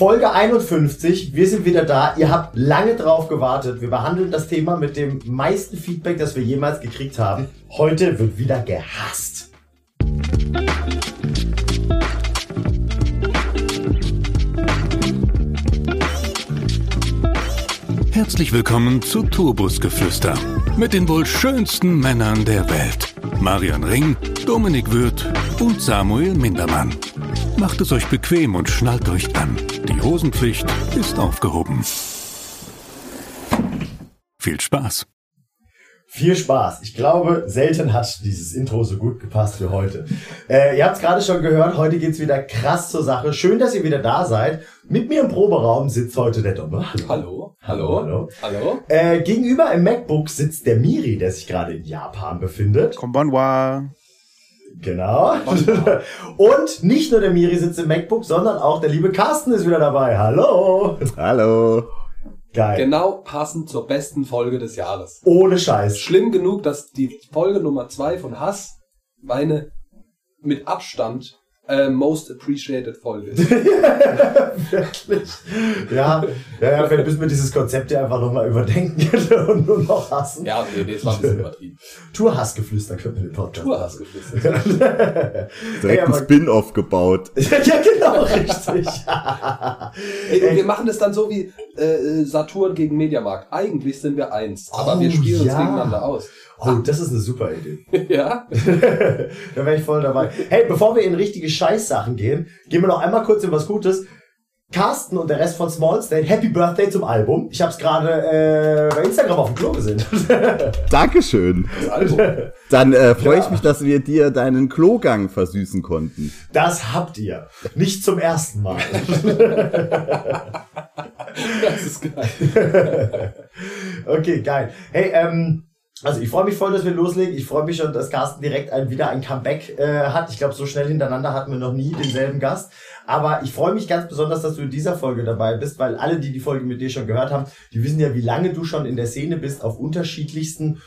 Folge 51, wir sind wieder da. Ihr habt lange drauf gewartet. Wir behandeln das Thema mit dem meisten Feedback, das wir jemals gekriegt haben. Heute wird wieder gehasst. Herzlich willkommen zu Turbusgeflüster mit den wohl schönsten Männern der Welt. Marian Ring, Dominik Würth und Samuel Mindermann. Macht es euch bequem und schnallt euch an. Die Hosenpflicht ist aufgehoben. Viel Spaß. Viel Spaß. Ich glaube, selten hat dieses Intro so gut gepasst wie heute. Äh, ihr habt es gerade schon gehört, heute geht's wieder krass zur Sache. Schön, dass ihr wieder da seid. Mit mir im Proberaum sitzt heute der Domme. Hallo. Hallo. Hallo. Hallo. Äh, gegenüber im MacBook sitzt der Miri, der sich gerade in Japan befindet. Konbanwa. Genau. Und nicht nur der Miri sitzt im MacBook, sondern auch der liebe Carsten ist wieder dabei. Hallo. Hallo. Geil. Genau passend zur besten Folge des Jahres. Ohne Scheiß. Schlimm genug, dass die Folge Nummer zwei von Hass meine mit Abstand äh, most appreciated Folge ist. Wirklich. Ja, ja, ja, vielleicht müssen wir dieses Konzept ja einfach nochmal überdenken und nur noch hassen. ja, nee, nee, das war ein bisschen übertrieben. Tourhassgeflüster können wir den Podcast. Tourhass geflüstert. Direkt ein Spin-off gebaut. ja, genau, richtig. Ey, und wir machen das dann so wie äh, Saturn gegen Mediamarkt. Eigentlich sind wir eins, aber Oh, wir spielen ja. uns gegeneinander aus. Oh, das ist eine super Idee. ja? da wäre ich voll dabei. Hey, bevor wir in richtige Scheißsachen gehen, gehen wir noch einmal kurz in was Gutes. Carsten und der Rest von Small State, Happy Birthday zum Album. Ich habe es gerade äh, bei Instagram auf dem Klo gesehen. Dankeschön. Das Album. Dann äh, freue Ja. ich mich, dass wir dir deinen Klogang versüßen konnten. Das habt ihr. Nicht zum ersten Mal. Das ist geil. okay, geil. Hey, ähm, also ich freue mich voll, dass wir loslegen. Ich freue mich schon, dass Carsten direkt ein, wieder ein Comeback äh, hat. Ich glaube, so schnell hintereinander hatten wir noch nie denselben Gast. Aber ich freue mich ganz besonders, dass du in dieser Folge dabei bist, weil alle, die die Folge mit dir schon gehört haben, die wissen ja, wie lange du schon in der Szene bist, auf unterschiedlichsten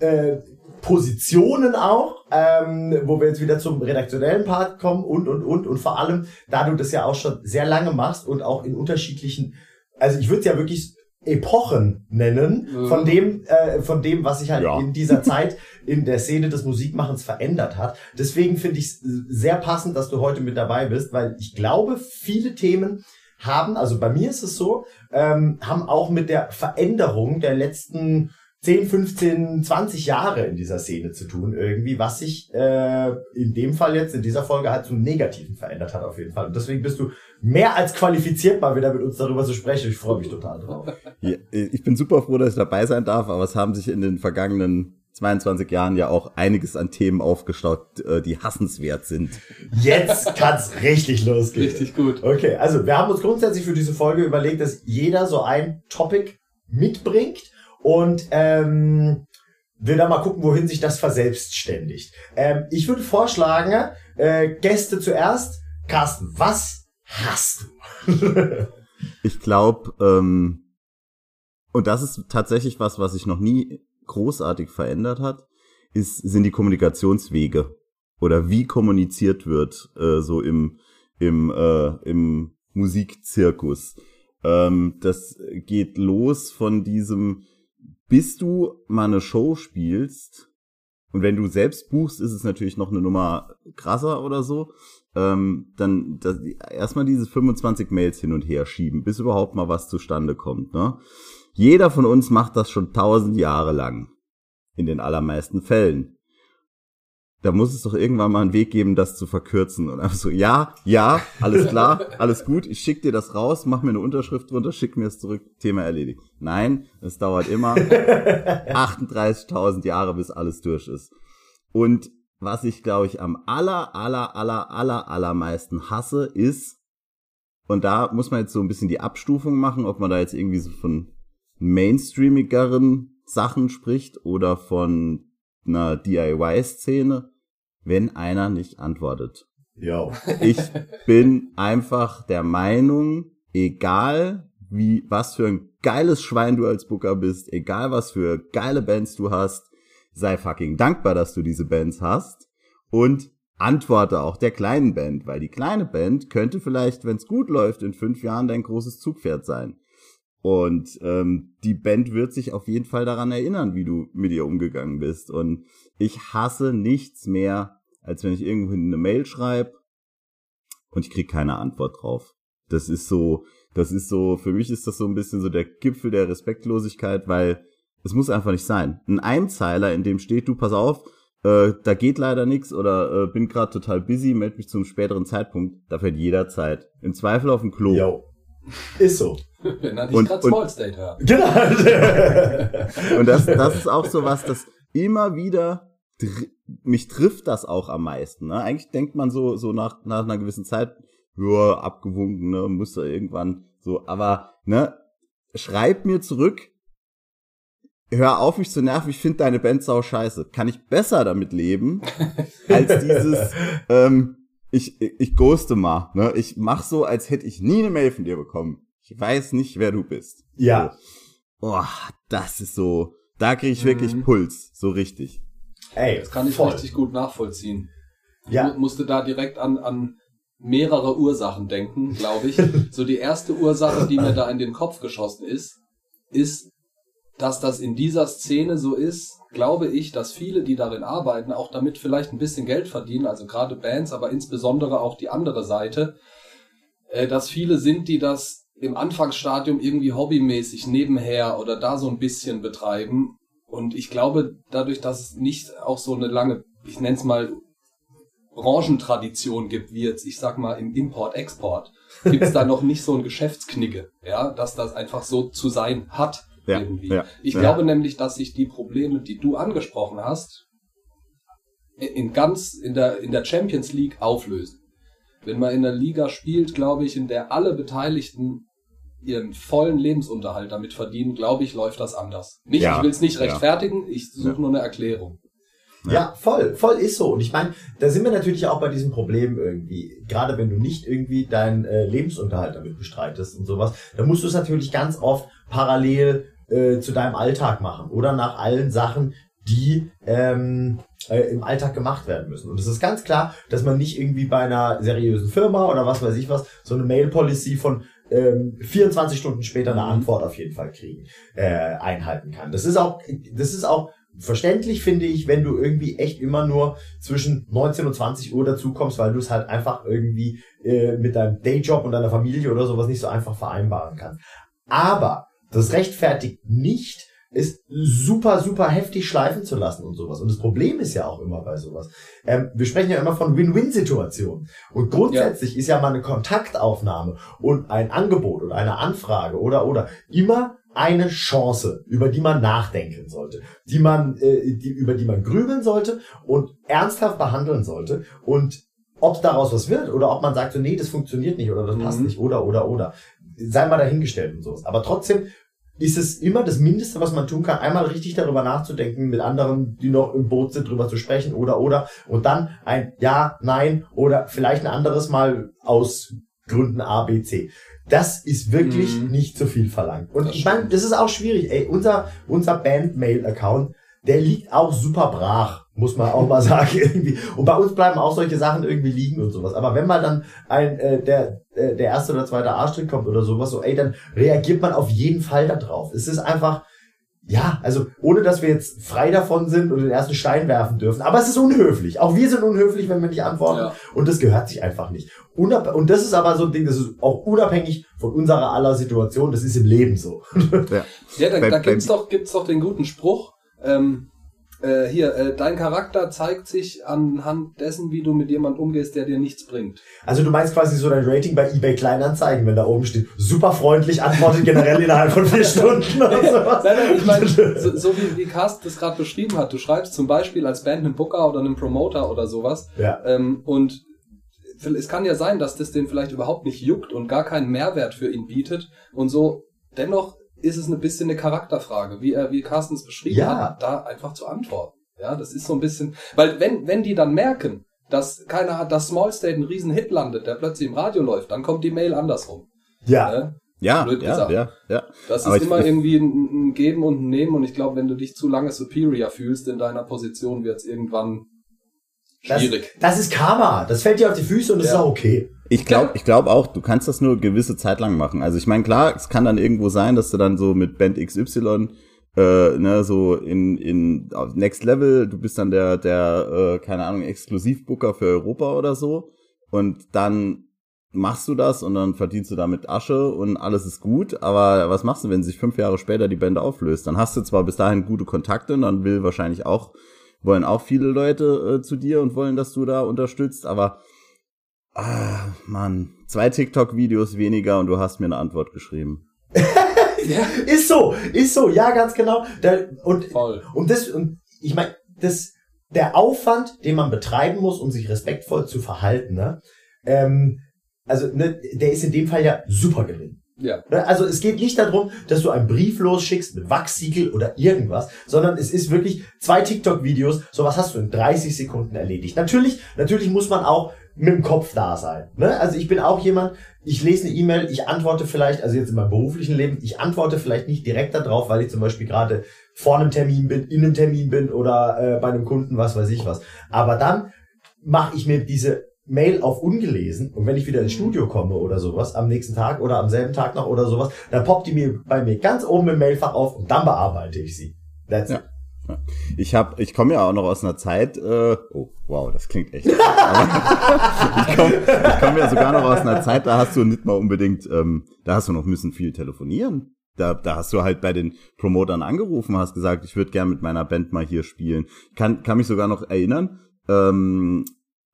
äh, Positionen auch, ähm, wo wir jetzt wieder zum redaktionellen Part kommen und, und, und. Und vor allem, da du das ja auch schon sehr lange machst und auch in unterschiedlichen, also ich würde es ja wirklich Epochen nennen, Mhm. von dem, äh, von dem, was sich halt Ja. in dieser Zeit in der Szene des Musikmachens verändert hat. Deswegen finde ich es sehr passend, dass du heute mit dabei bist, weil ich glaube, viele Themen haben, also bei mir ist es so, ähm, haben auch mit der Veränderung der letzten 10, 15, 20 Jahre in dieser Szene zu tun, irgendwie, was sich äh, in dem Fall jetzt, in dieser Folge halt zum Negativen verändert hat, auf jeden Fall. Und deswegen bist du mehr als qualifiziert, mal wieder mit uns darüber zu sprechen. Ich freue mich total drauf. Ja, Ich bin super froh, dass ich dabei sein darf, aber es haben sich in den vergangenen 22 Jahren ja auch einiges an Themen aufgestaut, äh, die hassenswert sind. Jetzt kann's richtig losgehen. Richtig gut. Okay, also wir haben uns grundsätzlich für diese Folge überlegt, dass jeder so ein Topic mitbringt und ähm, will dann mal gucken, wohin sich das verselbstständigt. Ähm, ich würde vorschlagen, äh, Gäste zuerst. Carsten, was hast du? Ich glaube, ähm, und das ist tatsächlich was, was sich noch nie großartig verändert hat, ist, sind die Kommunikationswege oder wie kommuniziert wird, äh, so im, im, äh, im Musikzirkus. Ähm, das geht los von diesem, bis du mal eine Show spielst, und wenn du selbst buchst, ist es natürlich noch eine Nummer krasser oder so, ähm, dann das, erstmal diese 25 Mails hin und her schieben, bis überhaupt mal was zustande kommt. Ne? Jeder von uns macht das schon tausend Jahre lang. In den allermeisten Fällen. Da muss es doch irgendwann mal einen Weg geben, das zu verkürzen. Und einfach so, ja, ja, alles klar, alles gut, ich schick dir das raus, mach mir eine Unterschrift drunter, schick mir es zurück, Thema erledigt. Nein, es dauert immer 38.000 Jahre, bis alles durch ist. Und was ich, glaube ich, am aller, aller, aller, aller, allermeisten hasse, ist, und da muss man jetzt so ein bisschen die Abstufung machen, ob man da jetzt irgendwie so von mainstreamigeren Sachen spricht oder von einer DIY-Szene, wenn einer nicht antwortet. Jo. Ich bin einfach der Meinung, egal wie, was für ein geiles Schwein du als Booker bist, egal was für geile Bands du hast, sei fucking dankbar, dass du diese Bands hast und antworte auch der kleinen Band, weil die kleine Band könnte vielleicht, wenn es gut läuft, in fünf Jahren dein großes Zugpferd sein. Und ähm, die Band wird sich auf jeden Fall daran erinnern, wie du mit ihr umgegangen bist. Und ich hasse nichts mehr, als wenn ich irgendwo eine Mail schreibe und ich krieg keine Antwort drauf. Das ist so, das ist so, für mich ist das so ein bisschen so der Gipfel der Respektlosigkeit, weil es muss einfach nicht sein. Ein Einzeiler, in dem steht, du pass auf, äh, da geht leider nichts oder äh, bin gerade total busy, melde mich zum späteren Zeitpunkt, da fährt jederzeit. Im Zweifel auf dem Klo. Jo. Ist so. Wenn er nicht gerade und- Small State hört. Genau. Und das, das ist auch so was, das immer wieder mich trifft das auch am meisten. Ne? Eigentlich denkt man so so nach nach einer gewissen Zeit, ja abgewunken, ne, muss da irgendwann so. Aber ne, schreib mir zurück. Hör auf, mich zu nerven. Ich finde deine Band sau scheiße. Kann ich besser damit leben als dieses. Ähm, ich ich ghoste mal. Ne? Ich mach so, als hätte ich nie eine Mail von dir bekommen. Ich weiß nicht, wer du bist. ja. Oh, das ist so, da kriege ich wirklich Mhm. Puls, so richtig. Ey, Das kann ich voll. richtig gut nachvollziehen. Ich Ja. mu- musste da direkt an, an mehrere Ursachen denken, glaube ich. so die erste Ursache, die mir da in den Kopf geschossen ist, ist, dass das in dieser Szene so ist, glaube ich, dass viele, die darin arbeiten, auch damit vielleicht ein bisschen Geld verdienen, also gerade Bands, aber insbesondere auch die andere Seite, äh, dass viele sind, die das im Anfangsstadium irgendwie hobbymäßig nebenher oder da so ein bisschen betreiben. Und ich glaube, dadurch, dass es nicht auch so eine lange, ich nenne es mal, Branchentradition gibt, wie jetzt, ich sag mal, im Import-Export, gibt es da noch nicht so ein Geschäftsknicke, ja, dass das einfach so zu sein hat. Ja, irgendwie. ja, ich ja. glaube nämlich, dass sich die Probleme, die du angesprochen hast, in ganz in der in der Champions League auflösen. Wenn man in der Liga spielt, glaube ich, in der alle Beteiligten ihren vollen Lebensunterhalt damit verdienen, glaube ich, läuft das anders. Nicht, Ja, ich will es nicht ja. rechtfertigen, ich suche Ja. nur eine Erklärung. Ja, voll, voll ist so. Und ich meine, da sind wir natürlich auch bei diesem Problem irgendwie. Gerade wenn du nicht irgendwie deinen äh, Lebensunterhalt damit bestreitest und sowas, dann musst du es natürlich ganz oft parallel äh, zu deinem Alltag machen oder nach allen Sachen, die ähm, äh, im Alltag gemacht werden müssen. Und es ist ganz klar, dass man nicht irgendwie bei einer seriösen Firma oder was weiß ich was, so eine Mail-Policy von ähm, 24 Stunden später eine Mhm. Antwort auf jeden Fall kriegen, äh, einhalten kann. Das ist auch, das ist auch verständlich, finde ich, wenn du irgendwie echt immer nur zwischen 19 und 20 Uhr dazu kommst, weil du es halt einfach irgendwie äh, mit deinem Dayjob und deiner Familie oder sowas nicht so einfach vereinbaren kannst. Aber das rechtfertigt nicht, es super, super heftig schleifen zu lassen und sowas. Und das Problem ist ja auch immer bei sowas. Ähm, wir sprechen ja immer von Win-Win-Situationen. Und grundsätzlich ist ja mal eine Kontaktaufnahme und ein Angebot oder eine Anfrage oder, oder immer eine Chance, über die man nachdenken sollte, die man, äh, die, über die man grübeln sollte und ernsthaft behandeln sollte und ob daraus was wird oder ob man sagt so, nee, das funktioniert nicht oder das passt Mhm. nicht oder, oder, oder. Sei mal dahingestellt und sowas. Aber trotzdem ist es immer das Mindeste, was man tun kann, einmal richtig darüber nachzudenken, mit anderen, die noch im Boot sind, drüber zu sprechen oder, oder. Und dann ein Ja, Nein oder vielleicht ein anderes Mal aus Gründen A, B, C. Das ist wirklich Mhm. nicht zu viel verlangt. Und Das ich meine, das ist auch schwierig. Ey, unser, unser Band-Mail-Account, der liegt auch super brach, muss man auch mal sagen irgendwie. Und bei uns bleiben auch solche Sachen irgendwie liegen und sowas. Aber wenn mal dann ein äh, der äh, der erste oder zweite Arschtritt kommt oder sowas, so ey, dann reagiert man auf jeden Fall da drauf. Es ist einfach ja, also ohne dass wir jetzt frei davon sind und den ersten Stein werfen dürfen. Aber es ist unhöflich. Auch wir sind unhöflich, wenn wir nicht antworten. Ja. Und das gehört sich einfach nicht. Unab und das ist aber so ein Ding, das ist auch unabhängig von unserer aller Situation. Das ist im Leben so. Ja. Ja, da, da gibt's doch, gibt's doch den guten Spruch. Ähm, äh, hier, äh, dein Charakter zeigt sich anhand dessen, wie du mit jemandem umgehst, der dir nichts bringt. Also du meinst quasi so dein Rating bei eBay Kleinanzeigen, wenn da oben steht, super freundlich, antwortet generell innerhalb von vier Stunden oder sowas. Nein, nein, ich meine, so, so wie, wie Carsten das gerade beschrieben hat, du schreibst zum Beispiel als Band einen Booker oder einen Promoter oder sowas Ja. ähm, und es kann ja sein, dass das den vielleicht überhaupt nicht juckt und gar keinen Mehrwert für ihn bietet und so dennoch ist es ein bisschen eine Charakterfrage, wie er, wie Carsten es beschrieben Ja. hat, da einfach zu antworten. Ja, das ist so ein bisschen, weil wenn, wenn die dann merken, dass keiner hat, dass Small State ein riesen Hit landet, der plötzlich im Radio läuft, dann kommt die Mail andersrum. Ja. Ne? Ja, Blöd ja, gesagt. ja, ja. Das Aber ist immer irgendwie ein, ein Geben und ein Nehmen und ich glaube, wenn du dich zu lange superior fühlst in deiner Position, wird es irgendwann Das, Schwierig. das ist Karma. Das fällt dir auf die Füße und das Ja. ist auch okay. Ich glaube ich glaub auch, du kannst das nur gewisse Zeit lang machen. Also ich meine, klar, es kann dann irgendwo sein, dass du dann so mit Band XY äh, ne, so in, in auf Next Level, du bist dann der, der, äh, keine Ahnung, Exklusivbooker für Europa oder so. Und dann machst du das und dann verdienst du damit Asche und alles ist gut. Aber was machst du, wenn sich fünf Jahre später die Band auflöst? Dann hast du zwar bis dahin gute Kontakte und dann will wahrscheinlich auch, wollen auch viele Leute äh, zu dir und wollen, dass du da unterstützt, aber Ah, Mann. Zwei TikTok-Videos weniger und du hast mir eine Antwort geschrieben. Ja, Ist so, ist so, ja, ganz genau. Da, und, voll. und das, und ich meine, das, der Aufwand, den man betreiben muss, um sich respektvoll zu verhalten, ne, ähm, also, ne, der ist in dem Fall ja super gering. Ja. Ne? Also es geht nicht darum, dass du einen Brief losschickst mit Wachsiegel oder irgendwas, sondern es ist wirklich zwei TikTok-Videos, sowas hast du in 30 Sekunden erledigt. Natürlich, natürlich muss man auch mit dem Kopf da sein. Ne? Also ich bin auch jemand, ich lese eine E-Mail, ich antworte vielleicht, also jetzt in meinem beruflichen Leben, ich antworte vielleicht nicht direkt darauf, weil ich zum Beispiel gerade vor einem Termin bin, in einem Termin bin oder äh, bei einem Kunden, was weiß ich was. Aber dann mache ich mir diese Mail auf ungelesen und wenn ich wieder ins Studio komme oder sowas, am nächsten Tag oder am selben Tag noch oder sowas, dann poppt die mir bei mir ganz oben im Mailfach auf und dann bearbeite ich sie. That's Ja. it. Ich hab, ich komme ja auch noch aus einer Zeit, äh, oh wow, das klingt echt. Aber ich komme ich komm ja sogar noch aus einer Zeit, da hast du nicht mal unbedingt, ähm, da hast du noch müssen viel telefonieren. Da, da hast du halt bei den Promotern angerufen, hast gesagt, ich würde gern mit meiner Band mal hier spielen. Kann, kann mich sogar noch erinnern, ähm,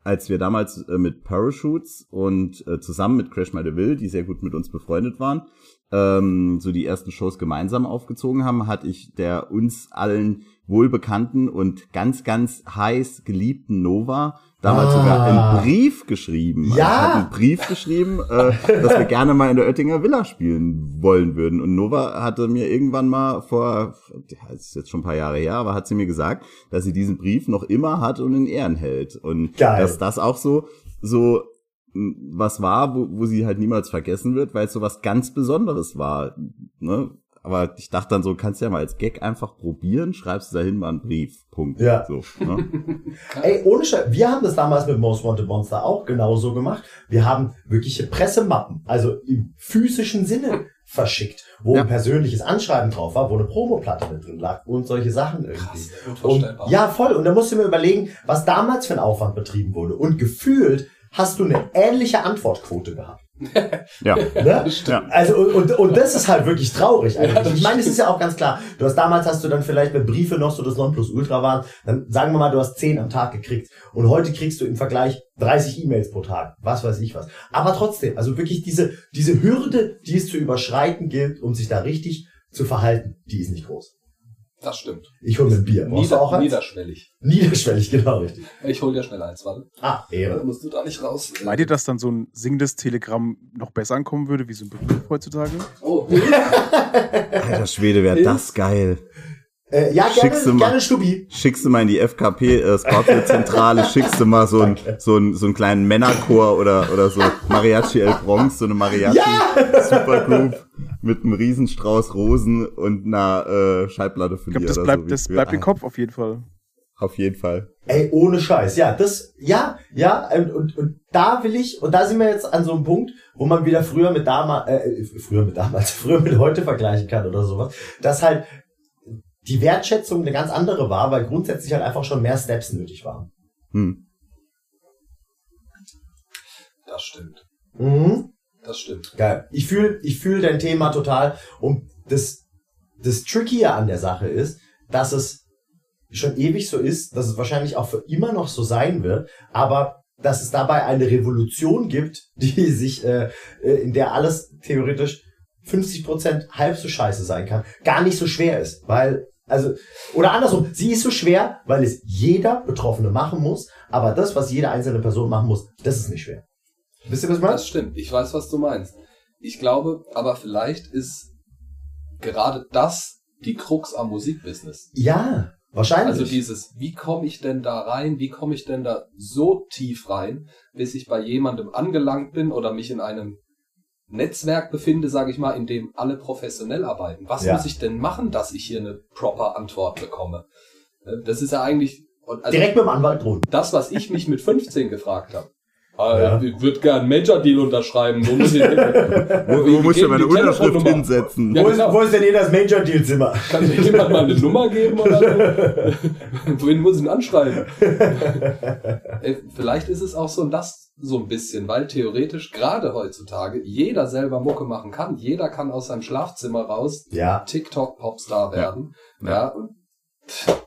als wir damals äh, mit Parachutes und äh, zusammen mit Crash My Deville, die sehr gut mit uns befreundet waren, ähm, so die ersten Shows gemeinsam aufgezogen haben, hatte ich der uns allen wohlbekannten und ganz, ganz heiß geliebten Nova damals Ah. sogar einen Brief geschrieben. Also Ja. hatte einen Brief geschrieben, äh, dass wir gerne mal in der Oettinger Villa spielen wollen würden. Und Nova hatte mir irgendwann mal vor, ja, das ist jetzt schon ein paar Jahre her, aber hat sie mir gesagt, dass sie diesen Brief noch immer hat und in Ehren hält. Und Geil. dass das auch so, so m, was war, wo, wo sie halt niemals vergessen wird, weil es so was ganz Besonderes war. Ne? Aber ich dachte dann so, kannst ja mal als Gag einfach probieren, schreibst du dahin mal einen Brief. Punkt. Ja. So, ne? Ey, ohne Scheiß, wir haben das damals mit Most Wanted Monster auch genauso gemacht. Wir haben wirkliche Pressemappen, also im physischen Sinne verschickt, wo Ja. ein persönliches Anschreiben drauf war, wo eine Promoplatte mit drin lag und solche Sachen irgendwie. Krass, Und, ja, voll. Und da musst du mir überlegen, was damals für ein Aufwand betrieben wurde. Und gefühlt hast du eine ähnliche Antwortquote gehabt. Ja. Ne? ja. Also und, und, und das ist halt wirklich traurig eigentlich. Ja, ich meine, es ist ja auch ganz klar. Du hast damals hast du dann vielleicht, wenn Briefe noch so das Nonplusultra waren, dann sagen wir mal, du hast 10 am Tag gekriegt. Und heute kriegst du im Vergleich 30 E-Mails pro Tag. Was weiß ich was. Aber trotzdem, also wirklich diese, diese Hürde, die es zu überschreiten gilt, um sich da richtig zu verhalten, die ist nicht groß. Das stimmt. Ich hole mir ein Bier. Brauchst du auch Nieder, eins? niederschwellig. Niederschwellig, genau richtig. Ich hol dir schnell eins, warte. Ah, Da Ehre. musst du da nicht raus. Meint ihr, dass dann so ein singendes Telegramm noch besser ankommen würde, wie so ein Brief heutzutage? Oh, Alter Schwede, wäre das geil. Äh, ja, gerne, Schickst du mal- gerne Stubi. Schickst du mal in die FKP äh, Scorpio-Zentrale, schickst du mal so, ein, so, ein, so einen kleinen Männerchor oder, oder so Mariachi El Bronx, so eine Mariachi-Supergroup mit einem Riesenstrauß Rosen und einer äh, Schallplatte für Ich glaube, die das oder bleibt, so. das Wie- bleibt im ah, Kopf auf jeden Fall. Auf jeden Fall. Ey, ohne Scheiß. Ja, das, ja, ja, und, und, und da will ich, und da sind wir jetzt an so einem Punkt, wo man wieder früher mit damals, äh, früher mit damals, früher mit heute vergleichen kann oder sowas, dass halt die Wertschätzung eine ganz andere war, weil grundsätzlich halt einfach schon mehr Steps nötig waren. Hm. das stimmt. Mhm. Das stimmt. Geil. Ich fühle ich fühl dein Thema total. Und das, das Trickier an der Sache ist, dass es schon ewig so ist, dass es wahrscheinlich auch für immer noch so sein wird, aber dass es dabei eine Revolution gibt, die sich, äh, äh, in der alles theoretisch 50% halb so scheiße sein kann, gar nicht so schwer ist, weil, also, oder andersrum, sie ist so schwer, weil es jeder Betroffene machen muss, aber das, was jede einzelne Person machen muss, das ist nicht schwer. Wisst ihr, was ich meine? Das stimmt. Ich weiß, was du meinst. Ich glaube, aber vielleicht ist gerade das die Krux am Musikbusiness. Ja, wahrscheinlich. Also dieses, wie komme ich denn da rein? Wie komme ich denn da so tief rein, bis ich bei jemandem angelangt bin oder mich in einem Netzwerk befinde, sage ich mal, in dem alle professionell arbeiten. Was Ja. muss ich denn machen, dass ich hier eine proper Antwort bekomme? Äh, Das ist ja eigentlich also Direkt mit dem Anwalt drohen. das, was ich mich mit 15 gefragt habe. Ja. Ich würde gern einen Major-Deal unterschreiben. Wo muss ich, Wo, wo muss ich geben meine Unterschrift hinsetzen? Ja, wo, ist, genau. wo ist denn hier das Major-Deal-Zimmer? Kann mir jemand mal eine Nummer geben oder so? Wohin muss ich ihn anschreiben? Ey, Vielleicht ist es auch so das so ein bisschen, weil theoretisch gerade heutzutage jeder selber Mucke machen kann. Jeder kann aus seinem Schlafzimmer raus Ja. TikTok-Popstar werden. Ja. Ja. und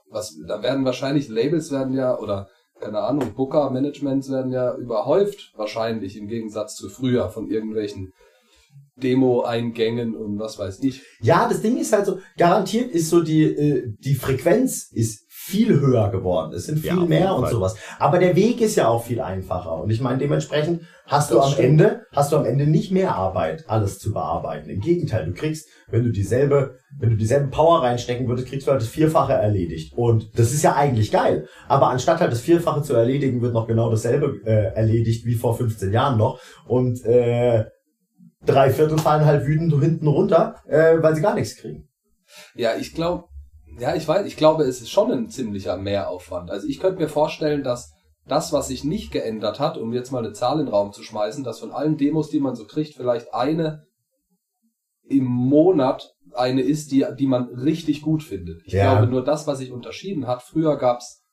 was, da werden wahrscheinlich Labels werden ja, oder keine Ahnung, Booker, Managements werden ja überhäuft, wahrscheinlich im Gegensatz zu früher von irgendwelchen Demo-Eingängen und was weiß ich. Ja, das Ding ist halt so, garantiert ist so die, äh, die Frequenz ist viel höher geworden. Es sind viel Ja, mehr und sowas. Aber der Weg ist ja auch viel einfacher. Und ich meine, dementsprechend hast du Das am stimmt. Ende, hast du am Ende nicht mehr Arbeit, alles zu bearbeiten. Im Gegenteil, du kriegst, wenn du dieselbe, wenn du dieselbe Power reinstecken würdest, kriegst du halt das Vierfache erledigt. Und das ist ja eigentlich geil. Aber anstatt halt das Vierfache zu erledigen, wird noch genau dasselbe äh, erledigt wie vor 15 Jahren noch. Und äh, drei Viertel fallen halt wütend hinten runter, äh, weil sie gar nichts kriegen. Ja, ich glaube, ja, ich weiß, ich glaube, es ist schon ein ziemlicher Mehraufwand. Also ich könnte mir vorstellen, dass das, was sich nicht geändert hat, um jetzt mal eine Zahl in den Raum zu schmeißen, dass von allen Demos, die man so kriegt, vielleicht eine im Monat eine ist, die, die man richtig gut findet. Ich Ja. glaube, nur das, was sich unterschieden hat, früher gab's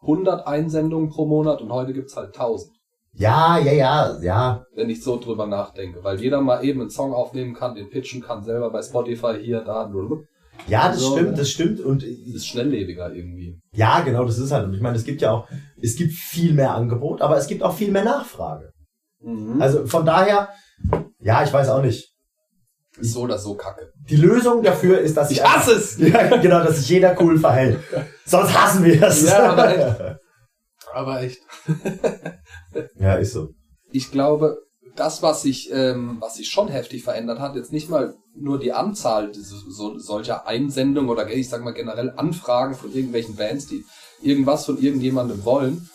100 Einsendungen pro Monat und heute gibt's halt 1000. Ja, ja, ja, ja. Wenn ich so drüber nachdenke, weil jeder mal eben einen Song aufnehmen kann, den pitchen kann, selber bei Spotify hier, da, blablabla. Ja, das So, stimmt, ne? das stimmt. Und ist schnelllebiger irgendwie. ja, genau, das ist halt. Und ich meine, es gibt ja auch, es gibt viel mehr Angebot, aber es gibt auch viel mehr Nachfrage. Mhm. Also von daher, ja, ich weiß auch nicht. Ist so oder so kacke. Die Lösung dafür ist, dass sich Ich hasse es! Ja, genau, dass sich jeder cool verhält. Sonst hassen wir es. Ja, aber echt. Aber echt. ja, ist so. Ich glaube, das, was sich, ähm, was sich schon heftig verändert hat, jetzt nicht mal nur die Anzahl so, solcher Einsendungen oder ich sag mal generell Anfragen von irgendwelchen Bands, die irgendwas von irgendjemandem wollen.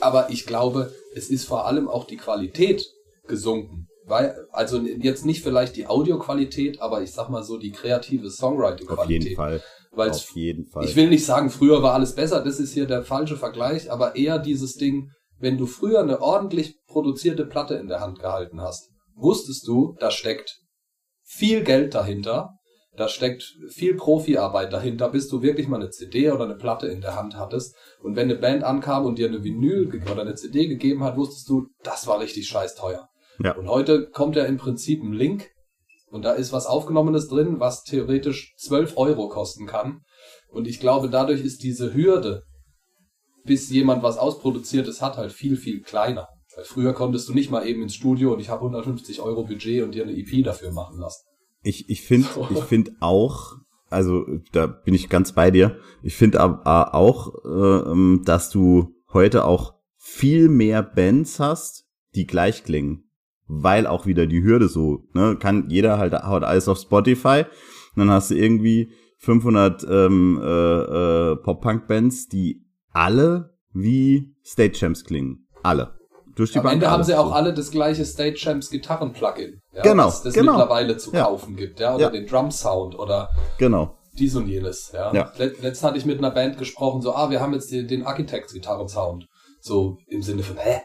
Aber ich glaube, es ist vor allem auch die Qualität gesunken. Weil, also jetzt nicht vielleicht die Audioqualität, aber ich sag mal so die kreative Auf Songwriting-Qualität. jeden Fall. Weil Auf jeden Fall. Ich will nicht sagen, früher war alles besser, das ist hier der falsche Vergleich, aber eher dieses Ding, wenn du früher eine ordentlich produzierte Platte in der Hand gehalten hast, wusstest du, da steckt viel Geld dahinter, da steckt viel Profiarbeit dahinter, bis du wirklich mal eine CD oder eine Platte in der Hand hattest. Und wenn eine Band ankam und dir eine Vinyl oder eine CD gegeben hat, wusstest du, das war richtig scheiß teuer. Ja. Und heute kommt ja im Prinzip ein Link und da ist was Aufgenommenes drin, was theoretisch 12 Euro kosten kann. Und ich glaube, dadurch ist diese Hürde, bis jemand was Ausproduziertes hat, halt viel, viel kleiner. Weil früher konntest du nicht mal eben ins Studio und ich habe 150 Euro Budget und dir eine EP dafür machen lassen. Ich, ich finde ich find auch, also da bin ich ganz bei dir, ich finde aber auch, äh, ähm, dass du heute auch viel mehr Bands hast, die gleich klingen. Weil auch wieder die Hürde so, ne, kann jeder halt haut alles auf Spotify und dann hast du irgendwie 500 ähm, äh, äh, Pop-Punk-Bands, die alle wie State Champs klingen. Alle. Durch die Am Bank Ende haben sie auch So. alle das gleiche Stage Champs Gitarren-Plugin. Ja, Genau, Das es genau. mittlerweile zu Ja. kaufen gibt, ja, oder Ja. den Drum-Sound oder Genau. dies und jenes, ja. Ja. Let letztens hatte ich mit einer Band gesprochen, so, ah, wir haben jetzt den, den Architects-Gitarren-Sound. So im Sinne von, hä?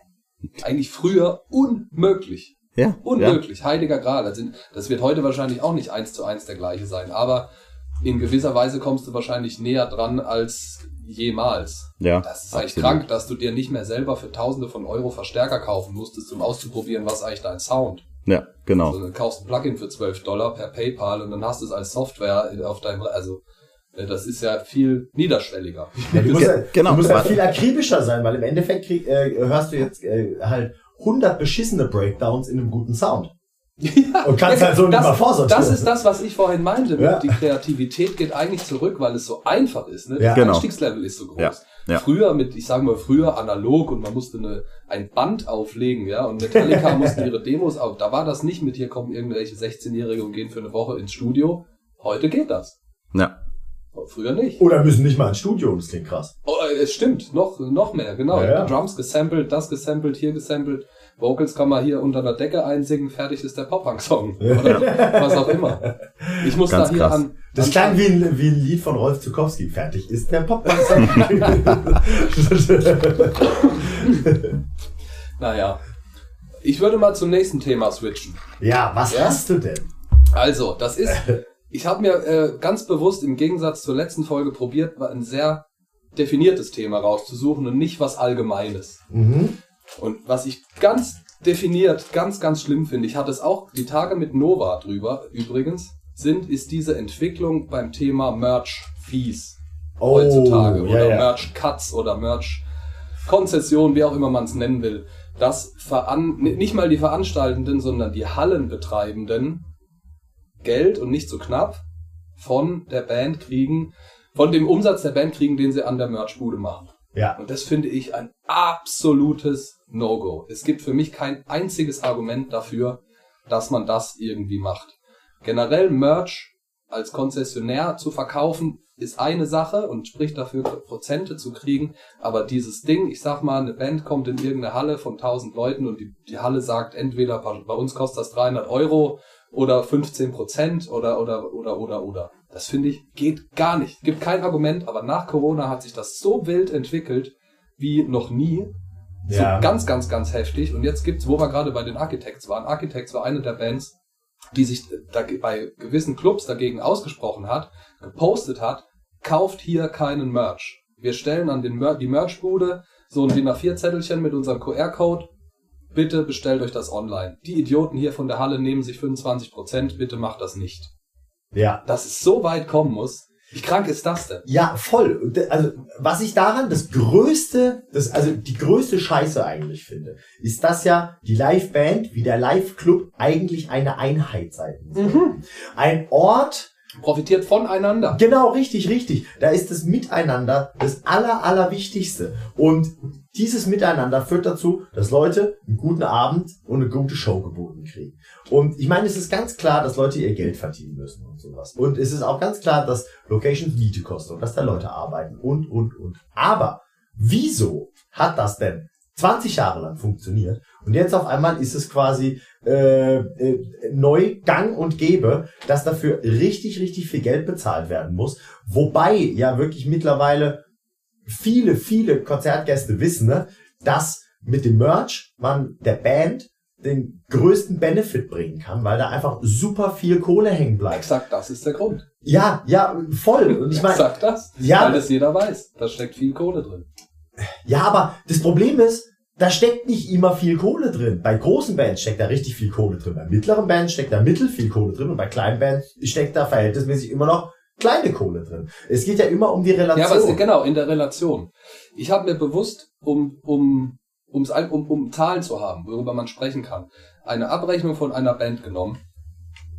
Eigentlich früher unmöglich. Ja. Ja. Unmöglich. Heiliger Gral. Das, sind, das wird heute wahrscheinlich auch nicht eins zu eins der gleiche sein, aber in gewisser Weise kommst du wahrscheinlich näher dran als jemals. Ja. Das ist eigentlich krank, dass du dir nicht mehr selber für Tausende von Euro Verstärker kaufen musstest, um auszuprobieren, was eigentlich dein Sound. Ja, genau. Also dann kaufst ein Plugin für 12 Dollar per PayPal und dann hast du es als Software auf deinem, also äh, das ist ja viel niederschwelliger. Ja, du musst, Ja, ja, genau. du musst ja Aber- viel akribischer sein, weil im Endeffekt krieg, äh, hörst du jetzt äh, halt 100 beschissene Breakdowns in einem guten Sound. Und kannst halt so nicht das, mal vorsortieren. Das ist das, was ich vorhin meinte. Ja. Die Kreativität geht eigentlich zurück, weil es so einfach ist. Ne? Ja. Das Genau. Einstiegslevel ist so groß. Ja. Ja. Früher mit, ich sage mal früher analog und man musste eine, ein Band auflegen, ja, und Metallica mussten ihre Demos auf. Da war das nicht mit hier kommen irgendwelche 16-Jährige und gehen für eine Woche ins Studio. Heute geht das. Ja. Früher nicht. Oder müssen nicht mal ins Studio, das klingt krass. Oh, äh, es stimmt, noch, noch mehr, genau. Ja, ja. Drums gesampelt, das gesampelt, hier gesampelt. Vocals kann man hier unter der Decke einsingen, fertig ist der Pop-Punk-Song. Oder was auch immer. Ich muss Ganz da hier krass. an Das klang wie ein, wie ein Lied von Rolf Zukowski. Fertig ist der Popmaster. Naja. Ich würde mal zum nächsten Thema switchen. ja, was Ja? hast du denn? Also, das ist, ich habe mir äh, ganz bewusst im Gegensatz zur letzten Folge probiert, ein sehr definiertes Thema rauszusuchen und nicht was Allgemeines. Mhm. Und was ich ganz definiert, ganz, ganz schlimm finde, ich hatte es auch die Tage mit Nova drüber übrigens, sind, ist diese Entwicklung beim Thema Merch-Fees Oh, heutzutage ja, oder ja. Merch-Cuts oder Merch-Konzession, wie auch immer man es nennen will, dass veran nicht mal die Veranstaltenden, sondern die Hallenbetreibenden Geld und nicht so knapp von der Band kriegen, von dem Umsatz der Band kriegen, den sie an der Merchbude machen. Ja. Und das finde ich ein absolutes No-Go. Es gibt für mich kein einziges Argument dafür, dass man das irgendwie macht. Generell Merch als Konzessionär zu verkaufen, ist eine Sache und spricht dafür, Prozente zu kriegen. Aber dieses Ding, ich sag mal, eine Band kommt in irgendeine Halle von 1000 Leuten und die, die Halle sagt entweder bei uns kostet das 300 Euro oder 15 Prozent oder, oder, oder, oder, oder. Das finde ich geht gar nicht. Gibt kein Argument, aber nach Corona hat sich das so wild entwickelt wie noch nie. So Ja. ganz, ganz, ganz heftig. Und jetzt gibt's, wo wir gerade bei den Architects waren. Architects war eine der Bands, die sich bei gewissen Clubs dagegen ausgesprochen hat, gepostet hat, kauft hier keinen Merch. Wir stellen an den Mer die Merchbude so ein DIN A4-Zettelchen mit unserem QR-Code. Bitte bestellt euch das online. Die Idioten hier von der Halle nehmen sich 25%, bitte macht das nicht. Ja. Dass es so weit kommen muss, wie krank ist das denn? Ja, voll. Also, was ich daran das größte, das, also die größte Scheiße eigentlich finde, ist, dass ja die Live-Band wie der Live-Club eigentlich eine Einheit sein soll. Ein Ort, Profitiert voneinander. Genau, richtig, richtig. Da ist das Miteinander das aller, allerwichtigste. Und dieses Miteinander führt dazu, dass Leute einen guten Abend und eine gute Show geboten kriegen. Und ich meine, es ist ganz klar, dass Leute ihr Geld verdienen müssen und sowas. Und es ist auch ganz klar, dass Locations Miete kosten und dass da Leute arbeiten und, und, und. Aber wieso hat das denn 20 Jahre lang funktioniert und jetzt auf einmal ist es quasi äh, äh, neu gang und gäbe, dass dafür richtig, richtig viel Geld bezahlt werden muss. Wobei ja wirklich mittlerweile viele, viele Konzertgäste wissen, ne, dass mit dem Merch man der Band den größten Benefit bringen kann, weil da einfach super viel Kohle hängen bleibt. Exakt das ist der Grund. Ja, ja, voll. Und ich meine, Exakt das. Ja. Weil das jeder weiß. Da steckt viel Kohle drin. Ja, aber das Problem ist, da steckt nicht immer viel Kohle drin. Bei großen Bands steckt da richtig viel Kohle drin. Bei mittleren Bands steckt da mittel viel Kohle drin und bei kleinen Bands steckt da verhältnismäßig immer noch kleine Kohle drin. Es geht ja immer um die Relation. Ja, aber genau, in der Relation. Ich habe mir bewusst, um, um, um's, um, um Zahlen zu haben, worüber man sprechen kann, eine Abrechnung von einer Band genommen.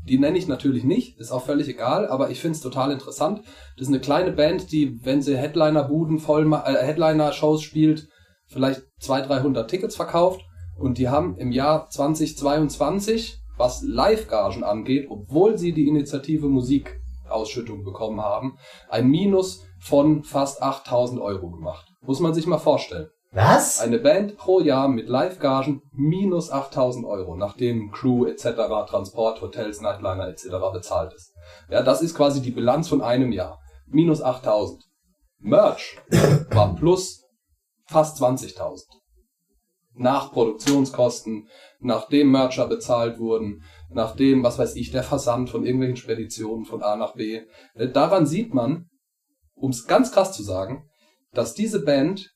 Die nenne ich natürlich nicht, ist auch völlig egal, aber ich finde es total interessant. Das ist eine kleine Band, die, wenn sie Headliner-Buden voll, äh, Headliner-Shows spielt, vielleicht 200, 300 Tickets verkauft. Und die haben im Jahr 2022, was Live-Gagen angeht, obwohl sie die Initiative Musikausschüttung bekommen haben, ein Minus von fast 8000 Euro gemacht. Muss man sich mal vorstellen. Was? Eine Band pro Jahr mit Live-Gagen minus 8000 Euro, nachdem Crew etc., Transport, Hotels, Nightliner etc. bezahlt ist. Ja, das ist quasi die Bilanz von einem Jahr. Minus 8000. Merch war plus fast 20.000. Nach Produktionskosten, nachdem Mercher bezahlt wurden, nachdem, was weiß ich, der Versand von irgendwelchen Speditionen von A nach B. Äh, Daran sieht man, um es ganz krass zu sagen, dass diese Band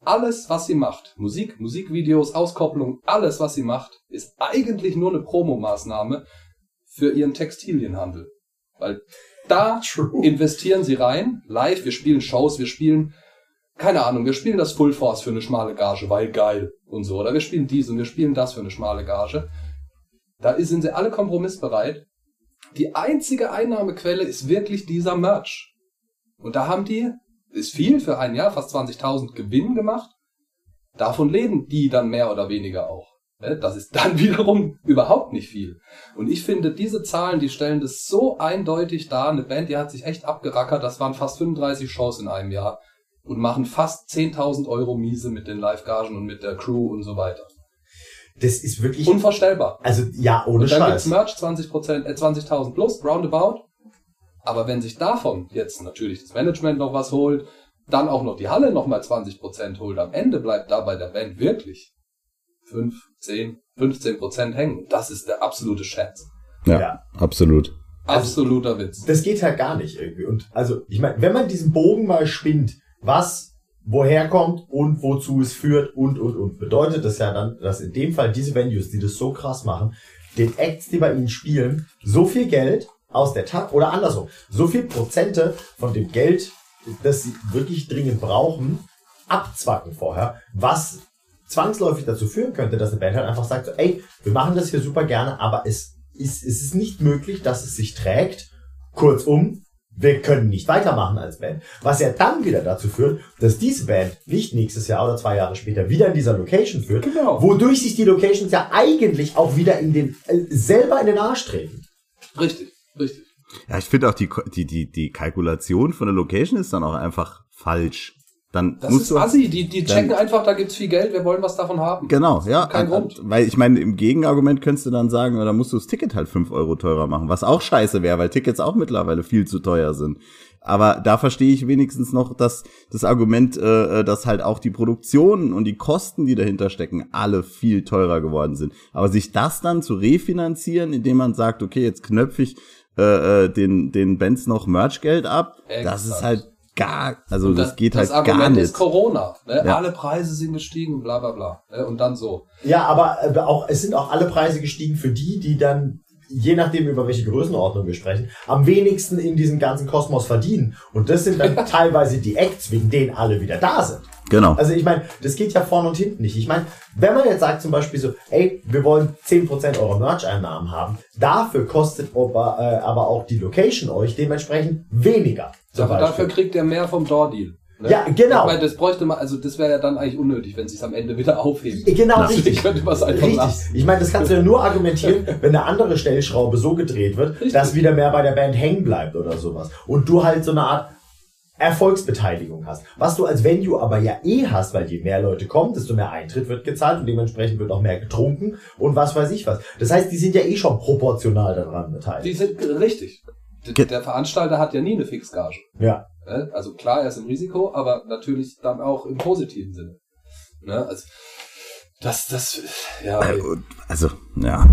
alles, was sie macht, Musik, Musikvideos, Auskopplung, alles, was sie macht, ist eigentlich nur eine Promomaßnahme für ihren Textilienhandel. Weil da True. investieren sie rein, live, wir spielen Shows, wir spielen, keine Ahnung, wir spielen das Full Force für eine schmale Gage, weil geil und so, oder wir spielen dies und wir spielen das für eine schmale Gage. Da sind sie alle kompromissbereit. Die einzige Einnahmequelle ist wirklich dieser Merch. Und da haben die, ist viel für ein Jahr, fast 20.000 Gewinn gemacht. Davon leben die dann mehr oder weniger auch. Ne? Das ist dann wiederum überhaupt nicht viel. Und ich finde, diese Zahlen, die stellen das so eindeutig dar. Eine Band, die hat sich echt abgerackert. Das waren fast 35 Shows in einem Jahr. Und machen fast 10.000 Euro Miese mit den Live-Gagen und mit der Crew und so weiter. Das ist wirklich, Unvorstellbar. also ja, ohne Und dann gibt's Scheiß. Merch 20%, äh, 20.000 plus, roundabout. Aber wenn sich davon jetzt natürlich das Management noch was holt, dann auch noch die Halle nochmal 20% holt, am Ende bleibt da bei der Band wirklich 5, 10, 15% hängen. Das ist der absolute Scherz. Ja, Ja. absolut. Absoluter Witz. Das geht halt gar nicht irgendwie. Und also, ich meine, wenn man diesen Bogen mal spinnt, was woher kommt und wozu es führt und, und, und, bedeutet das ja dann, dass in dem Fall diese Venues, die das so krass machen, den Acts, die bei ihnen spielen, so viel Geld aus der Tasche, oder andersrum, so viel Prozente von dem Geld, das sie wirklich dringend brauchen, abzwacken vorher, was zwangsläufig dazu führen könnte, dass eine Band halt einfach sagt, so, ey, wir machen das hier super gerne, aber es ist, es ist nicht möglich, dass es sich trägt. Kurzum, wir können nicht weitermachen als Band. Was ja dann wieder dazu führt, dass diese Band nicht nächstes Jahr oder zwei Jahre später wieder in dieser Location führt, Genau. wodurch sich die Locations ja eigentlich auch wieder in den, äh, selber in den Arsch treten. Richtig, richtig. Ja, ich finde auch die, die, die, die Kalkulation von der Location ist dann auch einfach falsch. Dann Das musst ist du assi. Die, die checken dann- einfach, da gibt's viel Geld, wir wollen was davon haben. Genau, ja. Kein äh, Grund. Weil ich meine, im Gegenargument könntest du dann sagen, da musst du das Ticket halt fünf Euro teurer machen, was auch scheiße wäre, weil Tickets auch mittlerweile viel zu teuer sind. Aber da verstehe ich wenigstens noch dass das Argument, äh, äh, dass halt auch die Produktion und die Kosten, die dahinter stecken, alle viel teurer geworden sind. Aber sich das dann zu refinanzieren, indem man sagt, okay, jetzt knöpfe ich äh, äh, den, den Bands noch Merchgeld ab, das ist Exakt. halt gar, also Und das, geht halt das Argument gar nicht. ist Corona. Ne? Ja. Alle Preise sind gestiegen, bla bla bla. Ne? Und dann so. Ja, aber äh, auch, es sind auch alle Preise gestiegen für die, die dann, je nachdem über welche Größenordnung wir sprechen, am wenigsten in diesem ganzen Kosmos verdienen. Und das sind dann teilweise die Acts, wegen denen alle wieder da sind. Genau. Also ich meine, das geht ja vorne und hinten nicht. Ich meine, wenn man jetzt sagt zum Beispiel so, ey, wir wollen 10% eurer Merch-Einnahmen haben, dafür kostet aber, äh, aber auch die Location euch dementsprechend weniger. Beispiel. dafür kriegt er mehr vom Door-Deal. Ne? Ja, genau. Ich meine, das bräuchte man, also das wäre ja dann eigentlich unnötig, wenn sie es am Ende wieder aufheben. Genau, Deswegen richtig. könnte man einfach Richtig. lassen. Ich meine, das kannst du ja nur argumentieren, wenn eine andere Stellschraube so gedreht wird, Richtig. dass wieder mehr bei der Band hängen bleibt oder sowas. Und du halt so eine Art Erfolgsbeteiligung hast. Was du als Venue aber ja eh hast, weil je mehr Leute kommen, desto mehr Eintritt wird gezahlt und dementsprechend wird auch mehr getrunken und was weiß ich was. Das heißt, die sind ja eh schon proportional daran Die beteiligt. sind richtig. D- Ge- Der Veranstalter hat ja nie eine Fixgage. Ja. Ne? Also klar, er ist im Risiko, aber natürlich dann auch im positiven Sinne. Ne? Also das, das, ja, Also, ja.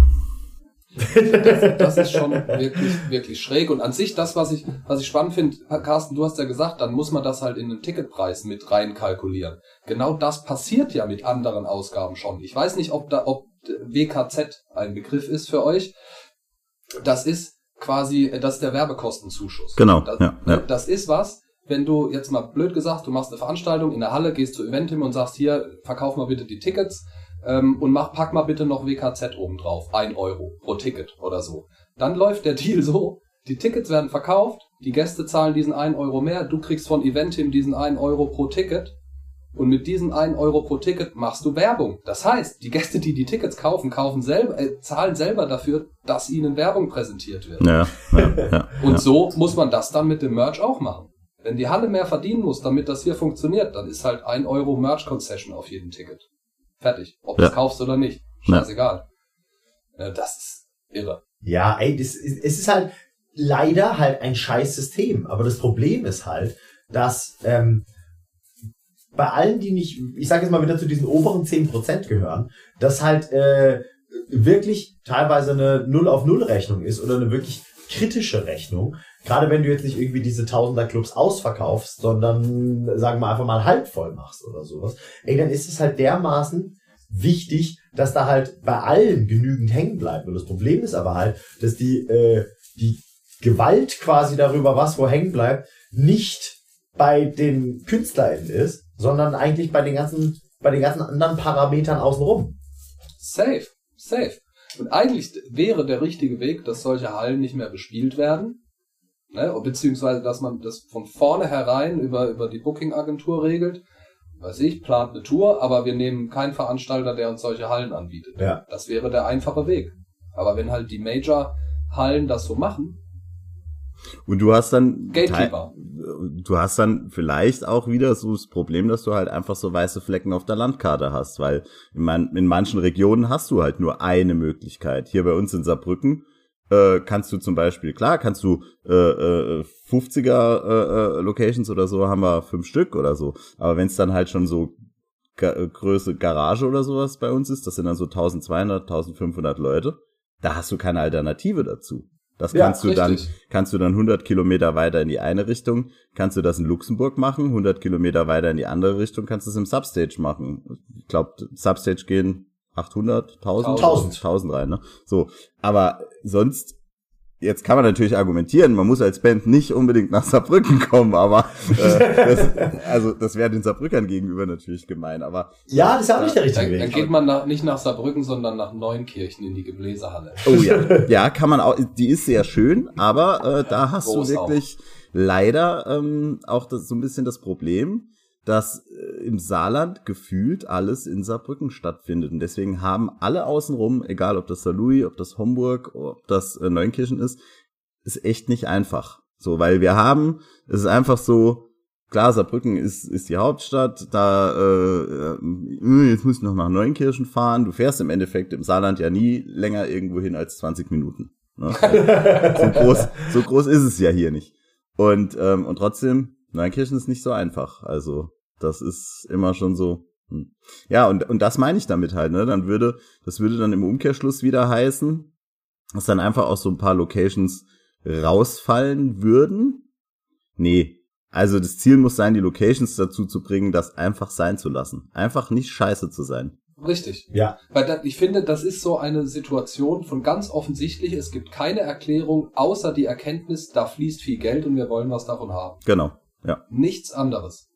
das ist schon wirklich, wirklich schräg. Und an sich das, was ich, was ich spannend finde, Carsten, du hast ja gesagt, dann muss man das halt in den Ticketpreis mit rein kalkulieren. Genau das passiert ja mit anderen Ausgaben schon. Ich weiß nicht, ob da, ob WKZ ein Begriff ist für euch. Das ist quasi, das ist der Werbekostenzuschuss. Genau, Das, ja, ja. das ist was, wenn du jetzt mal blöd gesagt, du machst eine Veranstaltung in der Halle, gehst zu Eventim und sagst hier, verkauf mal bitte die Tickets ähm, und mach, pack mal bitte noch WKZ oben drauf. Ein Euro pro Ticket oder so. Dann läuft der Deal so, die Tickets werden verkauft, die Gäste zahlen diesen 1 Euro mehr, du kriegst von Eventim diesen 1 Euro pro Ticket und mit diesen 1 Euro pro Ticket machst du Werbung. Das heißt, die Gäste, die die Tickets kaufen, kaufen selber, äh, zahlen selber dafür, dass ihnen Werbung präsentiert wird. Ja, ja, ja. Und ja. so muss man das dann mit dem Merch auch machen. Wenn die Halle mehr verdienen muss, damit das hier funktioniert, dann ist halt ein Euro Merch-Concession auf jedem Ticket. Fertig. Ob du es kaufst oder nicht. Scheißegal. Ja, das ist irre. Ja, ey, das ist, es ist halt leider halt ein scheiß System. Aber das Problem ist halt, dass ähm, bei allen, die nicht, ich sage jetzt mal wieder zu diesen oberen 10% gehören, dass halt äh, wirklich teilweise eine Null auf Null Rechnung ist oder eine wirklich kritische Rechnung. Gerade wenn du jetzt nicht irgendwie diese Tausender-Clubs ausverkaufst, sondern, sagen wir einfach mal halb voll machst oder sowas. Ey, dann ist es halt dermaßen wichtig, dass da halt bei allen genügend hängen bleibt. Und das Problem ist aber halt, dass die, äh, die Gewalt quasi darüber, was wo hängen bleibt, nicht bei den KünstlerInnen ist, sondern eigentlich bei den ganzen, bei den ganzen anderen Parametern außenrum. Safe. Safe. Und eigentlich wäre der richtige Weg, dass solche Hallen nicht mehr bespielt werden. Ne? Beziehungsweise, dass man das von vornherein über, über die Booking-Agentur regelt. Weiß ich, plant eine Tour, aber wir nehmen keinen Veranstalter, der uns solche Hallen anbietet. Ja. Das wäre der einfache Weg. Aber wenn halt die Major-Hallen das so machen, Und du hast dann Gatekeeper. du hast dann vielleicht auch wieder so das Problem, dass du halt einfach so weiße Flecken auf der Landkarte hast, weil in, man, in manchen Regionen hast du halt nur eine Möglichkeit. Hier bei uns in Saarbrücken äh, kannst du zum Beispiel, klar, kannst du äh, äh, 50er äh, äh, Locations oder so, haben wir fünf Stück oder so. Aber wenn es dann halt schon so Ga äh, Größe Garage oder sowas bei uns ist, das sind dann so 1200, 1500 Leute, da hast du keine Alternative dazu. Das Ja, kannst du dann, richtig. kannst du dann 100 Kilometer weiter in die eine Richtung, kannst du das in Luxemburg machen, 100 Kilometer weiter in die andere Richtung, kannst du es im Substage machen. Ich glaube, Substage gehen 800, 1000, 1000. 1000 rein, ne? So. Aber sonst, jetzt kann man natürlich argumentieren, man muss als Band nicht unbedingt nach Saarbrücken kommen, aber, äh, das, also, das wäre den Saarbrückern gegenüber natürlich gemein, aber, Ja, das ist ja auch nicht der richtige Dann, dann Weg. geht man nach, nicht nach Saarbrücken, sondern nach Neunkirchen in die Gebläsehalle. oh ja, ja, kann man auch, die ist sehr schön, aber, äh, da hast groß du wirklich leider, ähm, auch das, so ein bisschen das Problem, dass äh, im Saarland gefühlt alles in Saarbrücken stattfindet. Und deswegen haben alle außenrum, egal ob das Saarlouis, ob das Homburg, ob das äh, Neunkirchen ist, ist echt nicht einfach. So, weil wir haben, es ist einfach so, klar, Saarbrücken ist, ist die Hauptstadt, da, äh, äh, jetzt müssen wir noch nach Neunkirchen fahren. Du fährst im Endeffekt im Saarland ja nie länger irgendwo hin als 20 Minuten. Ne? so, groß, so groß ist es ja hier nicht. Und, ähm, und trotzdem, Neunkirchen ist nicht so einfach. Also, das ist immer schon so. hm. Ja, und, und das meine ich damit halt, ne? Dann würde, das würde dann im Umkehrschluss wieder heißen, dass dann einfach auch so ein paar Locations rausfallen würden. Nee. Also das Ziel muss sein, die Locations dazu zu bringen, das einfach sein zu lassen. Einfach nicht scheiße zu sein. Richtig. Ja, Weil da, ich finde, das ist so eine Situation von ganz offensichtlich, es gibt keine Erklärung, außer die Erkenntnis, da fließt viel Geld und wir wollen was davon haben. Genau. Ja. Nichts anderes.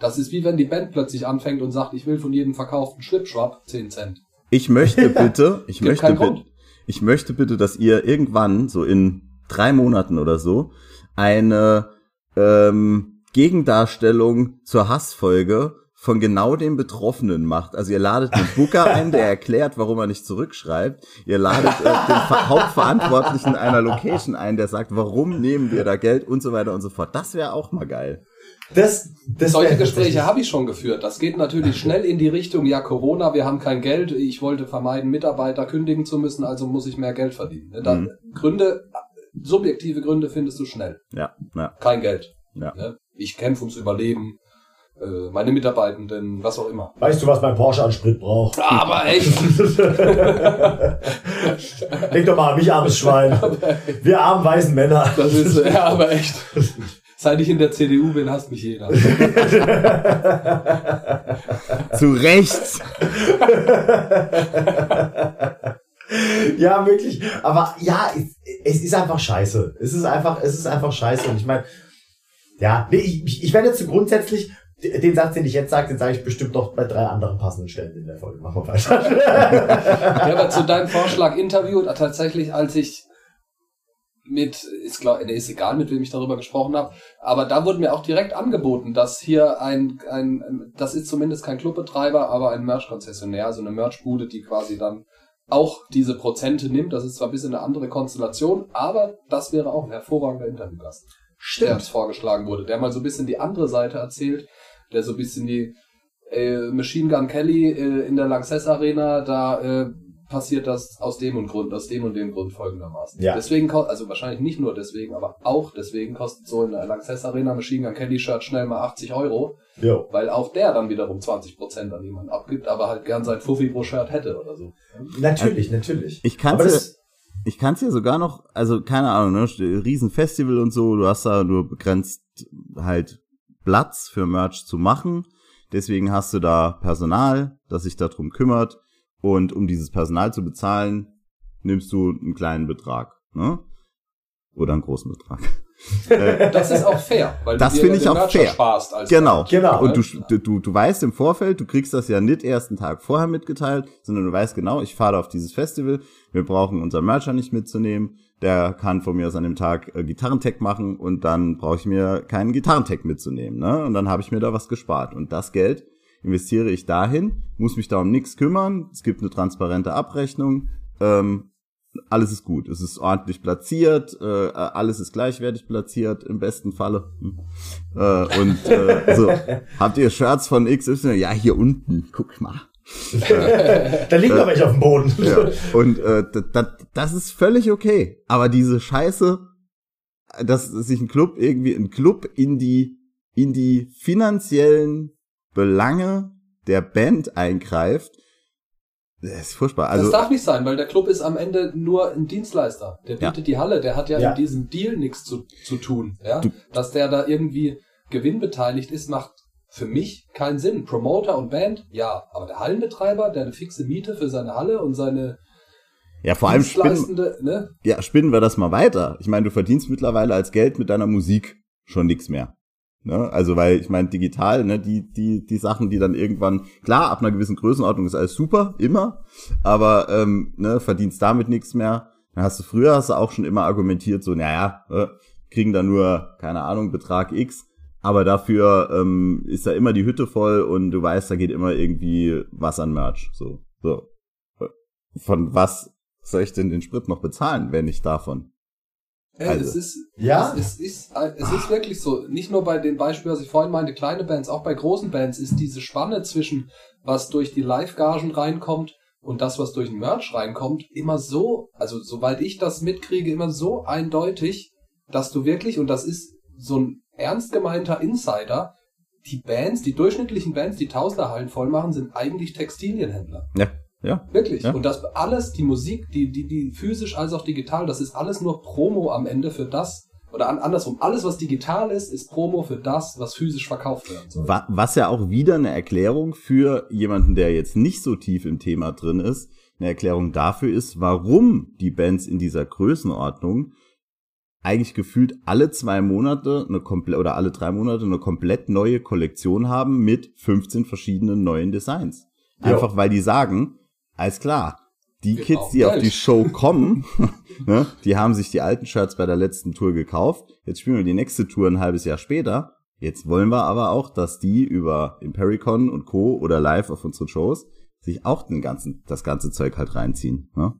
Das ist wie wenn die Band plötzlich anfängt und sagt, ich will von jedem verkauften Schwipschwapp 10 Cent. Ich möchte bitte, ich möchte bitte, ich möchte bitte, dass ihr irgendwann, so in drei Monaten oder so, eine ähm, Gegendarstellung zur Hassfolge von genau dem Betroffenen macht. Also ihr ladet einen Booker ein, der erklärt, warum er nicht zurückschreibt. Ihr ladet äh, den Ver Hauptverantwortlichen einer Location ein, der sagt, warum nehmen wir da Geld und so weiter und so fort. Das wäre auch mal geil. das, das Solche Gespräche habe ich schon geführt. Das geht natürlich schnell in die Richtung, ja, Corona, wir haben kein Geld, ich wollte vermeiden, Mitarbeiter kündigen zu müssen, also muss ich mehr Geld verdienen. Da, Mhm. Gründe, subjektive Gründe findest du schnell. Ja, ja, Kein Geld. ja. Ne? Ich kämpfe ums Überleben, meine Mitarbeitenden, was auch immer. Weißt du, was mein Porsche an Sprit braucht? Aber echt, Denk doch mal an mich, armes Schwein. Wir armen weißen Männer. das ist, ja, aber echt. Seit ich in der CDU bin, hasst mich jeder. Zu Recht. Ja, wirklich. Aber ja, es, es ist einfach scheiße. Es ist einfach, es ist einfach scheiße. Und ich meine, ja, nee, ich, ich, ich werde jetzt so grundsätzlich, den Satz, den ich jetzt sage, den sage ich bestimmt noch bei drei anderen passenden Stellen in der Folge. Machen wir weiter. Ja, aber zu deinem Vorschlag Interview, tatsächlich, als ich mit, ist klar, nee, ist egal, mit wem ich darüber gesprochen habe, aber da wurde mir auch direkt angeboten, dass hier ein, ein das ist zumindest kein Clubbetreiber, aber ein Merch-Konzessionär, also eine Merch-Bude, die quasi dann auch diese Prozente nimmt. Das ist zwar ein bisschen eine andere Konstellation, aber das wäre auch ein hervorragender Interviewgast, der uns vorgeschlagen wurde, der mal so ein bisschen die andere Seite erzählt, der so ein bisschen die äh, Machine Gun Kelly äh, in der Lanxess Arena, da äh, passiert das aus dem und Grund, aus dem und dem Grund folgendermaßen. Ja. Deswegen, ko- also wahrscheinlich nicht nur deswegen, aber auch deswegen kostet so in der Lanxess Arena Machine Gun Kelly Shirt schnell mal 80 Euro, Jo. weil auch der dann wiederum 20% an jemanden abgibt, aber halt gern sein Fuffi pro Shirt hätte oder so. Natürlich, natürlich. Ich kann das, Ich kann es ja sogar noch, also keine Ahnung, ne, Riesenfestival und so, du hast da nur begrenzt halt Platz für Merch zu machen. Deswegen hast du da Personal, das sich darum kümmert. Und um dieses Personal zu bezahlen, nimmst du einen kleinen Betrag, ne? Oder einen großen Betrag. Das ist auch fair, weil Das finde ich den auch fair. sparst als Genau. Genau. Und du, du, du weißt im Vorfeld, du kriegst das ja nicht erst einen Tag vorher mitgeteilt, sondern du weißt genau, ich fahre auf dieses Festival, wir brauchen unseren Mercher nicht mitzunehmen, der kann von mir aus an dem Tag äh, Gitarrentech machen und dann brauche ich mir keinen Gitarrentech mitzunehmen. Ne? Und dann habe ich mir da was gespart. Und das Geld investiere ich dahin, muss mich da um nichts kümmern, es gibt eine transparente Abrechnung, ähm, alles ist gut. Es ist ordentlich platziert, äh, alles ist gleichwertig platziert, im besten Falle. Hm. Äh, und äh, so, habt ihr Shirts von XY? Ja, hier unten, guck mal. da liegen noch welche auf dem Boden. Ja. Und äh, das, das ist völlig okay. Aber diese Scheiße, dass sich ein Club irgendwie, ein Club in die, in die finanziellen Belange der Band eingreift, ist furchtbar. Also, das darf nicht sein, weil der Club ist am Ende nur ein Dienstleister. Der bietet Ja. die Halle, der hat ja, Ja. in diesem Deal nichts zu, zu tun. Ja? Du- Dass der da irgendwie gewinnbeteiligt ist, macht für mich keinen Sinn. Promoter und Band, ja, aber der Hallenbetreiber, der eine fixe Miete für seine Halle und seine ja, vor allem spinnen, Dienstleistende, ne? ja, spinnen wir das mal weiter. Ich meine, du verdienst mittlerweile als Geld mit deiner Musik schon nichts mehr. Ne? Also, weil ich meine, digital, ne, die, die, die Sachen, die dann irgendwann, klar, ab einer gewissen Größenordnung ist alles super, immer, aber ähm, ne, verdienst damit nichts mehr. Dann hast du früher hast du auch schon immer argumentiert, so, naja, äh, kriegen da nur, keine Ahnung, Betrag X, aber dafür ähm, ist da immer die Hütte voll und du weißt, da geht immer irgendwie was an Merch. So, so. Von was soll ich denn den Sprit noch bezahlen, wenn nicht davon? Ey, Also. es ist, Ja. es, es ist, es ist wirklich so. Nicht nur bei den Beispielen, was ich vorhin meinte, kleine Bands, auch bei großen Bands ist diese Spanne zwischen, was durch die Live-Gagen reinkommt und das, was durch den Merch reinkommt, immer so, also soweit ich das mitkriege, immer so eindeutig, dass du wirklich, und das ist so ein ernst gemeinter Insider, die Bands, die durchschnittlichen Bands, die Tausenderhallen voll machen, sind eigentlich Textilienhändler. Ja, ja. Wirklich. Ja. Und das alles, die Musik, die, die, die physisch als auch digital, das ist alles nur Promo am Ende für das, oder an, andersrum, alles, was digital ist, ist Promo für das, was physisch verkauft werden soll. Wa- Was ja auch wieder eine Erklärung für jemanden, der jetzt nicht so tief im Thema drin ist, eine Erklärung dafür ist, warum die Bands in dieser Größenordnung eigentlich gefühlt alle zwei Monate eine komplett oder alle drei Monate eine komplett neue Kollektion haben mit 15 verschiedenen neuen Designs. Jo. Einfach weil die sagen, alles klar, die Wir Kids, die auf Geld. die Show kommen, ne, die haben sich die alten Shirts bei der letzten Tour gekauft. Jetzt spielen wir die nächste Tour ein halbes Jahr später. Jetzt wollen wir aber auch, dass die über Impericon und Co. oder live auf unseren Shows sich auch den ganzen, das ganze Zeug halt reinziehen. Ne?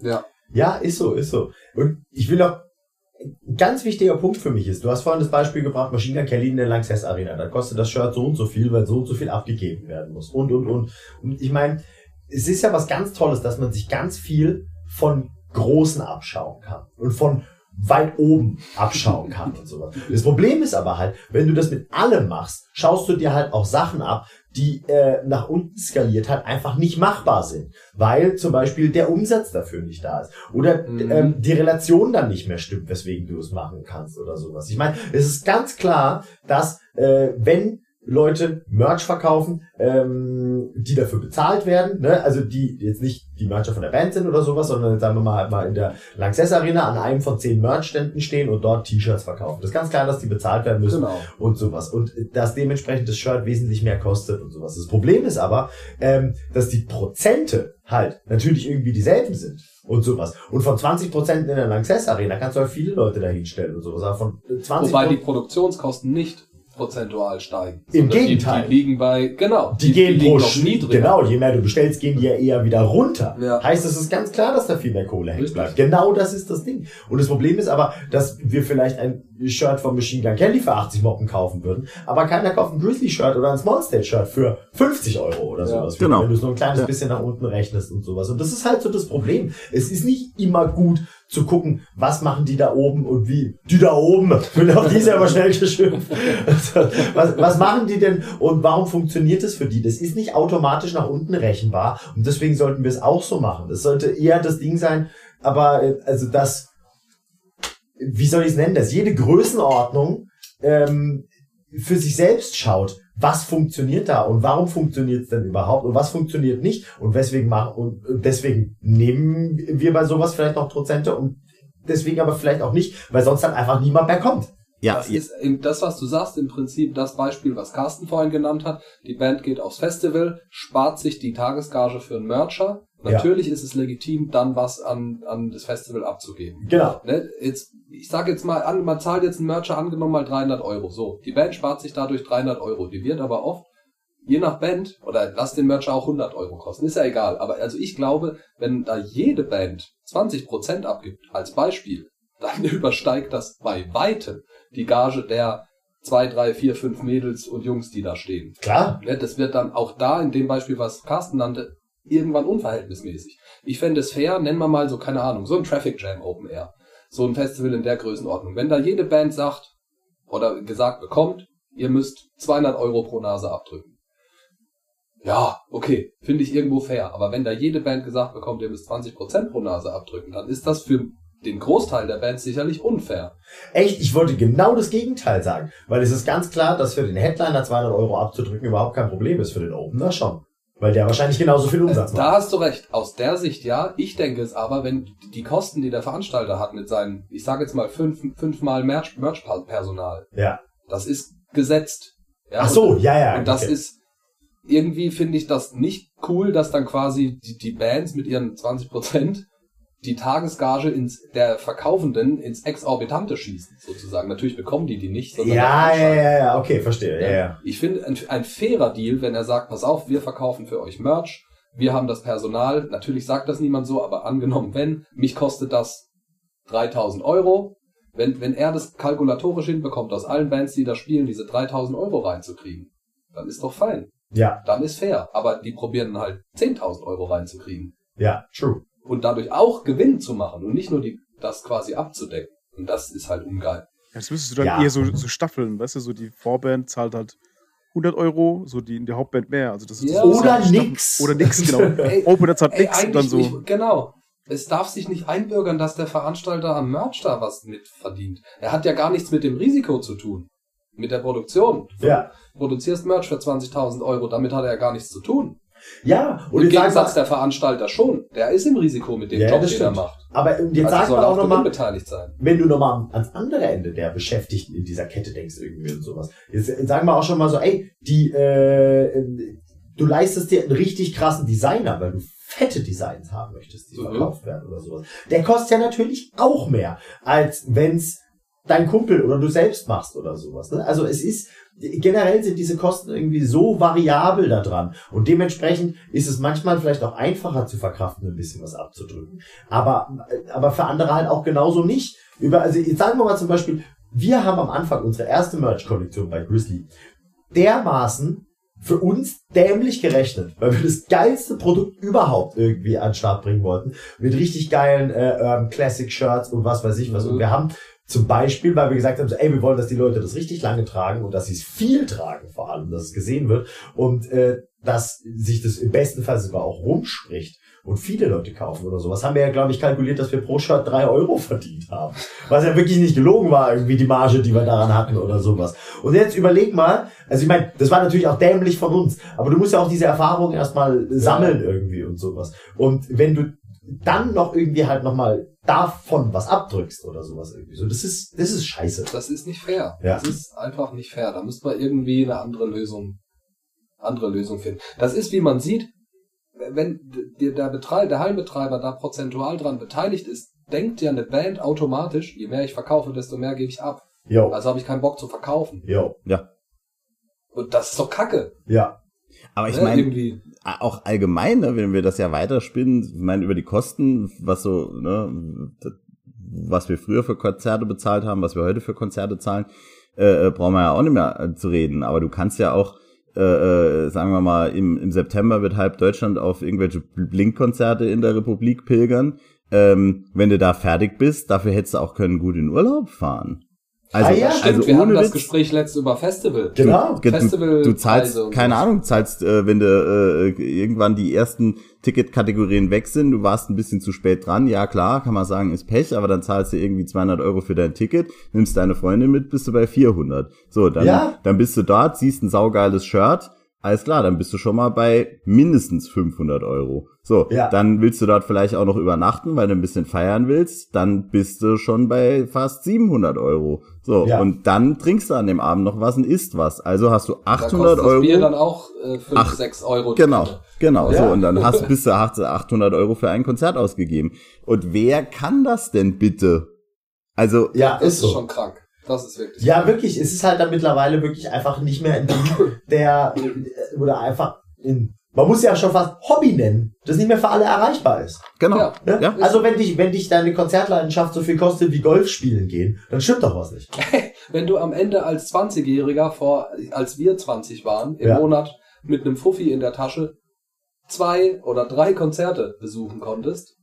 Ja. Ja, ist so, ist so. Und ich will noch, ein ganz wichtiger Punkt für mich ist, du hast vorhin das Beispiel gebracht, Machine Gun Kelly in der Lanxess Arena. Da kostet das Shirt so und so viel, weil so und so viel abgegeben werden muss. Und, und, und. Und ich meine, es ist ja was ganz Tolles, dass man sich ganz viel von Großen abschauen kann. Und von weit oben abschauen kann und sowas. Das Problem ist aber halt, wenn du das mit allem machst, schaust du dir halt auch Sachen ab, die äh, nach unten skaliert halt einfach nicht machbar sind, weil zum Beispiel der Umsatz dafür nicht da ist oder Mhm. ähm, die Relation dann nicht mehr stimmt, weswegen du es machen kannst oder sowas. Ich meine, es ist ganz klar, dass äh, wenn Leute Merch verkaufen, ähm, die dafür bezahlt werden, ne? also die jetzt nicht die Mercher von der Band sind oder sowas, sondern sagen wir mal halt mal in der Lanxess Arena an einem von zehn Merchständen stehen und dort T-Shirts verkaufen. Das ist ganz klar, dass die bezahlt werden müssen Genau. und sowas. Und dass dementsprechend das Shirt wesentlich mehr kostet und sowas. Das Problem ist aber, ähm, dass die Prozente halt natürlich irgendwie dieselben sind und sowas. Und von 20 Prozent in der Lanxess Arena kannst du halt viele Leute da hinstellen und sowas. Aber von äh, 20 Wobei die Produktionskosten nicht prozentual steigen. Im Gegenteil. Die, die liegen bei, genau. die, gehen liegen pro noch Sch- niedriger. Genau, je mehr du bestellst, gehen die ja eher wieder runter. Ja. Heißt, es ist ganz klar, dass da viel mehr Kohle Richtig. bleibt. Genau das ist das Ding. Und das Problem ist aber, dass wir vielleicht ein Shirt von Machine Gun Kelly für 80 Moppen kaufen würden, aber keiner kauft ein Grizzly-Shirt oder ein Small State-Shirt für 50 Euro oder Ja. sowas. Genau. Wenn du es nur ein kleines Ja. bisschen nach unten rechnest und sowas. Und das ist halt so das Problem. Es ist nicht immer gut zu gucken, was machen die da oben und wie. Die da oben, bin auf die selber schnell geschimpft. Also, was, was machen die denn und warum funktioniert es für die? Das ist nicht automatisch nach unten rechenbar und deswegen sollten wir es auch so machen. Das sollte eher das Ding sein, aber äh, also das, wie soll ich es nennen, dass jede Größenordnung ähm, für sich selbst schaut, was funktioniert da und warum funktioniert es denn überhaupt und was funktioniert nicht und weswegen machen und deswegen nehmen wir bei sowas vielleicht noch Prozente und deswegen aber vielleicht auch nicht, weil sonst dann einfach niemand mehr kommt. Ja, Das ist im- das, was du sagst, im Prinzip das Beispiel, was Carsten vorhin genannt hat. Die Band geht aufs Festival, spart sich die Tagesgage für einen Mercher. Ja. Natürlich ist es legitim, dann was an, an das Festival abzugeben. Genau. Ne? Jetzt, ich sage jetzt mal, an, man zahlt jetzt einen Mercher angenommen mal 300 Euro. So, die Band spart sich dadurch 300 Euro. Die wird aber oft, je nach Band, oder lass den Mercher auch 100 Euro kosten, ist ja egal. Aber also ich glaube, wenn da jede Band 20% abgibt, als Beispiel, dann übersteigt das bei weitem die Gage der zwei, drei, vier, fünf Mädels und Jungs, die da stehen. Klar. Ja, Das wird dann auch da in dem Beispiel, was Carsten nannte, irgendwann unverhältnismäßig. Ich fände es fair, nennen wir mal so, keine Ahnung, so ein Traffic Jam Open Air. So ein Festival in der Größenordnung. Wenn da jede Band sagt oder gesagt bekommt, ihr müsst 200 Euro pro Nase abdrücken. Ja, okay, finde ich irgendwo fair. Aber wenn da jede Band gesagt bekommt, ihr müsst 20% pro Nase abdrücken, dann ist das für den Großteil der Bands sicherlich unfair. Echt, ich wollte genau das Gegenteil sagen. Weil es ist ganz klar, dass für den Headliner 200 Euro abzudrücken überhaupt kein Problem ist. Für den Opener schon. Weil der wahrscheinlich genauso viel Umsatz Da macht. hast du recht. Aus der Sicht ja. Ich denke es aber, wenn die Kosten, die der Veranstalter hat mit seinen, ich sage jetzt mal fünf, fünfmal Merch- Merch-Personal, Ja. das ist gesetzt. Ja, Ach so, und, ja, ja. Und das okay. ist, irgendwie finde ich das nicht cool, dass dann quasi die, die Bands mit ihren 20 Prozent die Tagesgage ins, der Verkaufenden ins Exorbitante schießen, sozusagen. Natürlich bekommen die die nicht, sondern der Ja, ja, ja, ja, okay, verstehe. Ja, ja. Ich finde ein, ein fairer Deal, wenn er sagt, pass auf, wir verkaufen für euch Merch, wir haben das Personal, natürlich sagt das niemand so, aber angenommen, wenn, mich kostet das 3000 Euro, wenn, wenn er das kalkulatorisch hinbekommt, aus allen Bands, die da spielen, diese 3000 Euro reinzukriegen, dann ist doch fein. Ja, Dann ist fair. Aber die probieren dann halt 10.000 Euro reinzukriegen. ja, true. Und dadurch auch Gewinn zu machen und nicht nur die, das quasi abzudecken. Und das ist halt ungeil. Jetzt müsstest du dann Ja. eher so, so staffeln, weißt du, so die Vorband zahlt halt 100 Euro, so die in der Hauptband mehr. Also das ist Ja. das Oder halt nix. Oder nix, genau. Ey, Opener zahlt Ey, nix und dann so. nicht, genau. Es darf sich nicht einbürgern, dass der Veranstalter am Merch da was mit verdient. Er hat ja gar nichts mit dem Risiko zu tun. Mit der Produktion. Ja. Produzierst Merch für 20.000 Euro, damit hat er ja gar nichts zu tun. Ja, und Im Gegensatz der Veranstalter schon. Der ist im Risiko mit dem Ja, Job, das den er macht. aber jetzt Also sag soll mal er auch nochmal, beteiligt sein. wenn du nochmal ans andere Ende der Beschäftigten in dieser Kette denkst irgendwie und sowas. Jetzt äh, sagen wir auch schon mal so, ey, die, äh, du leistest dir einen richtig krassen Designer, weil du fette Designs haben möchtest, die Mhm. verkauft werden oder sowas. Der kostet ja natürlich auch mehr, als wenn's dein Kumpel oder du selbst machst oder sowas. Ne? Also es ist, generell sind diese Kosten irgendwie so variabel da dran. Und dementsprechend ist es manchmal vielleicht auch einfacher zu verkraften, ein bisschen was abzudrücken. Aber, aber für andere halt auch genauso nicht. Über, also jetzt sagen wir mal zum Beispiel, wir haben am Anfang unsere erste Merch-Kollektion bei Grizzly dermaßen für uns dämlich gerechnet, weil wir das geilste Produkt überhaupt irgendwie an den Start bringen wollten. Mit richtig geilen äh, ähm, Classic-Shirts und was weiß ich was. Und Mhm. wir haben zum Beispiel, weil wir gesagt haben, so, ey, wir wollen, dass die Leute das richtig lange tragen und dass sie es viel tragen, vor allem, dass es gesehen wird und äh, dass sich das im besten Fall sogar auch rumspricht und viele Leute kaufen oder sowas, haben wir ja, glaube ich, kalkuliert, dass wir pro Shirt drei Euro verdient haben. Was ja wirklich nicht gelogen war, irgendwie die Marge, die wir daran hatten oder sowas. Und jetzt überleg mal, also ich meine, das war natürlich auch dämlich von uns, aber du musst ja auch diese Erfahrung erstmal sammeln irgendwie und sowas. Und wenn du dann noch irgendwie halt nochmal davon was abdrückst oder sowas irgendwie. So, das ist, das ist scheiße. Das ist nicht fair. Ja. Das ist einfach nicht fair. Da müsste man irgendwie eine andere Lösung, andere Lösung finden. Das ist, wie man sieht, wenn der, der Betreiber, der Hallenbetreiber da prozentual dran beteiligt ist, denkt ja eine Band automatisch, je mehr ich verkaufe, desto mehr gebe ich ab. Jo, Also habe ich keinen Bock zu verkaufen. jo, Und das ist doch Kacke. ja. Aber ich ne? meine, irgendwie. Auch allgemein, ne, wenn wir das ja weiterspinnen, ich meine, über die Kosten, was so, ne, was wir früher für Konzerte bezahlt haben, was wir heute für Konzerte zahlen, äh, äh, brauchen wir ja auch nicht mehr äh, zu reden. Aber du kannst ja auch, äh, äh, sagen wir mal, im, im September wird halb Deutschland auf irgendwelche Blink-Konzerte in der Republik pilgern. Ähm, wenn du da fertig bist, dafür hättest du auch können gut in Urlaub fahren. Also, Ah ja, Stimmt, also wir hatten ohne das Witz, Gespräch letzt über Festival. Genau. Ge- Festivalpreise Du, du zahlst, keine so. Ahnung, zahlst, äh, wenn du äh, irgendwann die ersten Ticketkategorien weg sind, du warst ein bisschen zu spät dran, ja klar, kann man sagen, ist Pech, aber dann zahlst du irgendwie 200 Euro für dein Ticket, nimmst deine Freundin mit, bist du bei 400. So, dann, Ja. dann bist du dort, siehst ein saugeiles Shirt, alles klar, dann bist du schon mal bei mindestens 500 Euro. So, Ja. dann willst du dort vielleicht auch noch übernachten, weil du ein bisschen feiern willst, dann bist du schon bei fast 700 Euro. So, Ja. und dann trinkst du an dem Abend noch was und isst was. Also hast du Da 800 kostet das Bier dann Euro. auch äh, 5, Ach, 6 Euro. Genau, genau. Ja. So, und dann hast, bist du 800 Euro für ein Konzert ausgegeben. Und wer kann das denn bitte? Also, Ja, Das ist so. schon krank. Das ist wirklich Ja, wirklich. Es ist halt dann mittlerweile wirklich einfach nicht mehr ein Ding, der oder einfach in, man muss ja schon fast Hobby nennen, das nicht mehr für alle erreichbar ist. genau. Ja. Ja. Also wenn dich, wenn dich deine Konzertleidenschaft so viel kostet wie Golf spielen gehen, dann stimmt doch was nicht. wenn du am Ende als 20-Jähriger vor, als wir 20 waren, im Ja. Monat mit einem Fuffi in der Tasche zwei oder drei Konzerte besuchen konntest,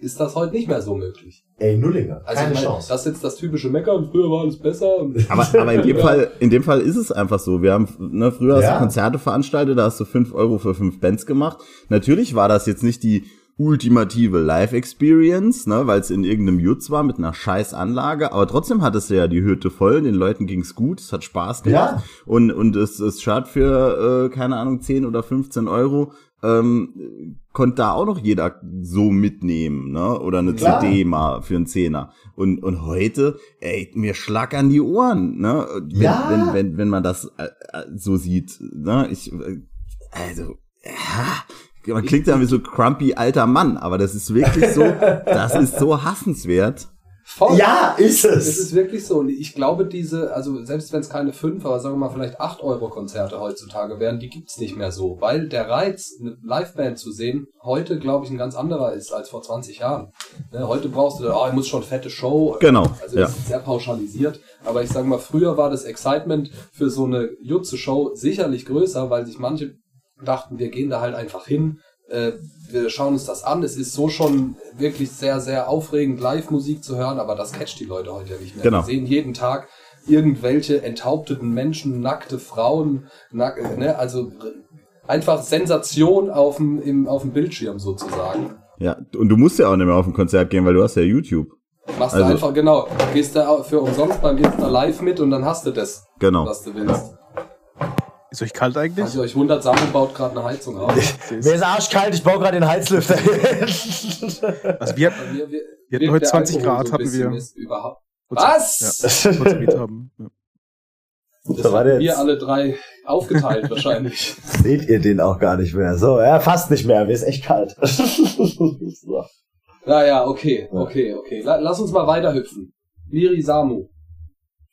ist das heute nicht mehr so möglich. Ey, Nullinger. Also Keine ich meine, Chance. das ist jetzt das typische Meckern, früher war alles besser. Aber, aber in dem Fall, in dem Fall ist es einfach so. Wir haben, ne, früher hast Ja. du Konzerte veranstaltet, da hast du fünf Euro für fünf Bands gemacht. Natürlich war das jetzt nicht die ultimative Live-Experience, ne, weil es in irgendeinem Jutz war mit einer scheiß Anlage, aber trotzdem hattest du ja die Hütte voll, den Leuten ging's gut, es hat Spaß gemacht Ja. und, und es, es Shirt für, äh, keine Ahnung, 10 oder 15 Euro, ähm, konnte da auch noch jeder so mitnehmen, ne? Oder eine Klar. CD mal für einen Zehner. Und, und heute, ey, mir schlag an die Ohren, ne? Wenn, Ja. wenn, wenn, wenn man das äh, äh, so sieht, ne? Ich, äh, also, ja, man klingt ja wie so crumpy alter Mann, aber das ist wirklich so, das ist so hassenswert. voll. Ja, ist Es es. ist wirklich so. Und ich glaube, diese, also selbst wenn es keine 5, aber sagen wir mal vielleicht 8 Euro Konzerte heutzutage wären, die gibt's nicht mehr so. Weil der Reiz, eine Liveband zu sehen, heute, glaube ich, ein ganz anderer ist als vor 20 Jahren. Ne, heute brauchst du, oh, ich muss schon fette Show. Genau, Also ja. das ist sehr pauschalisiert. Aber ich sage mal, früher war das Excitement für so eine Jutze-Show sicherlich größer, weil sich manche dachten, wir gehen da halt einfach hin, äh, wir schauen uns das an. Es ist so schon wirklich sehr, sehr aufregend, Live-Musik zu hören, aber das catcht die Leute heute ja nicht mehr. Genau. Wir sehen jeden Tag irgendwelche enthaupteten Menschen, nackte Frauen, nack, ne, also einfach Sensation auf dem, im, auf dem Bildschirm sozusagen. Ja, und du musst ja auch nicht mehr auf ein Konzert gehen, weil du hast ja YouTube. Machst Also- du einfach, genau, gehst da für umsonst beim Insta Live mit und dann hast du das, Genau. was du willst. Ist euch kalt eigentlich? Also euch wundert, Samu baut gerade eine Heizung auf. Mir ist arschkalt, ich baue gerade den Heizlüfter. Also wir, mir wir, Wir hatten heute der 20 Alkohol Grad, so hatten wir. Ist überhaupt. Was? ja, haben. Ja. Das Da war der haben wir jetzt- alle drei aufgeteilt wahrscheinlich. Seht ihr den auch gar nicht mehr. So, ja, fast nicht mehr. Mir ist echt kalt. so. Naja, okay, okay, okay. La lass uns mal weiterhüpfen. Miri Samu.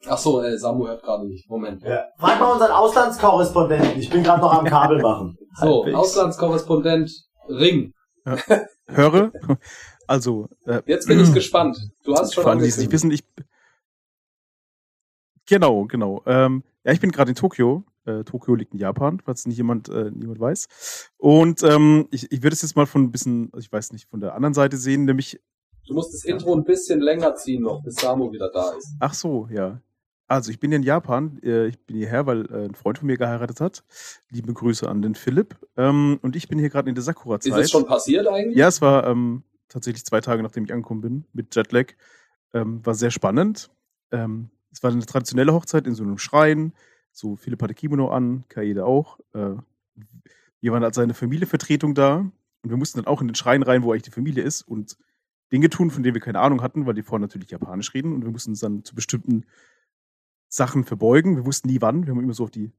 Ach so, äh, Samu hört gerade nicht. Moment. Ja. Frag mal unseren Auslandskorrespondenten. Ich bin gerade noch am Kabel machen. So, Halbwegs. Auslandskorrespondent Ring. Höre. Also, äh, Jetzt bin ich gespannt. Du hast schon für alle, die es nicht angekündigt. wissen, ich. Genau, genau. Ähm, ja, ich bin gerade in Tokio. Äh, Tokio liegt in Japan, falls nicht jemand, äh, niemand weiß. Und ähm, ich, ich würde es jetzt mal von ein bisschen, also ich weiß nicht, von der anderen Seite sehen, nämlich, Du musst das Intro ein bisschen länger ziehen noch, bis Samu wieder da ist. ach so, ja. Also ich bin in Japan, äh, ich bin hierher, weil äh, ein Freund von mir geheiratet hat. Liebe Grüße an den Philipp. Ähm, und ich bin hier gerade in der Sakura-Zeit. Ist es schon passiert eigentlich? Ja, es war ähm, tatsächlich zwei Tage, nachdem ich angekommen bin, mit Jetlag. Ähm, war sehr spannend. Ähm, es war eine traditionelle Hochzeit in so einem Schrein. So Philipp hatte Kimono an, Kaede auch. Äh, wir waren als seine Familienvertretung da und wir mussten dann auch in den Schrein rein, wo eigentlich die Familie ist und Dinge tun, von denen wir keine Ahnung hatten, weil die vorne natürlich Japanisch reden und wir mussten uns dann zu bestimmten Sachen verbeugen. Wir wussten nie wann. Wir haben immer so auf die,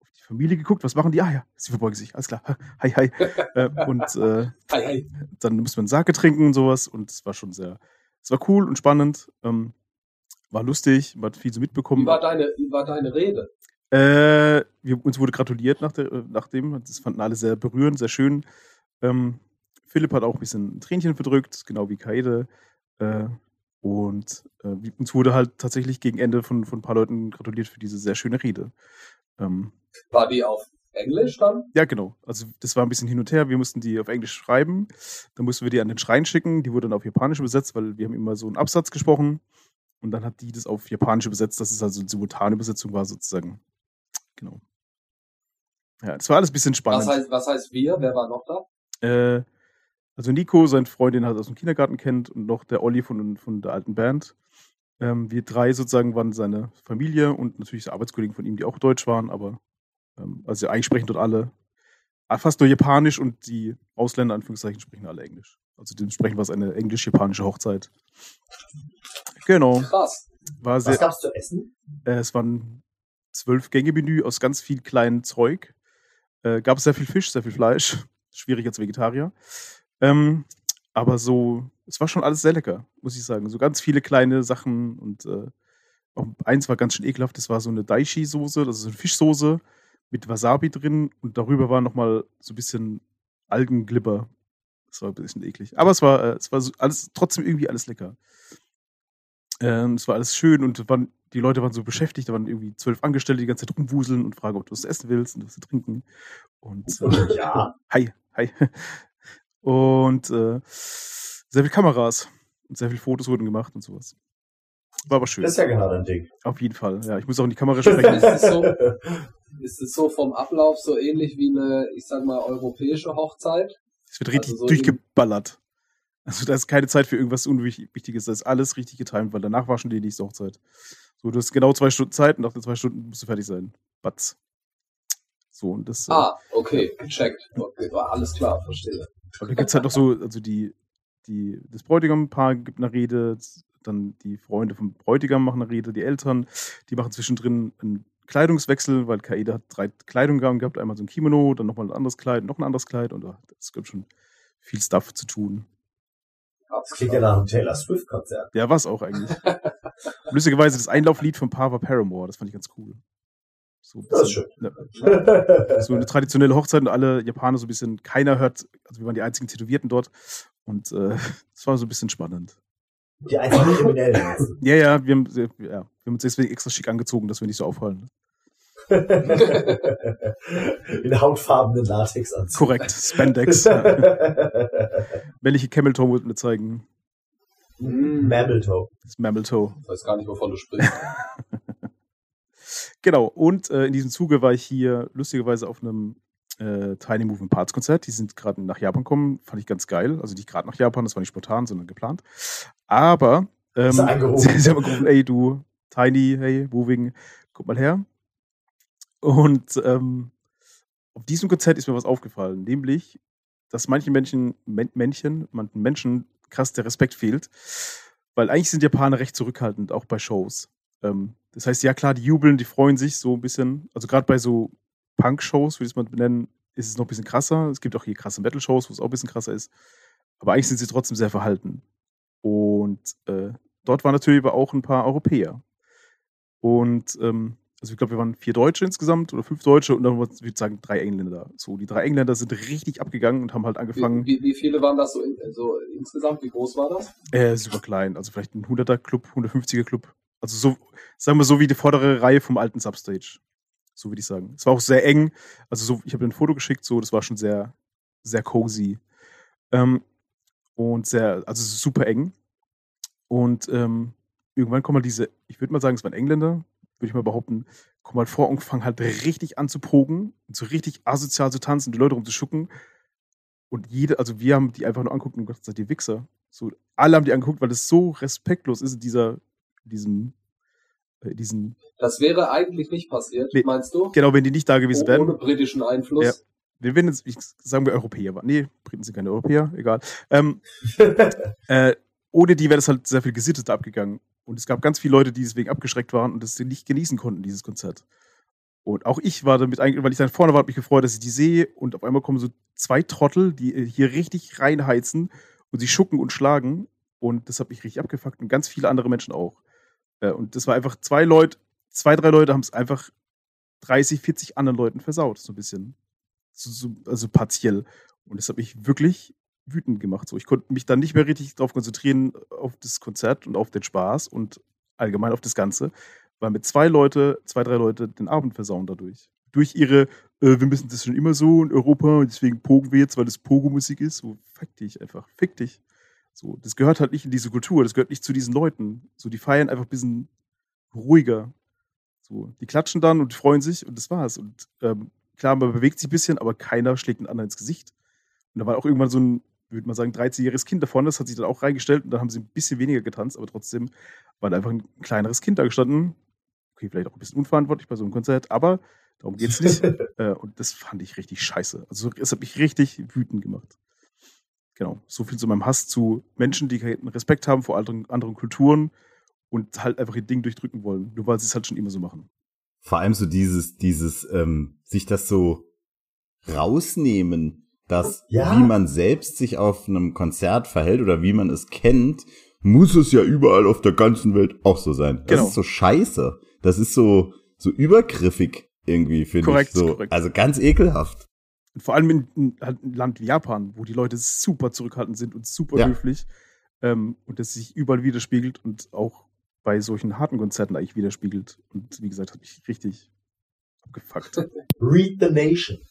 auf die Familie geguckt. Was machen die? Ah ja, sie verbeugen sich. Alles klar. Hi, hi. äh, und äh, Hi, hi. dann musste man Sake trinken und sowas und es war schon sehr, es war cool und spannend, ähm, war lustig, man hat viel so mitbekommen. Wie war deine, wie war deine Rede? Äh, wir, uns wurde gratuliert nach, der, äh, nach dem, das fanden alle sehr berührend, sehr schön. Ähm, Philipp hat auch ein bisschen ein Tränchen verdrückt, genau wie Kaede. Äh, und äh, uns wurde halt tatsächlich gegen Ende von, von ein paar Leuten gratuliert für diese sehr schöne Rede. Ähm, War die auf Englisch dann? ja, genau. Also das war ein bisschen hin und her. Wir mussten die auf Englisch schreiben. Dann mussten wir die an den Schrein schicken. Die wurde dann auf Japanisch übersetzt, weil wir haben immer so einen Absatz gesprochen. Und dann hat die das auf Japanisch übersetzt, dass es also eine simultane Übersetzung war sozusagen. Genau. Ja, das war alles ein bisschen spannend. Was heißt, was heißt wir? Wer war noch da? Äh, also Nico, seine Freundin hat aus dem Kindergarten kennt und noch der Olli von, von der alten Band. Ähm, wir drei sozusagen waren seine Familie und natürlich Arbeitskollegen von ihm, die auch Deutsch waren, aber ähm, also eigentlich sprechen dort alle ah, fast nur Japanisch und die Ausländer, Anführungszeichen, sprechen alle Englisch. Also dementsprechend war es eine englisch-japanische Hochzeit. Genau. Krass. War Was sehr, gab's zu essen? äh, es waren zwölf Gänge-Menü aus ganz viel kleinem Zeug. Äh, gab sehr viel Fisch, sehr viel Fleisch. Schwierig als Vegetarier. Ähm, aber so, es war schon alles sehr lecker, muss ich sagen. So ganz viele kleine Sachen und äh, auch eins war ganz schön ekelhaft. Das war so eine Daishi-Soße, das ist eine Fischsoße mit Wasabi drin und darüber war nochmal so ein bisschen Algenglibber. Das war ein bisschen eklig. Aber es war, äh, es war so alles, trotzdem irgendwie alles lecker. Ähm, es war alles schön und waren die Leute waren so beschäftigt, da waren irgendwie zwölf Angestellte, die die ganze Zeit rumwuseln und fragen, ob du was essen willst und was zu trinken. Und äh, Ja. hi, hi. Und äh, sehr viele Kameras und sehr viele Fotos wurden gemacht und sowas. War aber schön. Das ist ja genau dein Ding. Auf jeden Fall. Ja, ich muss auch in die Kamera sprechen. Ist es so, ist es so vom Ablauf so ähnlich wie eine, ich sag mal, europäische Hochzeit? Es wird richtig Also so durchgeballert. Also da ist keine Zeit für irgendwas Unwichtiges. Das ist alles richtig getimt, weil danach war schon die nächste Hochzeit. So, du hast genau zwei Stunden Zeit und nach den zwei Stunden musst du fertig sein. Batz. So, und das. äh, Ah, okay, gecheckt. Okay, war alles klar, verstehe. Und dann gibt's halt noch so, also die, die, das Bräutigampaar gibt eine Rede, dann die Freunde vom Bräutigam machen eine Rede, die Eltern, die machen zwischendrin einen Kleidungswechsel, weil Kaede hat drei Kleidungen gehabt, einmal so ein Kimono, dann nochmal ein anderes Kleid, noch ein anderes Kleid und es gibt schon viel Stuff zu tun. Das klingt ja nach einem Taylor Swift-Konzert. Ja, was auch eigentlich. Lustigerweise das Einlauflied von Pava Paramore, das fand ich ganz cool. So ein Das ist bisschen- Ja, so eine traditionelle Hochzeit und alle Japaner so ein bisschen, keiner hört, also wir waren die einzigen Tätowierten dort und äh, es war so ein bisschen spannend. Die einzigen Kriminellen. Ja, ja, wir haben, ja, wir haben uns deswegen extra schick angezogen, dass wir nicht so auffallen. In hautfarbenen Latexanzug. Korrekt, Spandex. ja. Männliche Camel Toe wollten wir zeigen. Hm, Mammal Toe. Das Mammal Toe. Ich weiß gar nicht, wovon du sprichst. Genau, und äh, in diesem Zuge war ich hier lustigerweise auf einem äh, Tiny Moving Parts Konzert. Die sind gerade nach Japan gekommen, fand ich ganz geil. Also nicht gerade nach Japan, das war nicht spontan, sondern geplant. Aber ähm, sie, sie haben gerufen, ey du, Tiny, hey, Moving, guck mal her. Und ähm, auf diesem Konzert ist mir was aufgefallen, nämlich, dass manchen Menschen, Men Männchen, manchen Menschen krass der Respekt fehlt. Weil eigentlich sind Japaner recht zurückhaltend, auch bei Shows. Ähm, das heißt, ja klar, die jubeln, die freuen sich so ein bisschen. Also gerade bei so Punk-Shows, würde ich es mal benennen, ist es noch ein bisschen krasser. Es gibt auch hier krasse Metal-Shows, wo es auch ein bisschen krasser ist. Aber eigentlich sind sie trotzdem sehr verhalten. Und äh, dort waren natürlich aber auch ein paar Europäer. Und ähm, also ich glaube, wir waren vier Deutsche insgesamt oder fünf Deutsche und dann würde ich sagen drei Engländer. So, die drei Engländer sind richtig abgegangen und haben halt angefangen, Wie, wie, wie viele waren das so, in, so insgesamt? Wie groß war das? äh, super klein, also vielleicht ein 100er Club, 150er Club. Also so, sagen wir so wie die vordere Reihe vom alten Substage. So würde ich sagen. Es war auch sehr eng. Also so, ich habe ein Foto geschickt, so, das war schon sehr, sehr cozy. Ähm, und sehr, also super eng. Und ähm, irgendwann kommen halt diese, ich würde mal sagen, es waren Engländer, würde ich mal behaupten, kommen halt vor und fangen halt richtig an zu progen und so richtig asozial zu tanzen, die Leute rumzuschucken. Und jede, also wir haben die einfach nur anguckt und gesagt, ihr Wichser. So, alle haben die angeguckt, weil es so respektlos ist in dieser, diesem, äh, diesen, Das wäre eigentlich nicht passiert, Nee. meinst du? genau, wenn die nicht da gewesen wären. Ohne britischen Einfluss. Ja. Wir werden jetzt, ich sagen wir Europäer waren. Nee, Briten sind keine Europäer, egal. Ähm, äh, ohne die wäre das halt sehr viel gesitteter abgegangen. Und es gab ganz viele Leute, die deswegen abgeschreckt waren und das nicht genießen konnten, dieses Konzert. Und auch ich war damit eigentlich, weil ich dann vorne war, habe mich gefreut, dass ich die sehe und auf einmal kommen so zwei Trottel, die äh, hier richtig reinheizen und sie schucken und schlagen. Und das hat mich richtig abgefuckt und ganz viele andere Menschen auch. Äh, und das war einfach zwei Leute, zwei, drei Leute haben es einfach 30, 40 anderen Leuten versaut, so ein bisschen. So, so, also partiell. Und das hat mich wirklich wütend gemacht. So, ich konnte mich dann nicht mehr richtig darauf konzentrieren, auf das Konzert und auf den Spaß und allgemein auf das Ganze, weil mit zwei Leute, zwei, drei Leute den Abend versauen dadurch. Durch ihre, äh, wir müssen das schon immer so in Europa und deswegen pogen wir jetzt, weil das Pogo-Musik ist. So, fick dich einfach, fick dich. So, das gehört halt nicht in diese Kultur, das gehört nicht zu diesen Leuten. So, die feiern einfach ein bisschen ruhiger. So, die klatschen dann und freuen sich und das war's. Und ähm, klar, man bewegt sich ein bisschen, aber keiner schlägt einen anderen ins Gesicht. Und da war auch irgendwann so ein, würde man sagen, 13-jähriges Kind da vorne, das hat sich dann auch reingestellt und dann haben sie ein bisschen weniger getanzt, aber trotzdem war da einfach ein kleineres Kind da gestanden. Okay, vielleicht auch ein bisschen unverantwortlich bei so einem Konzert, aber darum geht's nicht. äh, und das fand ich richtig scheiße. Also es hat mich richtig wütend gemacht. Genau, so viel zu meinem Hass zu Menschen, die keinen Respekt haben vor anderen, anderen Kulturen und halt einfach ihr Ding durchdrücken wollen, nur weil sie es halt schon immer so machen. Vor allem so dieses, dieses, ähm, sich das so rausnehmen, dass Ja. wie man selbst sich auf einem Konzert verhält oder wie man es kennt, muss es ja überall auf der ganzen Welt auch so sein. Das Genau. ist so scheiße. Das ist so, so übergriffig irgendwie, finde ich. So, korrekt. Also ganz ekelhaft. Und vor allem in, in halt ein Land wie Japan, wo die Leute super zurückhaltend sind und super Ja. höflich ähm, und das sich überall widerspiegelt und auch bei solchen harten Konzerten eigentlich widerspiegelt. Und wie gesagt, hat mich richtig abgefuckt. Read the Nation.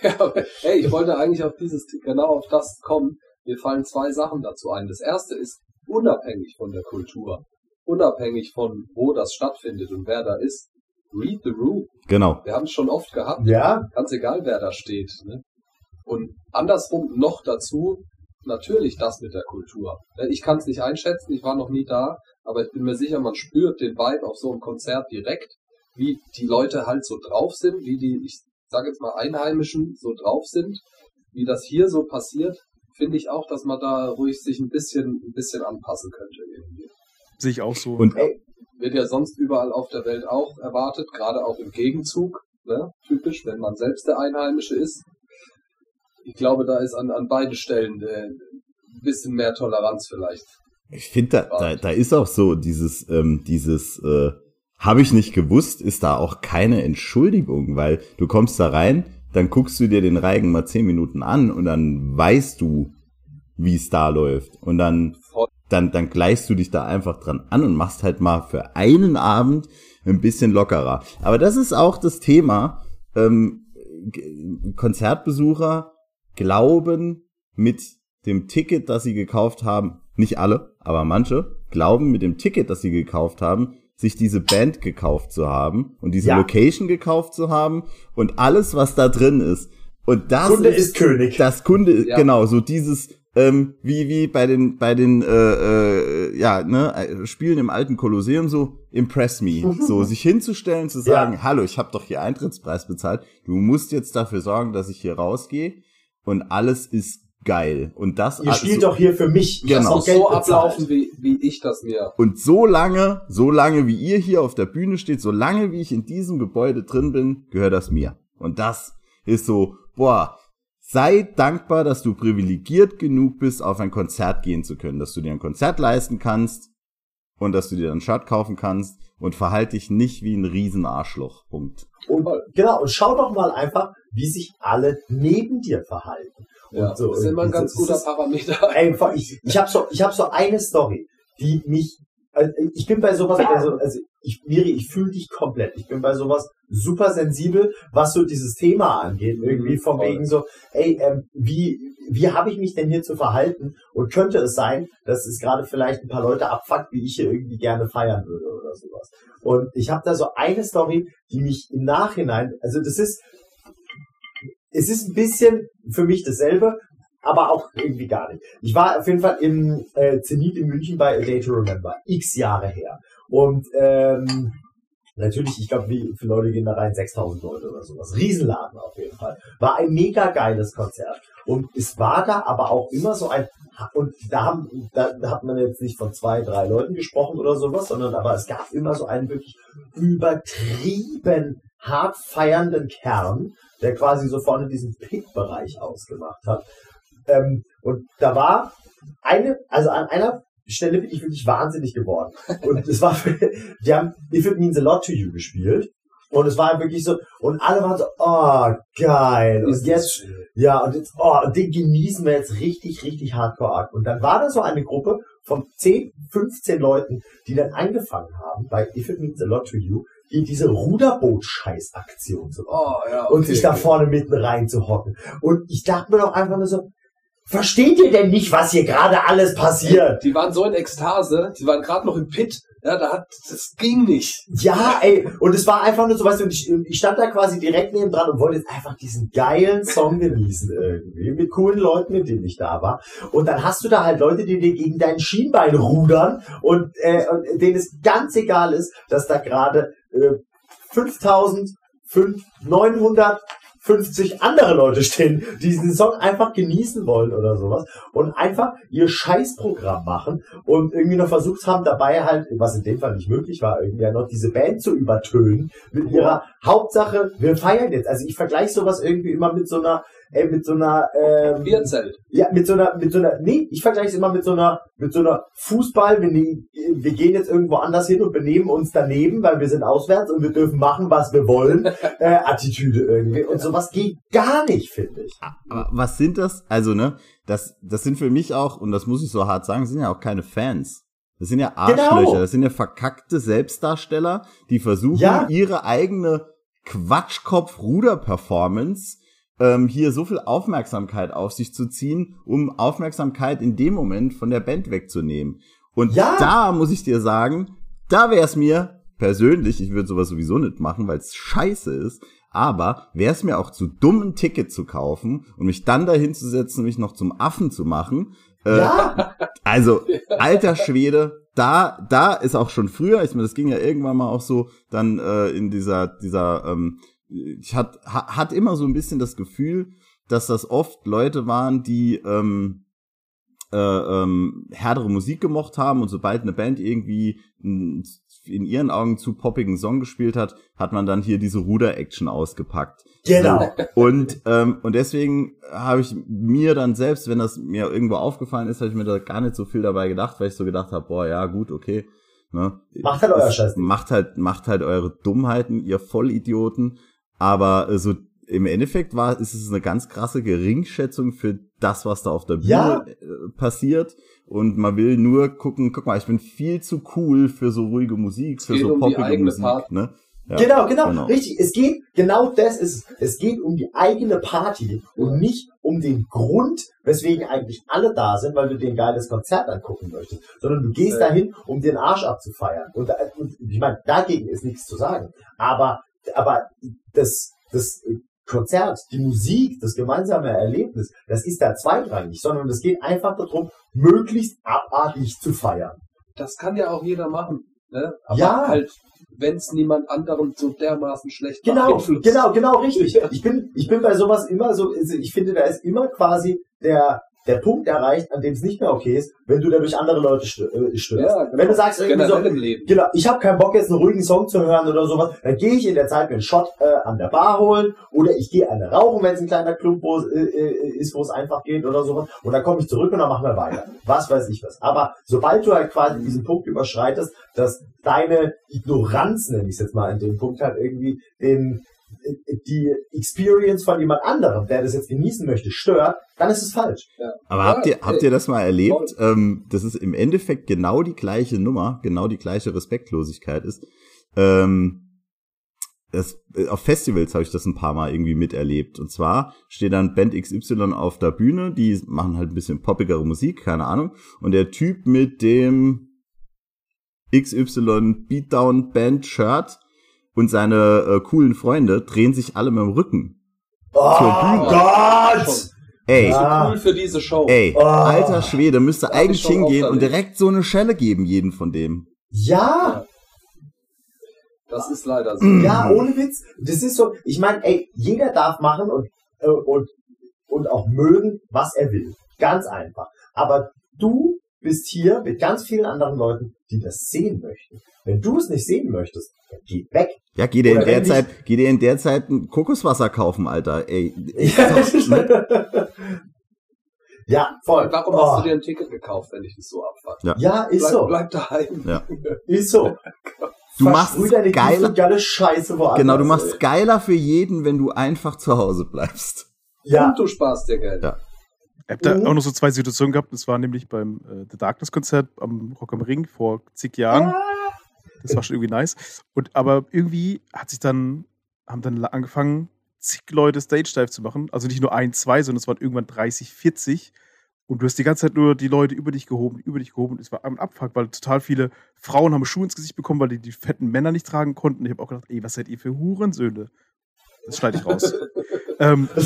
Ja, aber, hey, ich wollte eigentlich auf dieses, genau auf das kommen. Mir fallen zwei Sachen dazu ein. Das erste ist unabhängig von der Kultur, unabhängig von wo das stattfindet und wer da ist. Read the room. Genau. Wir haben es schon oft gehabt. Ja, Ganz egal, wer da steht. Ne? Und andersrum noch dazu, natürlich das mit der Kultur. Äh, Ich kann es nicht einschätzen, ich war noch nie da, aber ich bin mir sicher, man spürt den Vibe auf so einem Konzert direkt, wie die Leute halt so drauf sind, wie die, ich sage jetzt mal Einheimischen so drauf sind, wie das hier so passiert, finde ich auch, dass man da ruhig sich ein bisschen, ein bisschen anpassen könnte irgendwie. Sehe ich auch so. Und ey, Wird ja sonst überall auf der Welt auch erwartet, gerade auch im Gegenzug, ne? typisch, wenn man selbst der Einheimische ist. Ich glaube, da ist an, an beiden Stellen äh, ein bisschen mehr Toleranz vielleicht. Ich finde, da, da, da ist auch so dieses, ähm, dieses, äh, habe ich nicht gewusst, ist da auch keine Entschuldigung, weil du kommst da rein, dann guckst du dir den Reigen mal zehn Minuten an und dann weißt du, wie es da läuft. Und dann. Dann, dann gleichst du dich da einfach dran an und machst halt mal für einen Abend ein bisschen lockerer. Aber das ist auch das Thema. Ähm, Konzertbesucher glauben mit dem Ticket, das sie gekauft haben, nicht alle, aber manche, glauben mit dem Ticket, das sie gekauft haben, sich diese Band gekauft zu haben und diese Ja. Location gekauft zu haben und alles, was da drin ist. Und das Kunde ist, ist König. das Kunde, Ja. genau, so dieses, ähm, wie, wie bei den, bei den, äh, äh, ja, ne, äh, Spielen im alten Kolosseum so, impress me. so, sich hinzustellen, zu sagen, Ja. hallo, ich habe doch hier Eintrittspreis bezahlt, du musst jetzt dafür sorgen, dass ich hier rausgehe und alles ist geil. Und das Ihr spielt so, doch hier für mich. Ich Genau. hab Muss doch Geld so ablaufen, wie, wie ich das mir. Und so lange, so lange wie ihr hier auf der Bühne steht, so lange wie ich in diesem Gebäude drin bin, gehört das mir. Und das ist so, boah, sei dankbar, dass du privilegiert genug bist, auf ein Konzert gehen zu können, dass du dir ein Konzert leisten kannst und dass du dir ein Shirt kaufen kannst und verhalte dich nicht wie ein Riesenarschloch. Punkt. Und, genau, und schau doch mal einfach, wie sich alle neben dir verhalten. Ja, Und so, das ist immer ein ganz das guter Parameter. Ey, ich, ich habe so, ich hab so eine Story, die mich, also ich bin bei sowas, also, also ich, Miri, ich fühle dich komplett. Ich bin bei sowas super sensibel, was so dieses Thema angeht. Irgendwie von voll. wegen so, ey, ähm, wie, wie habe ich mich denn hier zu verhalten? Und könnte es sein, dass es gerade vielleicht ein paar Leute abfuckt, wie ich hier irgendwie gerne feiern würde oder sowas. Und ich habe da so eine Story, die mich im Nachhinein, also das ist, es ist ein bisschen für mich dasselbe, aber auch irgendwie gar nicht. Ich war auf jeden Fall im äh, Zenit in München bei A Day to Remember, x Jahre her. Und ähm, natürlich, ich glaube, wie viele Leute gehen da rein? 6000 Leute oder sowas. Riesenladen auf jeden Fall. War ein mega geiles Konzert. Und es war da aber auch immer so ein, und da, haben, da, da hat man jetzt nicht von zwei, drei Leuten gesprochen oder sowas, sondern aber es gab immer so einen wirklich übertrieben hart feiernden Kern, der quasi so vorne diesen Pit-Bereich ausgemacht hat. Ähm, und da war eine, also an einer Stelle bin ich wirklich wahnsinnig geworden. Und es war, die haben If It Means a Lot to You gespielt. Und es war wirklich so, und alle waren so, oh, geil. Und jetzt, ja, und jetzt, oh, und den genießen wir jetzt richtig, richtig hardcore arg. Und dann war da so eine Gruppe von 10, 15 Leuten, die dann angefangen haben, bei If It Means a Lot to You, hier diese Ruderboot-Scheiß-Aktion zu machen Oh, ja, und okay, sich da okay. vorne mitten rein zu hocken. Und ich dachte mir doch einfach nur so, versteht ihr denn nicht, was hier gerade alles passiert? Die waren so in Ekstase, die waren gerade noch im Pit. Ja, da hat, das ging nicht. Ja, ey, und es war einfach nur so, weißt du, und ich, ich stand da quasi direkt neben dran und wollte jetzt einfach diesen geilen Song genießen irgendwie, mit coolen Leuten, mit denen ich da war. Und dann hast du da halt Leute, die dir gegen dein Schienbein rudern und, äh, und denen es ganz egal ist, dass da gerade äh, 5950 andere Leute stehen, die diesen Song einfach genießen wollen oder sowas und einfach ihr Scheißprogramm machen und irgendwie noch versucht haben, dabei halt, was in dem Fall nicht möglich war, irgendwie ja noch diese Band zu übertönen mit ihrer Hauptsache, wir feiern jetzt. Also ich vergleiche sowas irgendwie immer mit so einer, ey, mit so einer, ähm, Bierzelt. ja, mit so einer, mit so einer, nee, ich vergleiche es immer mit so einer, mit so einer Fußball, wir, ne- wir gehen jetzt irgendwo anders hin und benehmen uns daneben, weil wir sind auswärts und wir dürfen machen, was wir wollen, äh, Attitüde irgendwie. Und sowas geht gar nicht, finde ich. Aber was sind das? Also, ne, das, das sind für mich auch, und das muss ich so hart sagen, sind ja auch keine Fans. Das sind ja Arschlöcher, Genau. das sind ja verkackte Selbstdarsteller, die versuchen, Ja. ihre eigene Quatschkopf-Ruder-Performance ähm, hier so viel Aufmerksamkeit auf sich zu ziehen, um Aufmerksamkeit in dem Moment von der Band wegzunehmen. Und Ja. da muss ich dir sagen, da wäre es mir persönlich, ich würde sowas sowieso nicht machen, weil es scheiße ist, aber wäre es mir auch zu dumm, ein Ticket zu kaufen und mich dann dahin zu setzen mich noch zum Affen zu machen. Äh, Ja, also, alter Schwede, da, da ist auch schon früher, ich meine, das ging ja irgendwann mal auch so, dann äh, in dieser, dieser, ähm, ich hat, ha, hat immer so ein bisschen das Gefühl, dass das oft Leute waren, die ähm, äh, ähm, härtere Musik gemocht haben und sobald eine Band irgendwie einen in ihren Augen zu poppigen Song gespielt hat, hat man dann hier diese Ruder-Action ausgepackt. genau. Und, ähm, und deswegen habe ich mir dann selbst, wenn das mir irgendwo aufgefallen ist, habe ich mir da gar nicht so viel dabei gedacht, weil ich so gedacht habe, boah, ja, gut, okay. Ne? Macht halt euer Scheiß. Macht halt, macht halt eure Dummheiten, ihr Vollidioten. Aber äh, so im Endeffekt war, ist es eine ganz krasse Geringschätzung für das, was da auf der Bühne Ja. äh, passiert. Und man will nur gucken, guck mal, ich bin viel zu cool für so ruhige Musik, für so um poppige Musik. Party. Ne? Ja, genau, genau, genau. richtig. Es geht, genau das ist, es. es geht um die eigene Party und nicht um den Grund, weswegen eigentlich alle da sind, weil du dir ein geiles Konzert angucken möchtest, sondern du gehst Ja. dahin, um den Arsch abzufeiern. Und, und ich meine, dagegen ist nichts zu sagen. Aber, aber das, das Konzert, die Musik, das gemeinsame Erlebnis, das ist da zweitrangig, sondern es geht einfach darum, möglichst abartig zu feiern. Das kann ja auch jeder machen. Ne? Aber Ja. halt, wenn es niemand anderem so dermaßen schlecht Genau, genau, genau, richtig. Ich bin, ich bin bei sowas immer so, also ich finde, da ist immer quasi der, der Punkt erreicht, an dem es nicht mehr okay ist, wenn du dadurch andere Leute stö äh, störst. Ja, Wenn du sagst irgendwie so, Generell im Leben. genau, ich habe keinen Bock jetzt einen ruhigen Song zu hören oder sowas, dann gehe ich in der Zeit mir einen Shot äh, an der Bar holen oder ich gehe eine rauchen, wenn es ein kleiner Club wo, es, äh, äh, ist, wo es einfach geht oder sowas und dann komme ich zurück und dann machen wir weiter. Was weiß ich was. Aber sobald du halt quasi diesen Punkt überschreitest, dass deine Ignoranz, nenne ich es jetzt mal an dem Punkt halt irgendwie den die Experience von jemand anderem, der das jetzt genießen möchte, stört, dann ist es falsch. Aber Ja, habt ihr, habt ihr das mal erlebt? Ähm, das ist im Endeffekt genau die gleiche Nummer, genau die gleiche Respektlosigkeit ist. Ähm, das, äh, auf Festivals habe ich das ein paar Mal irgendwie miterlebt. Und zwar steht dann Band XY auf der Bühne, die machen halt ein bisschen poppigere Musik, keine Ahnung. Und der Typ mit dem XY Beatdown Band Shirt und seine äh, coolen Freunde drehen sich alle mit dem Rücken. Oh Bühne. Gott! Ey, So Ah. cool für diese Show. ey, Oh. alter Schwede, müsste ich eigentlich hingehen und direkt so eine Schelle geben, jeden von dem. Ja, Das ist leider so. ja, ohne Witz. Das ist so, ich meine, ey, jeder darf machen und, äh, und, und auch mögen, was er will. Ganz einfach. Aber du bist hier mit ganz vielen anderen Leuten, die das sehen möchten. Wenn du es nicht sehen möchtest, dann geh weg. Ja, geh dir in der Zeit, geh dir in der Zeit ein Kokoswasser kaufen, Alter. Ey, ja, voll. Warum Oh. hast du dir ein Ticket gekauft, wenn ich das so abfuck? Ja, ist Bleib, so. bleib daheim. Ja. Ist so. Du machst deine geiler- geile Scheiße woanders. genau, du machst ey. geiler für jeden, wenn du einfach zu Hause bleibst. Ja, Und du sparst dir Geld. Ja. Ich habe da Mhm. auch noch so zwei Situationen gehabt. Das war nämlich beim äh, The Darkness Konzert am Rock am Ring vor zig Jahren. Das war schon irgendwie nice. Und aber irgendwie hat sich dann, haben dann angefangen, zig Leute Stage Dive zu machen. Also nicht nur ein, zwei, sondern es waren irgendwann 30, 40. Und du hast die ganze Zeit nur die Leute über dich gehoben, über dich gehoben. Und es war ein Abfuck, weil total viele Frauen haben Schuhe ins Gesicht bekommen, weil die die fetten Männer nicht tragen konnten. Ich habe auch gedacht, ey, was seid ihr für Hurensöhne? Das schneide ich raus. ähm,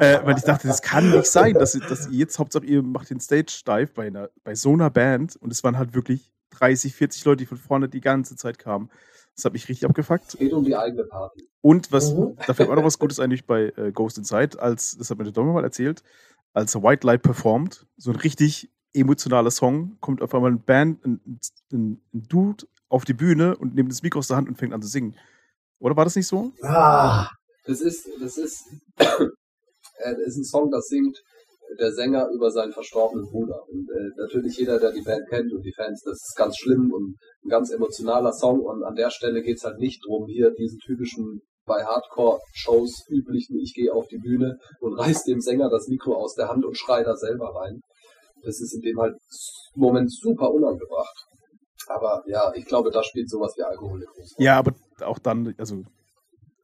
äh, weil ich dachte, das kann nicht sein, dass, ihr- dass ihr jetzt, Hauptsache ihr macht den Stage Dive bei, einer, bei so einer Band und es waren halt wirklich 30, 40 Leute, die von vorne die ganze Zeit kamen. Das hat mich richtig abgefuckt. Es geht um die eigene Party. Und was, Mhm. da fällt mir auch noch was Gutes eigentlich bei äh, Ghost Inside, als, das hat mir der Domme mal erzählt, als White Light performt, so ein richtig emotionaler Song, kommt auf einmal ein Band, ein, ein, ein Dude auf die Bühne und nimmt das Mikro aus der Hand und fängt an zu singen. Oder war das nicht so? ah, Das ist, das ist, äh, ist ein Song, das singt der Sänger über seinen verstorbenen Bruder. Und äh, natürlich jeder, der die Band kennt und die Fans, das ist ganz schlimm und ein ganz emotionaler Song. Und an der Stelle geht's halt nicht drum, hier diesen typischen bei Hardcore-Shows üblichen, ich gehe auf die Bühne und reiß dem Sänger das Mikro aus der Hand und schrei da selber rein. Das ist in dem halt Moment super unangebracht. Aber ja, ich glaube, da spielt sowas wie Alkohol eine große Rolle. Ja, aber auch dann, also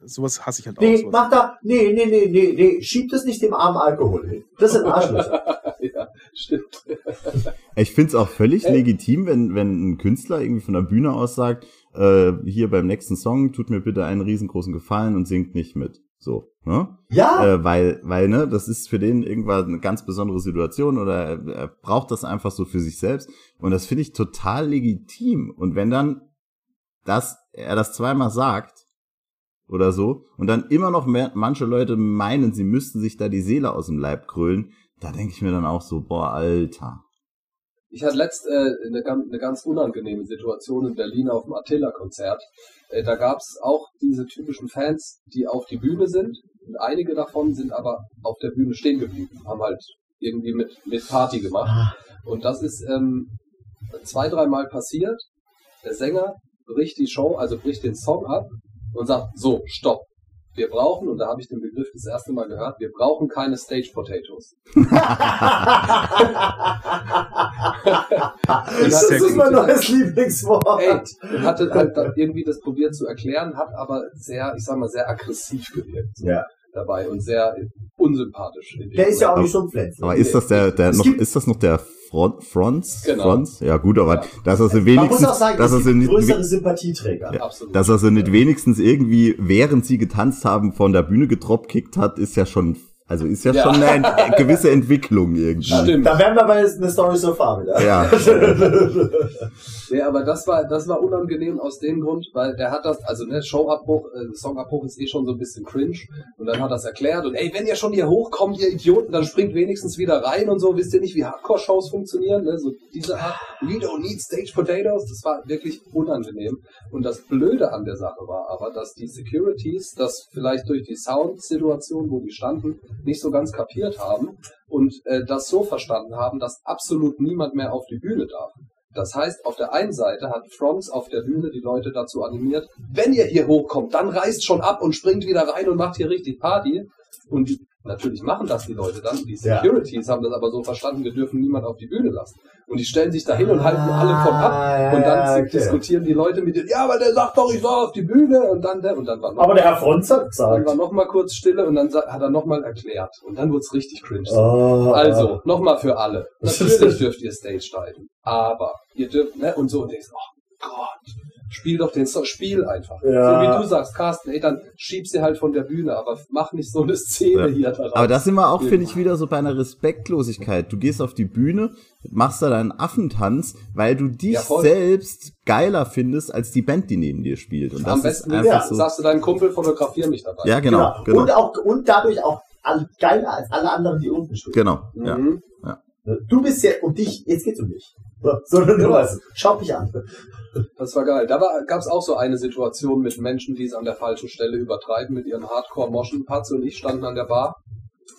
sowas hasse ich halt auch. Nee, mach da, nee, nee, nee, nee, nee, schieb das nicht dem armen Alkohol hin. Das sind Arschlöcher. ja, stimmt. Ich find's auch völlig Ey. legitim, wenn, wenn ein Künstler irgendwie von der Bühne aus sagt, äh, hier beim nächsten Song tut mir bitte einen riesengroßen Gefallen und singt nicht mit. So, ne? Ja, Äh, weil, weil, ne, das ist für den irgendwann eine ganz besondere Situation oder er, er braucht das einfach so für sich selbst. Und das finde ich total legitim. Und wenn dann das, er das zweimal sagt oder so und dann immer noch mehr, manche Leute meinen, sie müssten sich da die Seele aus dem Leib krölen, da denke ich mir dann auch so, boah, Alter. Ich hatte letzt äh, eine, ganz, eine ganz unangenehme Situation in Berlin auf dem Attila-Konzert. Äh, da gab's auch diese typischen Fans, die auf die Bühne sind. Und einige davon sind aber auf der Bühne stehen geblieben, haben halt irgendwie mit, mit Party gemacht. Ah. Und das ist ähm, zwei, dreimal passiert. Der Sänger bricht die Show, also bricht den Song ab und sagt, so, stopp. Wir brauchen, und da habe ich den Begriff das erste Mal gehört, wir brauchen keine Stage Potatoes. das ist mein neues Lieblingswort. Ey, und hatte halt dann irgendwie das probiert zu erklären, hat aber sehr, ich sag mal, sehr aggressiv gewirkt so Ja. dabei und sehr unsympathisch. Der ist ja auch nicht so ein Pflänzchen. Aber ist das der, der Es noch, ist das noch der Front, Fronts? Genau. Fronts? Ja, gut, aber Ja. dass er Man wenigstens, sagen, dass er gibt nicht, größere Sympathieträger. Ja. Absolut. dass er so nicht wenigstens irgendwie, während sie getanzt haben, von der Bühne gedropkickt hat, ist ja schon, also ist ja, Ja. schon eine ent gewisse Entwicklung irgendwie. Stimmt. Da wären wir bei eine Story so far wieder. Ja. Nee, aber das war, das war unangenehm aus dem Grund, weil der hat das, also ne, Showabbruch, äh, Songabbruch ist eh schon so ein bisschen cringe und dann hat er es erklärt und ey, wenn ihr schon hier hochkommt, ihr Idioten, dann springt wenigstens wieder rein und so, wisst ihr nicht, wie Hardcore-Shows funktionieren, ne, so diese Art, we don't need stage potatoes, das war wirklich unangenehm und das Blöde an der Sache war aber, dass die Securities das vielleicht durch die Sound-Situation, wo die standen, nicht so ganz kapiert haben und äh, das so verstanden haben, dass absolut niemand mehr auf die Bühne darf. Das heißt, auf der einen Seite hat Fronts auf der Bühne die Leute dazu animiert, wenn ihr hier hochkommt, dann reißt schon ab und springt wieder rein und macht hier richtig Party. Und die, natürlich machen das die Leute dann. Die Ja. Securities haben das aber so verstanden, wir dürfen niemand auf die Bühne lassen. Und die stellen sich dahin und halten alle von ab. Ah, ja, und dann ja, okay. diskutieren die Leute mit denen, ja, aber der sagt doch, ich soll auf die Bühne. Und dann der, und dann war noch, Aber der Herr Fronz hat dann gesagt. war noch mal kurz Stille und dann hat er noch mal erklärt. Und dann wurde es richtig cringe. Oh, Also, nochmal für alle. Natürlich dürft ihr Stage steigen. Aber ihr dürft, ne, und so, und denkst, oh Gott, spiel doch den Song, spiel einfach. Ja. So wie du sagst, Carsten, ey, dann schieb sie halt von der Bühne, aber mach nicht so eine Szene Ja. hier daraus. Aber das sind wir auch, finde ich, wieder so bei einer Respektlosigkeit. Du gehst auf die Bühne, machst da deinen Affentanz, weil du dich Ja, selbst geiler findest als die Band, die neben dir spielt. Und Am besten einfach ja, so. sagst du deinen Kumpel, fotografier mich dabei. Ja, genau, genau. Und genau. auch, und dadurch auch geiler als alle anderen, die unten stehen. Genau, ja. Mhm. Du bist ja, um dich, jetzt geht's um dich. So, sondern du weißt, schau mich an. Das war geil. Da gab es auch so eine Situation mit Menschen, die es an der falschen Stelle übertreiben mit ihrem Hardcore-Moschen. Patze und ich standen an der Bar.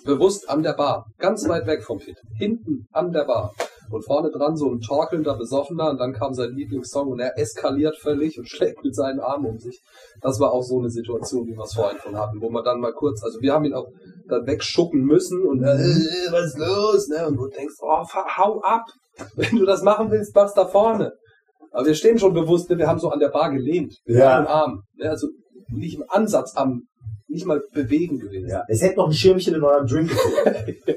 Bewusst an der Bar. Ganz weit weg vom Pit. Hinten an der Bar. Und vorne dran so ein torkelnder Besoffener und dann kam sein Lieblingssong und er eskaliert völlig und schlägt mit seinen Armen um sich. Das war auch so eine Situation, wie wir es vorhin von hatten, wo man dann mal kurz, also wir haben ihn auch dann wegschuppen müssen und äh, was ist los, ne? Und du denkst, oh, hau ab! Wenn du das machen willst, mach's da vorne. Aber wir stehen schon bewusst, ne? wir haben so an der Bar gelehnt, mit Ja. einem Arm. Ne? Also nicht im Ansatz am, nicht mal bewegen gewesen. Ja, es hätte noch ein Schirmchen in eurem Drink.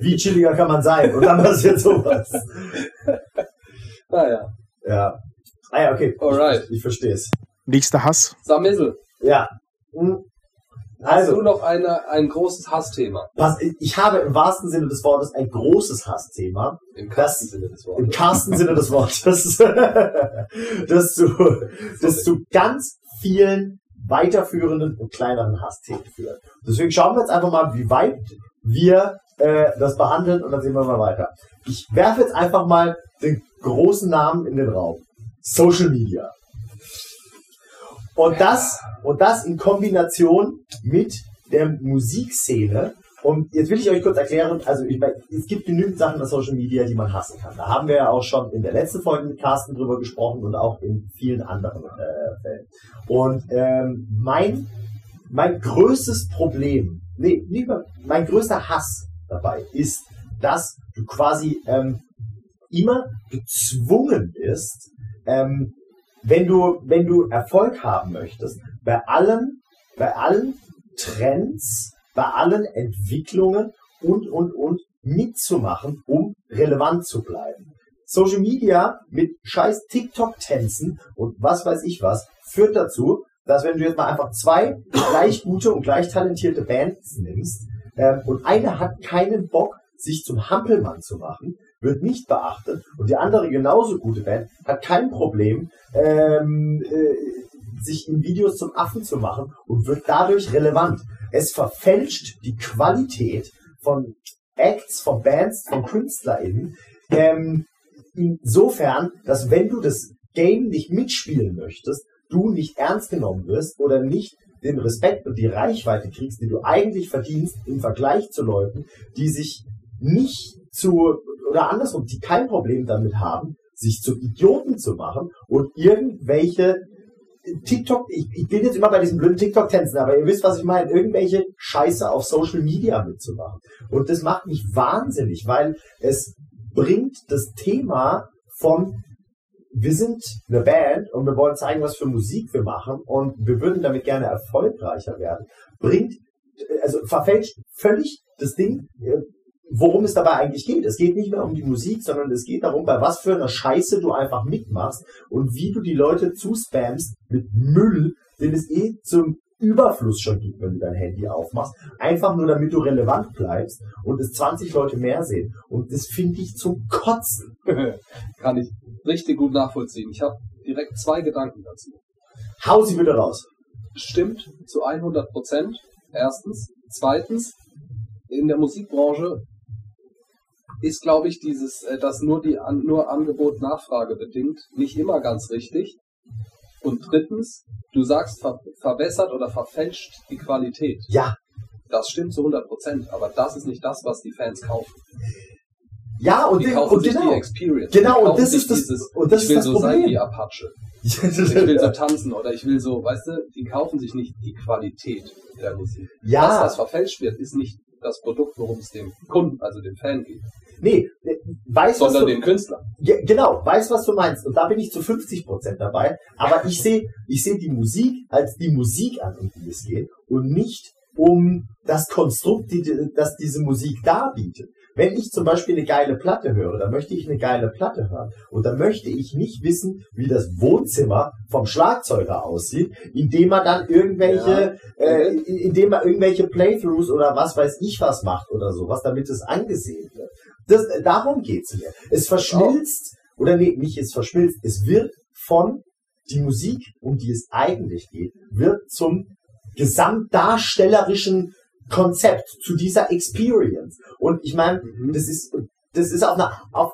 Wie chilliger kann man sein? Und dann passiert sowas. Naja, Ja. Ah ja, okay. Alright. Ich, ich verstehe es. Nächster Hass. Samissel, Ja. Hm. Hast du Also, noch eine, ein großes Hassthema? pass, ich habe im wahrsten Sinne des Wortes ein großes Hassthema. Im karsten Sinne des Im Wortes. karsten Sinne des Wortes. das zu, das zu ganz vielen weiterführenden und kleineren Hassthemen führt. Deswegen schauen wir jetzt einfach mal, wie weit wir äh, das behandeln und dann sehen wir mal weiter. Ich werfe jetzt einfach mal den großen Namen in den Raum. Social Media. Und das, und das in Kombination mit der Musikszene. Und jetzt will ich euch kurz erklären, also ich meine, es gibt genügend Sachen an Social Media, die man hassen kann. Da haben wir ja auch schon in der letzten Folge mit Carsten drüber gesprochen und auch in vielen anderen äh, Fällen. Und ähm, mein, mein größtes Problem, nee, mal, mein größter Hass dabei ist, dass du quasi ähm, immer gezwungen bist, ähm, wenn du, wenn du Erfolg haben möchtest, bei allen, bei allen Trends, bei allen Entwicklungen und, und, und mitzumachen, um relevant zu bleiben. Social Media mit scheiß TikTok-Tänzen und was weiß ich was führt dazu, dass wenn du jetzt mal einfach zwei gleich gute und gleich talentierte Bands nimmst ähm, und eine hat keinen Bock, sich zum Hampelmann zu machen, wird nicht beachtet und die andere genauso gute Band hat kein Problem, ähm, äh, sich in Videos zum Affen zu machen und wird dadurch relevant. Es verfälscht die Qualität von Acts, von Bands, von KünstlerInnen, ähm, insofern, dass wenn du das Game nicht mitspielen möchtest, du nicht ernst genommen wirst oder nicht den Respekt und die Reichweite kriegst, die du eigentlich verdienst im Vergleich zu Leuten, die sich nicht zu, oder andersrum, die kein Problem damit haben, sich zu Idioten zu machen und irgendwelche TikTok, ich, ich bin jetzt immer bei diesen blöden TikTok-Tänzen, aber ihr wisst, was ich meine, irgendwelche Scheiße auf Social Media mitzumachen. Und das macht mich wahnsinnig, weil es bringt das Thema von wir sind eine Band und wir wollen zeigen, was für Musik wir machen und wir würden damit gerne erfolgreicher werden, bringt, also verfälscht völlig das Ding, äh, worum es dabei eigentlich geht. Es geht nicht mehr um die Musik, sondern es geht darum, bei was für einer Scheiße du einfach mitmachst und wie du die Leute zuspammst mit Müll, den es eh zum Überfluss schon gibt, wenn du dein Handy aufmachst. Einfach nur, damit du relevant bleibst und es 20 Leute mehr sehen. Und das finde ich zum Kotzen. Kann ich richtig gut nachvollziehen. Ich habe direkt zwei Gedanken dazu. Hau sie bitte raus. Stimmt zu 100 Prozent. Erstens. Zweitens, in der Musikbranche ist, glaube ich, dieses, äh, dass nur die nur Angebot Nachfrage bedingt, nicht immer ganz richtig. Und drittens, du sagst ver verbessert oder verfälscht die Qualität. Ja. Das stimmt zu 100 Prozent, aber das ist nicht das, was die Fans kaufen. Ja, und, die den, kaufen und sich genau. die Experience. Genau, und das ist das, dieses, und das ich ist will das so Problem. sein wie Apache. Ich will so tanzen oder ich will so, weißt du, die kaufen sich nicht die Qualität der Musik. Ja. Das, was verfälscht wird, ist nicht das Produkt, worum es dem Kunden, also dem Fan geht, nee, weiß, was sondern du, dem Künstler. Ja, genau, weiß, was du meinst. Und da bin ich zu 50 Prozent dabei. Aber ich sehe, ich sehe die Musik als die Musik an, um die es geht. Und nicht um das Konstrukt, die, das diese Musik darbietet. Wenn ich zum Beispiel eine geile Platte höre, dann möchte ich eine geile Platte hören. Und dann möchte ich nicht wissen, wie das Wohnzimmer vom Schlagzeuger aussieht, indem er dann irgendwelche, äh, indem er irgendwelche Playthroughs oder was weiß ich was macht oder sowas, damit es angesehen wird. Das, darum geht's mir. Es verschmilzt, oder nee, nicht es verschmilzt, es wird von die Musik, um die es eigentlich geht, wird zum gesamtdarstellerischen Konzept, zu dieser Experience. Und ich meine, Mhm. das ist, das ist auf einer, auf,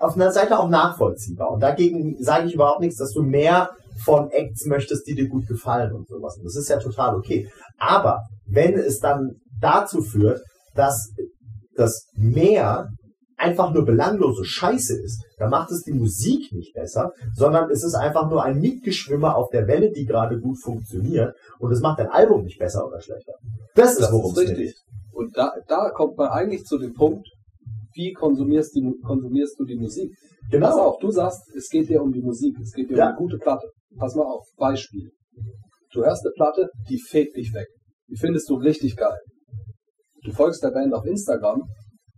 auf einer Seite auch nachvollziehbar. Und dagegen sage ich überhaupt nichts, dass du mehr von Acts möchtest, die dir gut gefallen und sowas. Und das ist ja total okay. Aber wenn es dann dazu führt, dass das mehr einfach nur belanglose Scheiße ist, dann macht es die Musik nicht besser, sondern es ist einfach nur ein Mitgeschwimmer auf der Welle, die gerade gut funktioniert und es macht dein Album nicht besser oder schlechter. Das ist, worum es geht. Und da, da kommt man eigentlich zu dem Punkt, wie konsumierst, die, konsumierst du die Musik? Pass Genau. auf, du sagst, es geht dir um die Musik, es geht dir Ja. um eine gute Platte. Pass mal auf, Beispiel. Du hörst eine Platte, die fegt dich weg. Die findest du richtig geil. Du folgst der Band auf Instagram,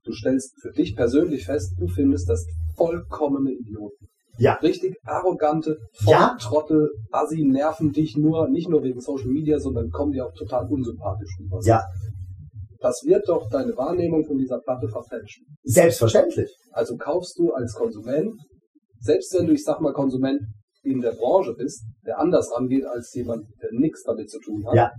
du stellst für dich persönlich fest, du findest das vollkommene Idioten. Ja. Richtig arrogante, Ja. Trottel, Assi, nerven dich nur, nicht nur wegen Social Media, sondern kommen dir auch total unsympathisch rüber. Ja, Das wird doch deine Wahrnehmung von dieser Platte verfälschen. selbstverständlich. Also kaufst du als Konsument, selbst wenn du, ich sag mal, Konsument in der Branche bist, der anders rangeht als jemand, der nichts damit zu tun hat, Ja.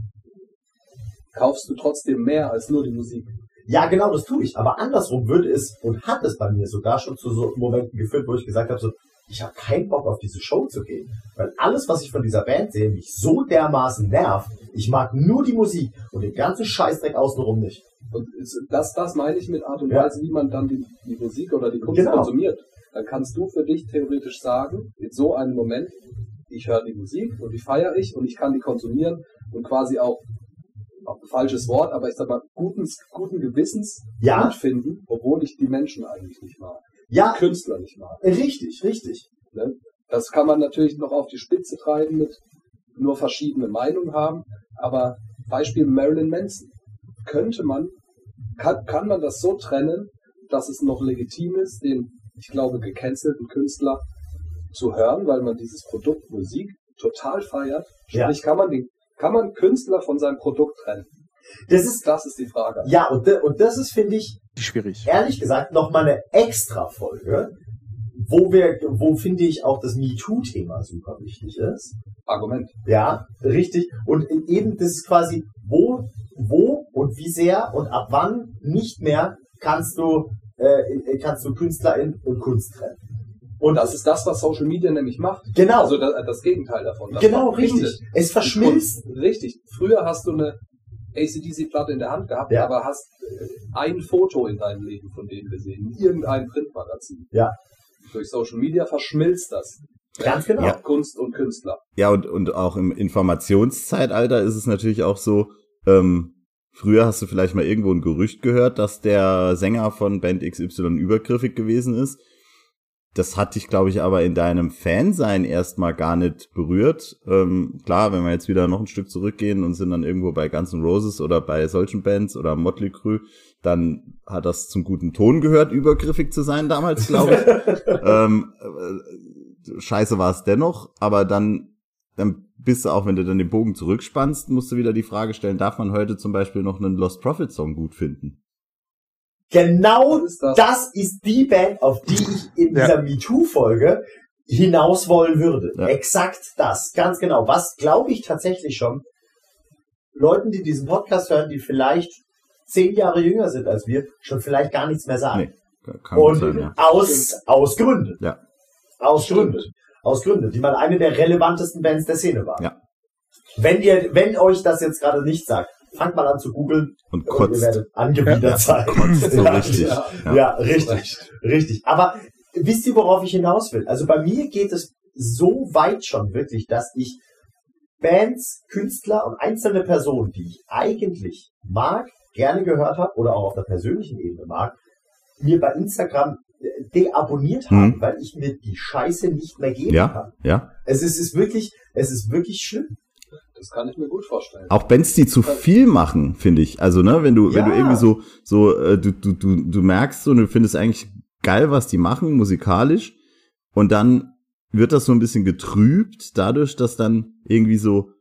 kaufst du trotzdem mehr als nur die Musik. Ja, genau, das tue ich. Aber andersrum würde es und hat es bei mir sogar schon zu so Momenten geführt, wo ich gesagt habe, so, ich habe keinen Bock auf diese Show zu gehen. Weil alles, was ich von dieser Band sehe, mich so dermaßen nervt. Ich mag nur die Musik und den ganzen Scheißdreck außenrum nicht. Und das, das meine ich mit Art und Ja. Weise, wie man dann die, die Musik oder die Kunst Genau. konsumiert. Dann kannst du für dich theoretisch sagen, in so einem Moment, ich höre die Musik und die feiere ich und ich kann die konsumieren und quasi auch, auch ein falsches Wort, aber ich sag mal, guten, guten Gewissens Ja. gut finden, obwohl ich die Menschen eigentlich nicht mag. Ja, Künstler nicht mag. richtig, richtig. Ne? Das kann man natürlich noch auf die Spitze treiben mit nur verschiedene Meinungen haben, aber Beispiel Marilyn Manson. Könnte man, kann, kann man das so trennen, dass es noch legitim ist, den, ich glaube, gecancelten Künstler zu hören, weil man dieses Produkt Musik total feiert? Ja. Sprich, kann man den, kann man Künstler von seinem Produkt trennen? Das ist, Das ist die Frage. ja, und, de- und das ist, finde ich, Schwierig. ehrlich gesagt noch mal eine extra Folge, wo wir, wo finde ich auch das MeToo-Thema super wichtig ist. Argument. Ja, richtig. Und eben das ist quasi, wo, wo und wie sehr und ab wann nicht mehr kannst du, äh, kannst du Künstlerin und Kunst trennen. Und das ist das, was Social Media nämlich macht. genau, Also das, das Gegenteil davon. Das genau richtig. Es verschmilzt. Und, richtig. Früher hast du eine ACDC-Platte in der Hand gehabt, Ja. aber hast äh, ein Foto in deinem Leben von denen gesehen, in irgendeinem Printmagazin. Ja. Durch Social Media verschmilzt das. Ganz genau. Ja. Kunst und Künstler. Ja, und, und auch im Informationszeitalter ist es natürlich auch so, ähm, früher hast du vielleicht mal irgendwo ein Gerücht gehört, dass der Sänger von Band XY übergriffig gewesen ist. Das hat dich, glaube ich, aber in deinem Fansein erstmal gar nicht berührt. Ähm, klar, wenn wir jetzt wieder noch ein Stück zurückgehen und sind dann irgendwo bei Guns N' Roses oder bei solchen Bands oder Motley Crue, dann hat das zum guten Ton gehört, übergriffig zu sein damals, glaube ich. ähm, äh, scheiße war es dennoch, aber dann, dann bist du auch, wenn du dann den Bogen zurückspannst, musst du wieder die Frage stellen, darf man heute zum Beispiel noch einen Lost Prophet Song gut finden? Genau Das ist das. das ist die Band, auf die ich in Ja. dieser MeToo-Folge hinaus wollen würde. Ja. Exakt das, ganz genau. Was glaube ich tatsächlich schon Leuten, die diesen Podcast hören, die vielleicht zehn Jahre jünger sind als wir, schon vielleicht gar nichts mehr sagen. Nee, Und sein, ja. aus, aus Gründen. Ja. Aus Gründen. Aus Gründen, die mal eine der relevantesten Bands der Szene war. Ja. Wenn ihr, wenn euch das jetzt gerade nicht sagt, fangt mal an zu googeln Und und ihr werdet angewidert Ja, sein. kotzt so Ja, richtig. Ja. Ja, Ja. richtig, richtig. Aber wisst ihr, worauf ich hinaus will? Also bei mir geht es so weit schon wirklich, dass ich Bands, Künstler und einzelne Personen, die ich eigentlich mag, gerne gehört habe oder auch auf der persönlichen Ebene mag, mir bei Instagram äh, deabonniert haben, Hm. weil ich mir die Scheiße nicht mehr geben Ja, kann. ja. Es ist, es ist wirklich, es ist wirklich schlimm. Das kann ich mir gut vorstellen. Auch Bands, die zu viel machen, finde ich. Also, ne, wenn du, wenn du Ja. irgendwie so, so, äh, du, du, du, du merkst so, du findest eigentlich geil, was die machen, musikalisch, und dann wird das so ein bisschen getrübt, dadurch, dass dann irgendwie so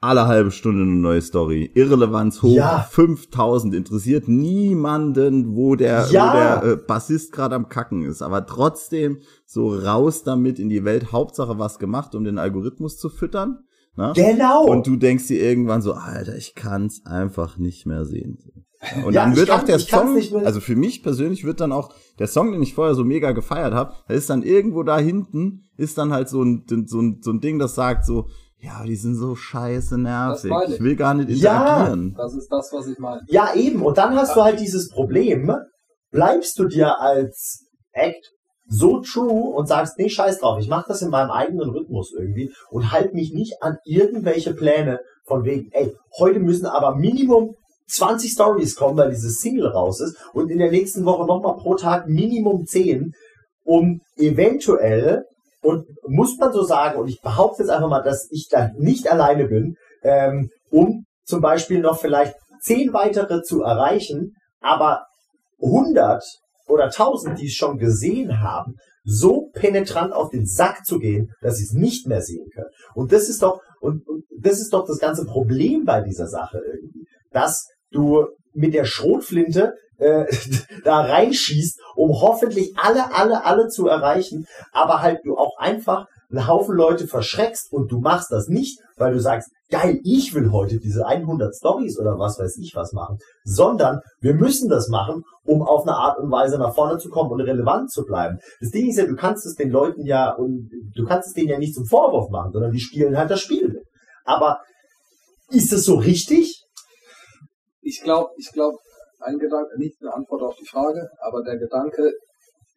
alle halbe Stunde eine neue Story, Irrelevanz hoch, Ja. 5000, interessiert niemanden, wo der, Ja. wo der äh, Bassist gerade am Kacken ist, aber trotzdem so raus damit in die Welt, Hauptsache was gemacht, um den Algorithmus zu füttern. Ne? Genau. Und du denkst dir irgendwann so, Alter, ich kann's einfach nicht mehr sehen. Und Ja, dann wird kann- auch der Song, also für mich persönlich wird dann auch der Song, den ich vorher so mega gefeiert habe, da ist dann irgendwo da hinten, ist dann halt so ein, so ein, so ein Ding, das sagt so, ja, die sind so scheiße nervig. ich. Ich will gar nicht Ja. interagieren. Das ist das, was ich meine. Ja, eben. Und dann hast du halt dieses Problem, bleibst du dir als Act so true und sagst, nee, scheiß drauf, ich mache das in meinem eigenen Rhythmus irgendwie und halt mich nicht an irgendwelche Pläne von wegen, ey, heute müssen aber Minimum 20 Stories kommen, weil dieses Single raus ist und in der nächsten Woche nochmal pro Tag Minimum 10, um eventuell, und muss man so sagen, und ich behaupte jetzt einfach mal, dass ich da nicht alleine bin, ähm, um zum Beispiel noch vielleicht 10 weitere zu erreichen, aber 100 oder 1000, die es schon gesehen haben, so penetrant auf den Sack zu gehen, dass sie es nicht mehr sehen können. Und das ist doch, und, und das ist doch das ganze Problem bei dieser Sache irgendwie, dass du mit der Schrotflinte äh, da reinschießt, um hoffentlich alle, alle, alle zu erreichen, aber halt du auch einfach einen Haufen Leute verschreckst und du machst das nicht, weil du sagst, geil, ich will heute diese 100 Stories oder was weiß ich was machen, sondern wir müssen das machen, um auf eine Art und Weise nach vorne zu kommen und relevant zu bleiben. Das Ding ist ja, du kannst es den Leuten ja und du kannst es denen ja nicht zum Vorwurf machen, sondern die spielen halt das Spiel. Aber ist es so richtig? Ich glaube, ich glaube, ein Gedanke, nicht eine Antwort auf die Frage, aber der Gedanke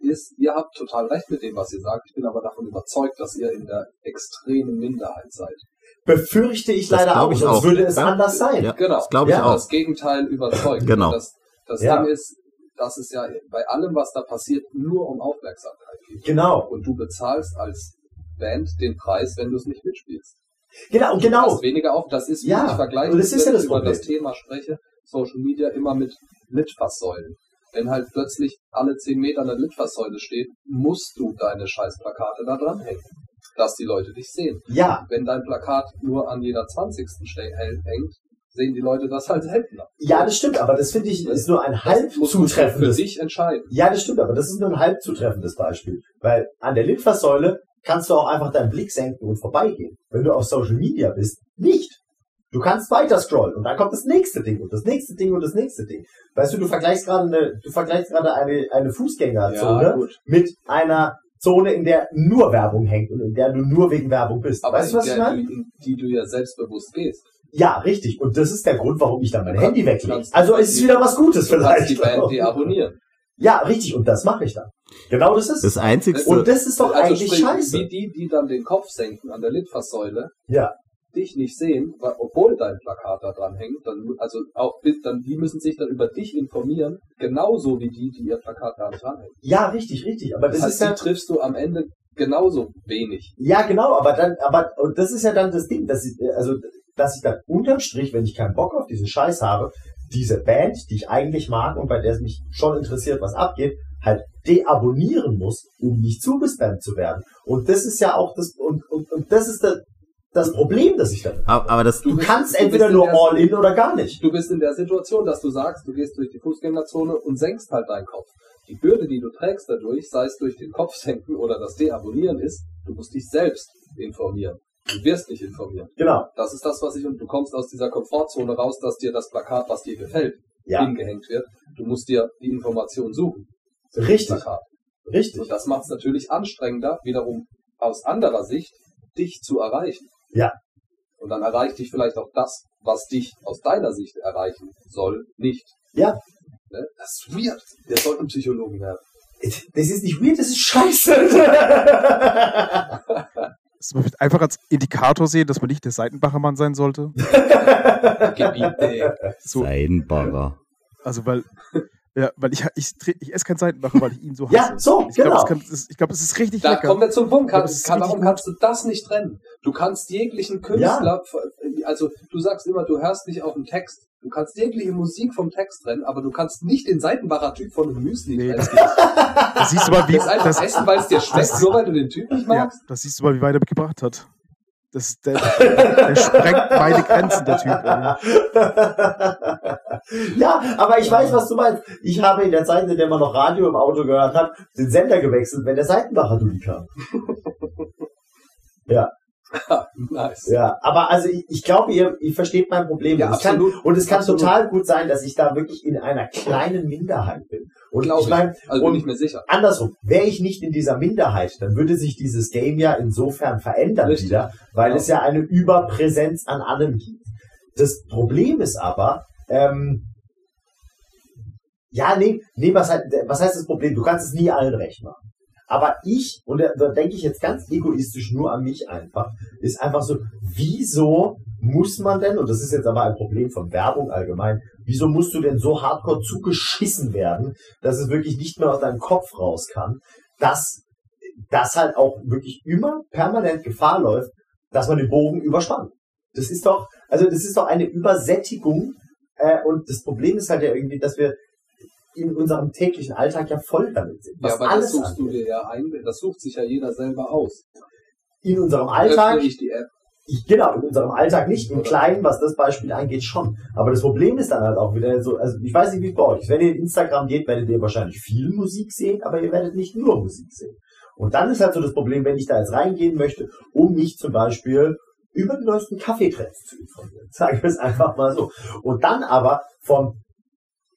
ist, ihr habt total recht mit dem, was ihr sagt. Ich bin aber davon überzeugt, dass ihr in der extremen Minderheit seid. Befürchte ich Das leider auch, ich sonst auch. würde es Ja. anders sein. Ja, Genau. das glaube ich Ja. auch. Das Gegenteil überzeugt. Genau. Das, das Ja. Ding ist, dass es ja bei allem, was da passiert, nur um Aufmerksamkeit geht. Genau. Und du bezahlst als Band den Preis, wenn du es nicht mitspielst. Genau, und Du genau. weniger auf, das ist, wie Ja, ich vergleiche, und das ist ja wenn das ich über Problem. das Thema spreche, Social Media immer mit Litfaßsäulen. Wenn halt plötzlich alle zehn Meter eine Litfaßsäule steht, musst du deine Scheißplakate da dranhängen, dass die Leute dich sehen. Ja, Wenn dein Plakat nur an jeder 20. Ste- hält- hängt, sehen die Leute das halt seltener. ja, das stimmt, aber das finde ich ist nur ein halb Das du für zutreffendes. dich entscheiden. Ja, das stimmt, aber das ist nur ein halb zutreffendes Beispiel. Weil an der Litfaßsäule kannst du auch einfach deinen Blick senken und vorbeigehen. Wenn du auf Social Media bist, nicht. Du kannst weiter scrollen und dann kommt das nächste Ding und das nächste Ding und das nächste Ding. Weißt du, du vergleichst gerade eine, du vergleichst gerade eine, eine Fußgängerzone gut. mit einer Zone, in der nur Werbung hängt und in der du nur wegen Werbung bist. Aber weißt du, was ich meine? die, in die du ja selbstbewusst gehst. Ja, richtig. Und das ist der Grund, warum ich dann mein Handy weglege. Also es ist wieder was Gutes Du kannst die vielleicht. Band deabonnieren. Ja, richtig. Und das mache ich dann. Genau das ist Das Einzigste, Und das ist doch Also eigentlich sprich, scheiße. Wie die, die dann den Kopf senken an der Litfaßsäule, Ja. Dich nicht sehen, weil, obwohl dein Plakat da dran hängt, dann, also auch dann, die müssen sich dann über dich informieren, genauso wie die, die ihr Plakat gar nicht dranhängen. Ja, richtig, richtig. Aber Das, das, heißt, ist ja, triffst du am Ende genauso wenig. ja genau, aber dann, aber, und das ist ja dann das Ding, dass ich, also, dass ich dann unterm Strich, wenn ich keinen Bock auf diesen Scheiß habe, diese Band, die ich eigentlich mag und bei der es mich schon interessiert, was abgeht, halt deabonnieren muss, um nicht zugespammt zu werden. Und das ist ja auch das, und, und, und das ist das, das Problem, das ich damit aber, aber das, Du kannst du bist entweder in nur all in oder gar nicht. Du bist in der Situation, dass du sagst, du gehst durch die Fußgängerzone und senkst halt deinen Kopf. Die Bürde, die du trägst dadurch, sei es durch den Kopf senken oder das Deabonnieren ist, du musst dich selbst informieren. Du wirst dich informieren. Genau. Das ist das, was ich, und du kommst aus dieser Komfortzone raus, dass dir das Plakat, was dir gefällt, Ja. hingehängt wird. Du musst dir die Information suchen. Richtig. Plakat. Richtig. Und das macht es natürlich anstrengender, wiederum aus anderer Sicht, dich zu erreichen. Ja. Und dann erreicht dich vielleicht auch das, was dich aus deiner Sicht erreichen soll, nicht. Ja. Ne? Das ist weird. Der sollte ein Psychologen werden. Das ist nicht weird, das ist scheiße. Das man einfach als Indikator sehen, dass man nicht der Seitenbacher Mann sein sollte. So, Seidenbacher. also weil, ja, weil ich, ich, ich, esse keinen Seitenbacher, weil ich ihn so hasse. Ja, so, ich glaube, genau. es, kann- ich glaub, es ist richtig Da lecker. kommen wir zum Punkt. Kann, Das kann, warum kannst du das nicht trennen? Du kannst jeglichen Künstler, also du sagst immer, du hörst nicht auf den Text. Du kannst jegliche Musik vom Text trennen, aber du kannst nicht den Seitenbacher Typ von einem Müsli Nee, trennen. das, das siehst du mal, wie, Das einfach das, essen, weil es dir schmeckt, nur weil du den Typ nicht ja, magst. das siehst du mal, wie weit er gebracht hat. Das, der, der sprengt meine Grenzen, der Typ. Ja, aber ich weiß, was du meinst. Ich habe in der Zeit, in der man noch Radio im Auto gehört hat, den Sender gewechselt, wenn der Seitenbacher Dulli kam. Ja, nice. ja. Aber also ich, ich glaube, ihr, ihr versteht mein Problem. Ja, und, es kann, und es kann Absolut. total gut sein, dass ich da wirklich in einer kleinen Minderheit bin. Und Glaube ich meine, Also bin ich mir sicher. andersrum, wäre ich nicht in dieser Minderheit, dann würde sich dieses Game ja insofern verändern Richtig. wieder, weil Ja. es ja eine Überpräsenz an allem gibt. Das Problem ist aber, ähm, ja, nee, nee, was, was heißt das Problem? Du kannst es nie allen recht machen. Aber ich, und da, denke ich jetzt ganz egoistisch nur an mich einfach, ist einfach so, wieso muss man denn, und das ist jetzt aber ein Problem von Werbung allgemein, wieso musst du denn so hardcore zugeschissen werden, dass es wirklich nicht mehr aus deinem Kopf raus kann, dass das halt auch wirklich immer permanent Gefahr läuft, dass man den Bogen überspannt. Das ist doch, also das ist doch eine Übersättigung äh, und das Problem ist halt ja irgendwie, dass wir in unserem täglichen Alltag ja voll damit sind. Ja, Was aber das alles suchst du angeht. dir ja ein, das sucht sich ja jeder selber aus. In unserem Alltag, Öffne ich die App. ich, genau, in unserem Alltag nicht, im Kleinen, was das Beispiel angeht, schon. Aber das Problem ist dann halt auch wieder so, also ich weiß nicht, wie es bei euch ist. Wenn ihr in Instagram geht, werdet ihr wahrscheinlich viel Musik sehen, aber ihr werdet nicht nur Musik sehen. Und dann ist halt so das Problem, wenn ich da jetzt reingehen möchte, um mich zum Beispiel über die neuesten Kaffeetrends zu informieren. Sagen wir es einfach mal so. Und dann aber von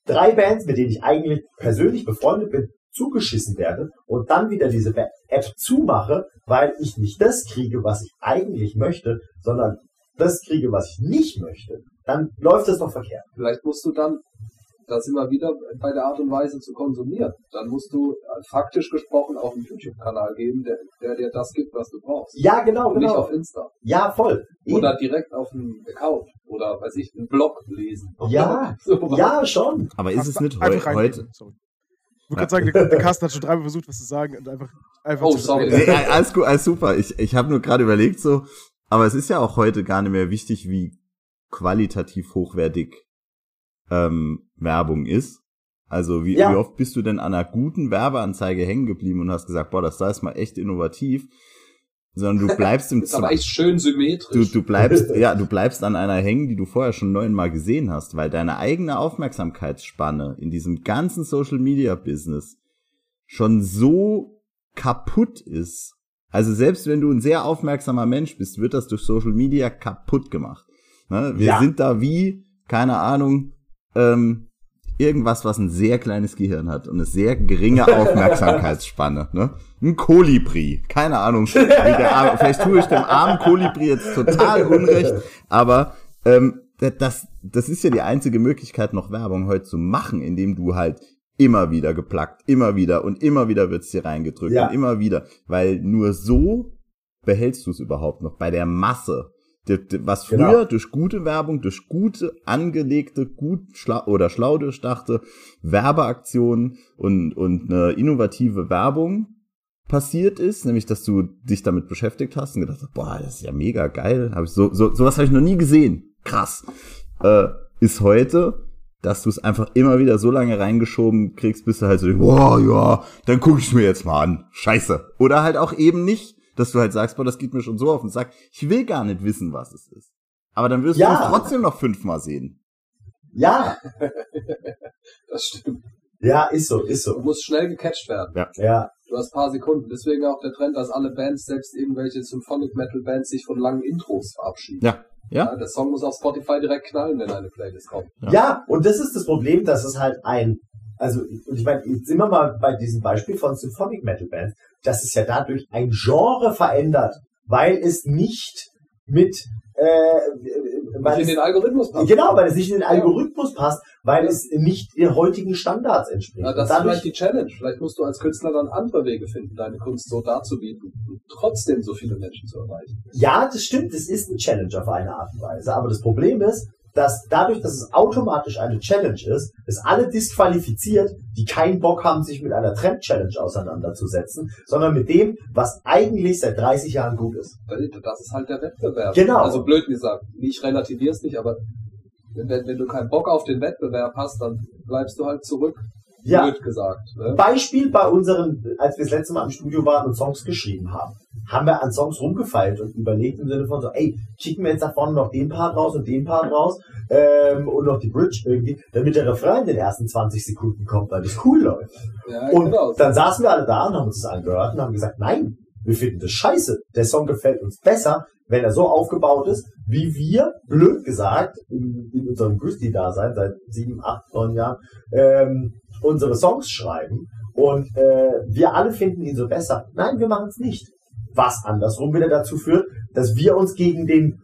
drei Bands, mit denen ich eigentlich persönlich befreundet bin, zugeschissen werde und dann wieder diese App zumache, weil ich nicht das kriege, was ich eigentlich möchte, sondern das kriege, was ich nicht möchte, dann läuft das doch verkehrt. Vielleicht musst du dann, da sind wir wieder bei der Art und Weise zu konsumieren. Dann musst du äh, faktisch gesprochen auch einen YouTube-Kanal geben, der, der dir das gibt, was du brauchst. Ja, genau, Und nicht genau. auf Insta. Ja, voll. Eben. Oder direkt auf einem Account. Oder, weiß ich, einen Blog lesen. Ja, so, ja, schon. Aber ist es nicht heu heute, Sorry. wollte gerade sagen, der, der Carsten hat schon dreimal versucht, was zu sagen und einfach, einfach Oh, zu sorry. Nee, alles gut, alles super. Ich, ich habe nur gerade überlegt so, aber es ist ja auch heute gar nicht mehr wichtig, wie qualitativ hochwertig ähm, Werbung ist. Also wie, Ja. wie oft bist du denn an einer guten Werbeanzeige hängen geblieben und hast gesagt, boah, das da ist mal echt innovativ, sondern du bleibst im Ist aber echt schön du, symmetrisch. du bleibst, ja, du bleibst an einer hängen, die du vorher schon neunmal gesehen hast, weil deine eigene Aufmerksamkeitsspanne in diesem ganzen Social Media Business schon so kaputt ist. Also selbst wenn du ein sehr aufmerksamer Mensch bist, wird das durch Social Media kaputt gemacht. Ne? Wir Ja. sind da wie, keine Ahnung, ähm, irgendwas, was ein sehr kleines Gehirn hat und eine sehr geringe Aufmerksamkeitsspanne. Ne? Ein Kolibri, keine Ahnung. Arme, vielleicht tue ich dem armen Kolibri jetzt total unrecht, aber ähm, das, das ist ja die einzige Möglichkeit, noch Werbung heute zu machen, indem du halt immer wieder geplackt, immer wieder und immer wieder wird's dir reingedrückt Ja. und immer wieder, weil nur so behältst du es überhaupt noch bei der Masse. Was früher Genau. durch gute Werbung, durch gute angelegte, gut schla oder schlau durchdachte Werbeaktionen und, und eine innovative Werbung passiert ist, nämlich dass du dich damit beschäftigt hast und gedacht hast, boah, das ist ja mega geil, hab ich so, so sowas habe ich noch nie gesehen, krass, äh, ist heute, dass du es einfach immer wieder so lange reingeschoben kriegst, bis du halt so, denkst, boah, ja, dann guck ich mir jetzt mal an, scheiße, oder halt auch eben nicht, dass du halt sagst, boah, das geht mir schon so auf und sag, ich will gar nicht wissen, was es ist, aber dann wirst Ja. du es trotzdem noch fünfmal sehen. Ja, Das stimmt. ja, ist so, ist Du so. musst schnell gecatcht werden. Ja, Du hast ein paar Sekunden. Deswegen auch der Trend, dass alle Bands, selbst irgendwelche Symphonic Metal Bands, sich von langen Intros verabschieden. Ja, ja, Ja, der Song muss auf Spotify direkt knallen, wenn eine Playlist kommt. Ja. Ja. und das ist das Problem, dass es halt ein, also, und ich meine, jetzt sind wir mal bei diesem Beispiel von Symphonic Metal Bands, dass es ja dadurch ein Genre verändert, weil es nicht mit, äh, weil Weil in es, den Algorithmus passt. genau, weil es nicht in den Algorithmus passt, weil es nicht den heutigen Standards entspricht. Ja, Und das ist vielleicht die Challenge. Vielleicht musst du als Künstler dann andere Wege finden, deine Kunst so darzubieten und trotzdem so viele Menschen zu erreichen. Ja, das stimmt, es ist ein Challenge auf eine Art und Weise. Aber das Problem ist, dass dadurch, dass es automatisch eine Challenge ist, es alle disqualifiziert, die keinen Bock haben, sich mit einer Trend-Challenge auseinanderzusetzen, sondern mit dem, was eigentlich seit 30 Jahren gut ist. Das ist halt der Wettbewerb. Genau. Also blöd gesagt. Ich relativiere es nicht, aber wenn, wenn, wenn du keinen Bock auf den Wettbewerb hast, dann bleibst du halt zurück. Ja. Blöd gesagt. Ne? Beispiel bei unseren, als wir das letzte Mal im Studio waren und Songs geschrieben haben, haben wir an Songs rumgefeilt und überlegt im Sinne von so, ey, schicken wir jetzt da vorne noch den Part raus und den Part raus ähm, und noch die Bridge irgendwie, damit der Refrain in den ersten 20 Sekunden kommt, weil das cool läuft. Ja, Und genau. dann saßen wir alle da und haben uns das angehört und haben gesagt, nein, wir finden das scheiße. Der Song gefällt uns besser, wenn er so aufgebaut ist, wie wir, blöd gesagt, in, in unserem Grizzly-Dasein seit sieben, acht, neun Jahren, ähm, unsere Songs schreiben. Und äh, wir alle finden ihn so besser. Nein, wir machen es nicht. Was andersrum wieder dazu führt, dass wir uns gegen den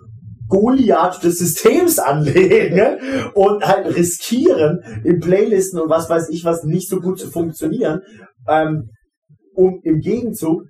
Goliath des Systems anlegen und halt riskieren, in Playlisten und was weiß ich was nicht so gut zu funktionieren, ähm, um im Gegenzug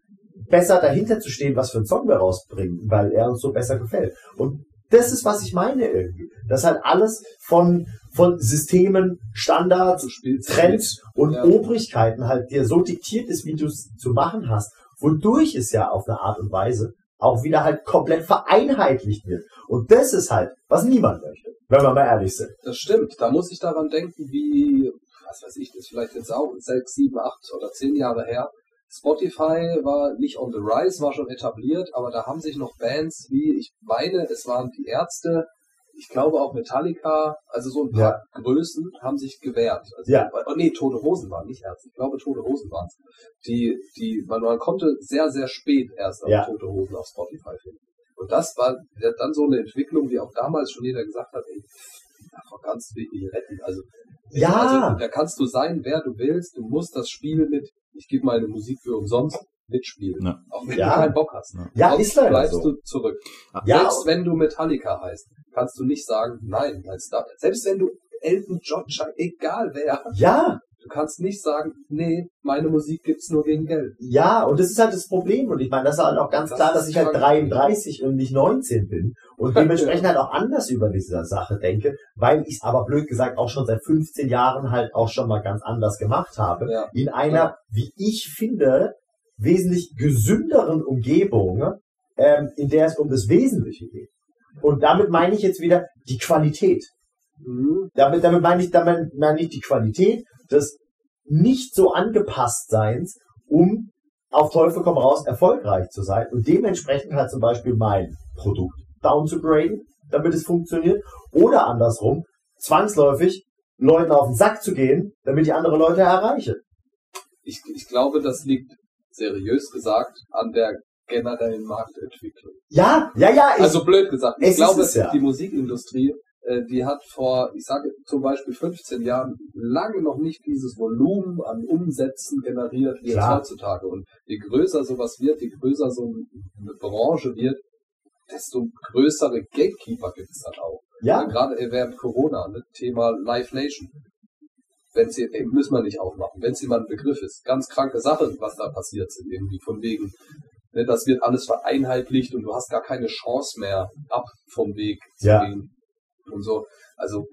besser dahinter zu stehen, was für einen Song wir rausbringen, weil er uns so besser gefällt. Und das ist, was ich meine irgendwie. Das halt alles von, von Systemen, Standards, Trends und Ja. Obrigkeiten halt dir so diktiert ist, wie du es zu machen hast, wodurch es ja auf eine Art und Weise auch wieder halt komplett vereinheitlicht wird. Und das ist halt, was niemand möchte, wenn wir mal ehrlich sind. Das stimmt. Da muss ich daran denken, wie, was weiß ich, das ist vielleicht jetzt auch sechs, sieben, acht oder zehn Jahre her. Spotify war nicht on the rise, war schon etabliert, aber da haben sich noch Bands wie, ich meine, es waren die Ärzte, ich glaube auch Metallica, also so ein paar Größen haben sich gewehrt. Also, Ja. Oh nee, Tote Hosen waren nicht Ärzte. Ich glaube, Tote Hosen waren es. Die, die, man, man konnte sehr, sehr spät erst Ja. Tote Hosen auf Spotify finden. Und das war ja dann so eine Entwicklung, wie auch damals schon jeder gesagt hat, ey, davon kannst du dich nicht retten. Also, Ja. also, da kannst du sein, wer du willst. Du musst das Spiel mit, ich gebe meine Musik für umsonst, mitspielen. Ja. Auch wenn Ja. du keinen Bock hast. Ja, Sonst ist leider bleibst so. du zurück. Ja, Selbst wenn du Metallica heißt, kannst du nicht sagen, nein, als Star. Selbst wenn du Elton John, egal wer, Ja, Du kannst nicht sagen, nee, meine Musik gibt's nur wegen Geld. Ja, und das ist halt das Problem. Und ich meine, das ist halt auch ganz Das klar, dass ich halt krank. 33 und nicht 19 bin. Und dementsprechend halt auch anders über diese Sache denke, weil ich es aber blöd gesagt auch schon seit 15 Jahren halt auch schon mal ganz anders gemacht habe. Ja. In einer, Ja. wie ich finde, wesentlich gesünderen Umgebung, ähm, in der es um das Wesentliche geht. Und damit meine ich jetzt wieder die Qualität. Mhm. Damit, damit meine ich, damit meine ich die Qualität des nicht so angepasst Seins, um auf Teufel komm raus erfolgreich zu sein und dementsprechend halt zum Beispiel mein Produkt downzugraden, damit es funktioniert, oder andersrum, zwangsläufig Leuten auf den Sack zu gehen, damit ich andere Leute erreiche. Ich, ich glaube, das liegt seriös gesagt an der generellen Marktentwicklung. Ja, ja, ja, ich, Also blöd gesagt, es ich glaube, es ja. die Musikindustrie, äh, die hat vor, ich sage zum Beispiel 15 Jahren lange noch nicht dieses Volumen an Umsätzen generiert wie Klar. heutzutage. Und je größer sowas wird, je größer so eine Branche wird, desto größere Gatekeeper gibt es dann auch. ja, Gerade während Corona, ne, Thema Live Nation. Wenn sie, ey, müssen wir nicht aufmachen, wenn es jemand ein Begriff ist. Ganz kranke Sache, was da passiert sind, irgendwie von wegen, ne, das wird alles vereinheitlicht und du hast gar keine Chance mehr, ab vom Weg zu Ja. gehen. Und so. Also,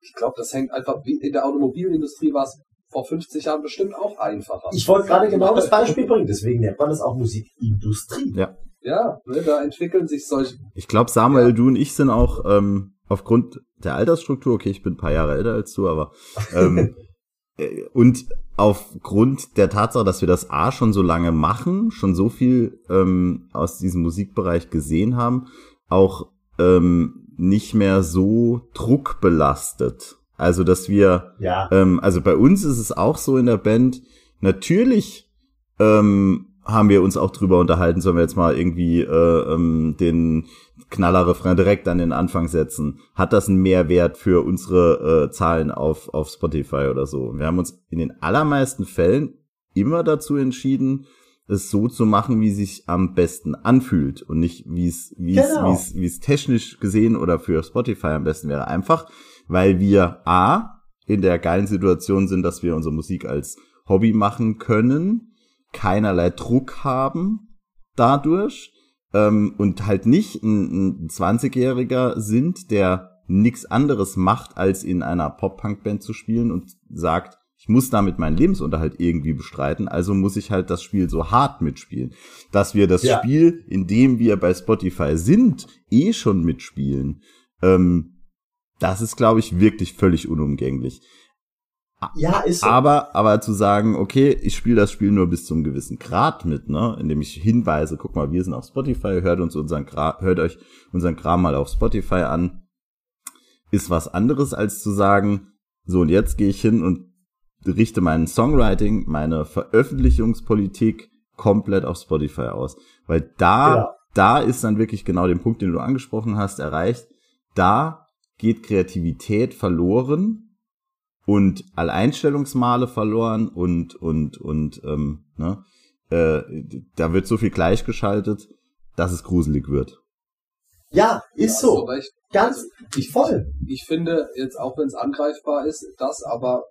ich glaube, das hängt einfach, wie in der Automobilindustrie war es vor 50 Jahren bestimmt auch einfacher. ich wollte gerade genau das Beispiel bringen, deswegen nennt man das auch Musikindustrie. Ja, ne, da entwickeln sich solche, Ich glaube, Samuel, Ja. du und ich sind auch ähm, aufgrund der Altersstruktur, okay, ich bin ein paar Jahre älter als du, aber ähm, äh, und aufgrund der Tatsache, dass wir das A schon so lange machen, schon so viel ähm, aus diesem Musikbereich gesehen haben, auch ähm, nicht mehr so druckbelastet. Also, dass wir Ja, ähm, also bei uns ist es auch so in der Band, natürlich ähm, haben wir uns auch drüber unterhalten, sollen wir jetzt mal irgendwie äh, ähm, den Knallerrefrain direkt an den Anfang setzen. Hat das einen Mehrwert für unsere äh, Zahlen auf, auf Spotify oder so? Wir haben uns in den allermeisten Fällen immer dazu entschieden, es so zu machen, wie es sich am besten anfühlt und nicht, wie es, wie es, Genau. wie es, wie es technisch gesehen oder für Spotify am besten wäre. Einfach, weil wir A, in der geilen Situation sind, dass wir unsere Musik als Hobby machen können, keinerlei Druck haben dadurch ähm, und halt nicht ein, ein 20-Jähriger sind, der nichts anderes macht, als in einer Pop-Punk-Band zu spielen und sagt, ich muss damit meinen Lebensunterhalt irgendwie bestreiten, also muss ich halt das Spiel so hart mitspielen. Dass wir das Ja. Spiel, in dem wir bei Spotify sind, eh schon mitspielen, ähm, das ist, glaube ich, wirklich völlig unumgänglich. Ja, ist so. Aber, aber zu sagen, okay, ich spiele das Spiel nur bis zum gewissen Grad mit, ne, indem ich hinweise, guck mal, wir sind auf Spotify, hört uns unseren Gra hört euch unseren Kram mal auf Spotify an, ist was anderes als zu sagen, so und jetzt gehe ich hin und richte meinen Songwriting, meine Veröffentlichungspolitik komplett auf Spotify aus, weil da Genau. da ist dann wirklich genau den Punkt, den du angesprochen hast, erreicht. Da geht Kreativität verloren und Alleinstellungsmale verloren und und und ähm, ne, äh, da wird so viel gleichgeschaltet, dass es gruselig wird. Ja, ist Ja, so. du recht. Ganz Also, ich, voll. ich finde jetzt, auch wenn es angreifbar ist, das aber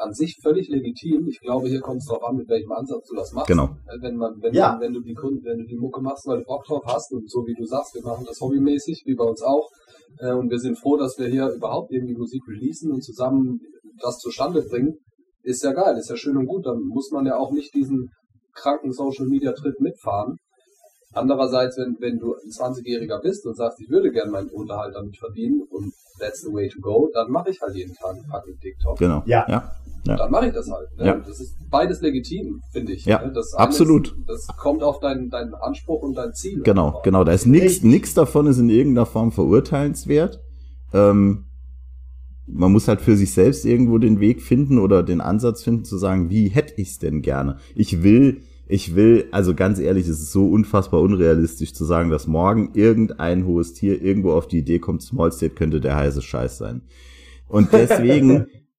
an sich völlig legitim. Ich glaube, hier kommt es darauf an, mit welchem Ansatz du das machst. Genau. Äh, Wenn man, wenn, Ja. man, wenn du die Kunden, wenn du die Mucke machst, weil du Bock drauf hast und so wie du sagst, wir machen das hobbymäßig, wie bei uns auch. Äh, Und wir sind froh, dass wir hier überhaupt irgendwie Musik releasen und zusammen das zustande bringen. Ist ja geil, ist ja schön und gut. Dann muss man ja auch nicht diesen kranken Social Media Trip mitfahren. Andererseits, wenn, wenn du ein 20-Jähriger bist und sagst, ich würde gerne meinen Unterhalt damit verdienen und that's the way to go, dann mache ich halt jeden Tag ein fucking TikTok. Genau. Ja. Ja. Ja. Dann mache ich das halt. Ne? Ja. Das ist beides legitim, finde ich. Ja, ne? das absolut. Ist, das kommt auf deinen, deinen Anspruch und dein Ziel. Genau, drauf. genau. Da ist nichts, nichts davon ist in irgendeiner Form verurteilenswert. Ähm, man muss halt für sich selbst irgendwo den Weg finden oder den Ansatz finden zu sagen, wie hätte ich's denn gerne? Ich will, ich will, also ganz ehrlich, es ist so unfassbar unrealistisch zu sagen, dass morgen irgendein hohes Tier irgendwo auf die Idee kommt, Small State könnte der heiße Scheiß sein. Und deswegen,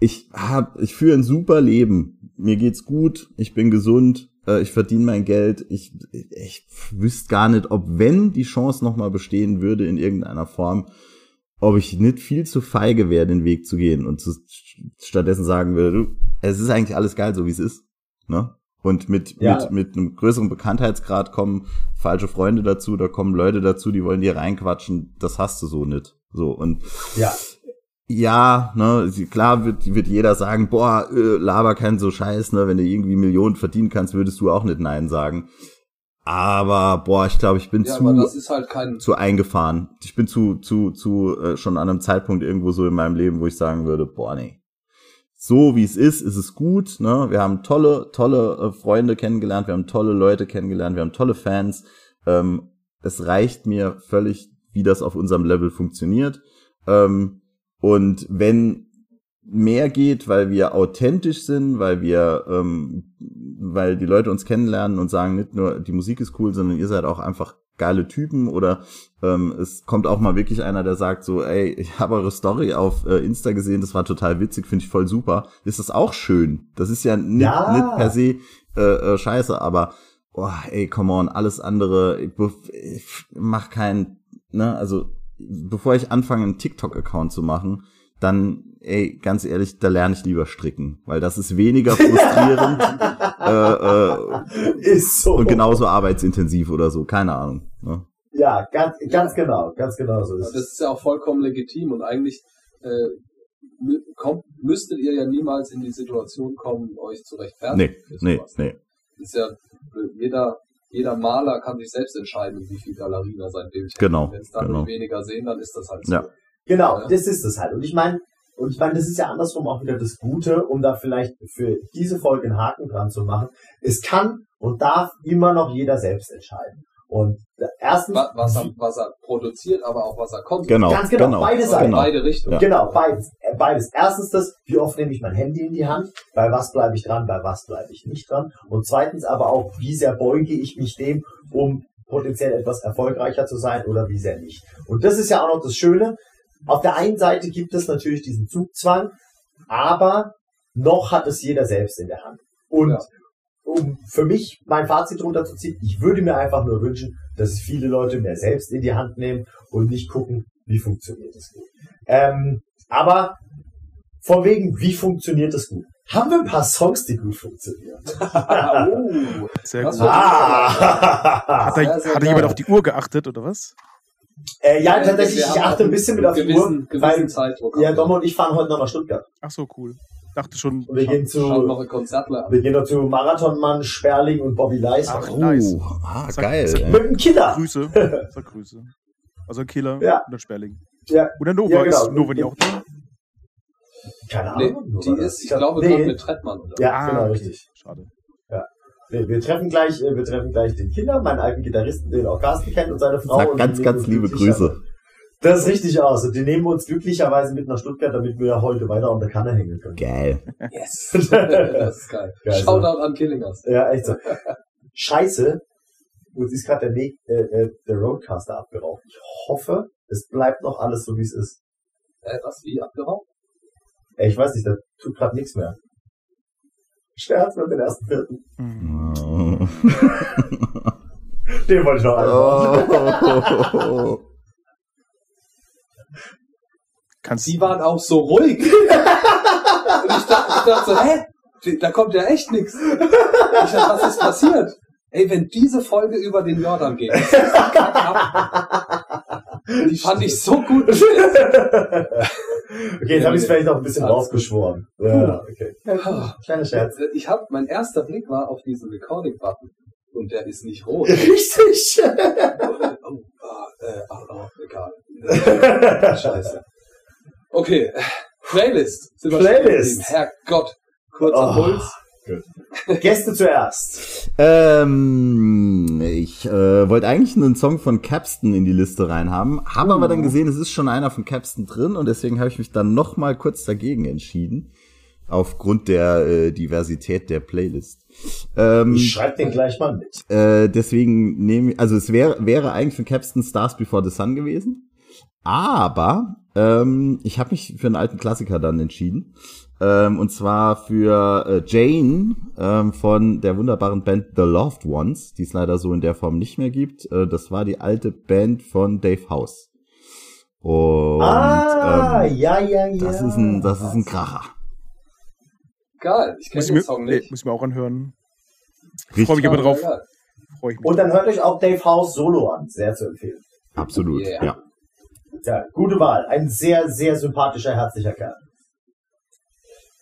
ich hab, ich führe ein super Leben. Mir geht's gut, ich bin gesund, äh, ich verdiene mein Geld. Ich, ich wüsste gar nicht, ob wenn die Chance nochmal bestehen würde in irgendeiner Form, ob ich nicht viel zu feige wäre, den Weg zu gehen und zu, stattdessen sagen würde, du, es ist eigentlich alles geil, so wie es ist. Ne? Und mit, Ja. mit, mit einem größeren Bekanntheitsgrad kommen falsche Freunde dazu, da kommen Leute dazu, die wollen dir reinquatschen, das hast du so nicht. So, und Ja. Ja, ne, klar wird, wird jeder sagen, boah, äh, laber kein so Scheiß, ne, wenn du irgendwie Millionen verdienen kannst, würdest du auch nicht Nein sagen. Aber, boah, ich glaube, ich bin Ja, zu, halt zu eingefahren. Ich bin zu, zu, zu, äh, schon an einem Zeitpunkt irgendwo so in meinem Leben, wo ich sagen würde, boah, nee. So wie es ist, ist es gut, ne, wir haben tolle, tolle äh, Freunde kennengelernt, wir haben tolle Leute kennengelernt, wir haben tolle Fans, ähm, es reicht mir völlig, wie das auf unserem Level funktioniert. Ähm, und wenn mehr geht, weil wir authentisch sind, weil wir, ähm, weil die Leute uns kennenlernen und sagen, nicht nur die Musik ist cool, sondern ihr seid auch einfach geile Typen oder ähm, es kommt auch mal wirklich einer, der sagt so, ey, ich habe eure Story auf äh, Insta gesehen, das war total witzig, finde ich voll super. Ist das auch schön? Das ist ja nicht, Ja. nicht per se äh, äh, scheiße, aber oh, ey, come on, alles andere, ich, ich mach kein, ne, also bevor ich anfange, einen TikTok-Account zu machen, dann, ey, ganz ehrlich, da lerne ich lieber stricken, weil das ist weniger frustrierend äh, äh, Ist so. und genauso arbeitsintensiv oder so, keine Ahnung. Ne? Ja, ganz, ganz genau, ganz genau so ist das ist ja auch vollkommen legitim und eigentlich äh, kommt, müsstet ihr ja niemals in die Situation kommen, euch zu rechtfertigen. Nee, nee, nee. ist ja jeder, jeder Maler kann sich selbst entscheiden, wie viel Galerien er sein Bild Genau, Wenn es dann genau. weniger sehen, dann ist das halt so. Ja. Genau, Ja. das ist es halt. Und ich meine, und ich meine, das ist ja andersrum auch wieder das Gute, um da vielleicht für diese Folge einen Haken dran zu machen. Es kann und darf immer noch jeder selbst entscheiden. Und erstens, Wa- Was er, was er produziert, aber auch was er kommt. Genau, Ganz genau, beide Also Seiten. in beide Richtungen. Ja. Genau, beides. Äh, Beides. Erstens das, wie oft nehme ich mein Handy in die Hand, bei was bleibe ich dran, bei was bleibe ich nicht dran. Und zweitens aber auch, wie sehr beuge ich mich dem, um potenziell etwas erfolgreicher zu sein oder wie sehr nicht. Und das ist ja auch noch das Schöne. Auf der einen Seite gibt es natürlich diesen Zugzwang, aber noch hat es jeder selbst in der Hand. Und Ja. Um für mich mein Fazit drunter zu ziehen, ich würde mir einfach nur wünschen, dass es viele Leute mehr selbst in die Hand nehmen und nicht gucken, wie funktioniert es gut. Ähm, aber von wegen, wie funktioniert es gut? Haben wir ein paar Songs, die gut funktionieren? oh, Sehr Das gut. Ah! Hat da, hat da jemand auf die Uhr geachtet, oder was? äh, ja, tatsächlich, ich achte ein bisschen mit auf die gewissen, Uhr, gewissen weil Zeitdruck. ja. Dom und ich fahren heute noch nach Stuttgart. Ach so, cool. Dachte schon. Wir gehen zu, ein wir gehen noch zu Marathonmann, Sperling und Bobby Leisner. Ach, nice. Oh, ah, Sag- geil. sag-. Mit dem Killer. Grüße. Sag Grüße. Also Killer Ja. und dann Sperling. Ja, Oder Nova. Ja, genau. Ist Nova die auch da? keine Nee, Ahnung. die oder? ist, ich glaube, nee. gerade mit Trettmann. Oder? Ja, Ah, genau, okay. richtig. Schade. Wir, wir treffen gleich, äh, wir treffen gleich den Killer, meinen alten Gitarristen, den auch Carsten kennt und seine Frau. Sag ganz, die ganz liebe Grüße. Das ist richtig aus. Und die nehmen uns glücklicherweise mit nach Stuttgart, damit wir heute weiter an der Kanne hängen können. Geil. Yes. das ist geil. Geil, Shoutout an Killingers. Ja, echt so. Scheiße. Uns ist gerade der, Weg, äh, äh, der Roadcaster abgeraucht. Ich hoffe, es bleibt noch alles so, wie es ist. Äh, was, wie abgeraubt? Ey, ich weiß nicht, da tut gerade nichts mehr. Scherz mit den ersten Vierten. Oh. Den wollte ich noch einbauen. Oh. Kannst Die waren auch so ruhig. Und ich dachte, ich dachte so, hä? Da kommt ja echt nichts. Ich dachte, was ist passiert? Ey, wenn diese Folge über den Jordan geht, das ist die fand ich so gut. Okay, jetzt habe ich es vielleicht noch ein bisschen rausgeschworen. Ja, okay. Kleiner Scherz. Ich hab, mein erster Blick war auf diesen Recording-Button. Und der ist nicht rot. Richtig. Oh, ah, äh, oh, oh, egal. Scheiße. Okay, Playlist. Sind Playlist. Herrgott. Kurzer Oh. Puls. Gäste zuerst. Ähm, ich äh, wollte eigentlich einen Song von Capston in die Liste reinhaben, habe aber dann gesehen, es ist schon einer von Capston drin und deswegen habe ich mich dann noch mal kurz dagegen entschieden, aufgrund der äh, Diversität der Playlist. Ähm, Ich schreib den gleich mal mit. äh, deswegen nehme ich, also es wäre wäre eigentlich von Capston Stars Before the Sun gewesen, aber ähm, ich habe mich für einen alten Klassiker dann entschieden. Ähm, und zwar für äh, Jane ähm, von der wunderbaren Band The Loved Ones, die es leider so in der Form nicht mehr gibt. Äh, das war die alte Band von Dave House. Und ah, ähm, ja, ja, ja. das ist ein, das ist ein Kracher. Geil, ich kenne Muss ich, den mir, Song nee, nicht. muss ich mir auch anhören. Richtig, Freu mich aber drauf. Freue ich mich. Und dann hört euch auch Dave House Solo an. Sehr zu empfehlen. absolut, Yeah. ja. Ja, gute Wahl. Ein sehr, sehr sympathischer, herzlicher Kerl.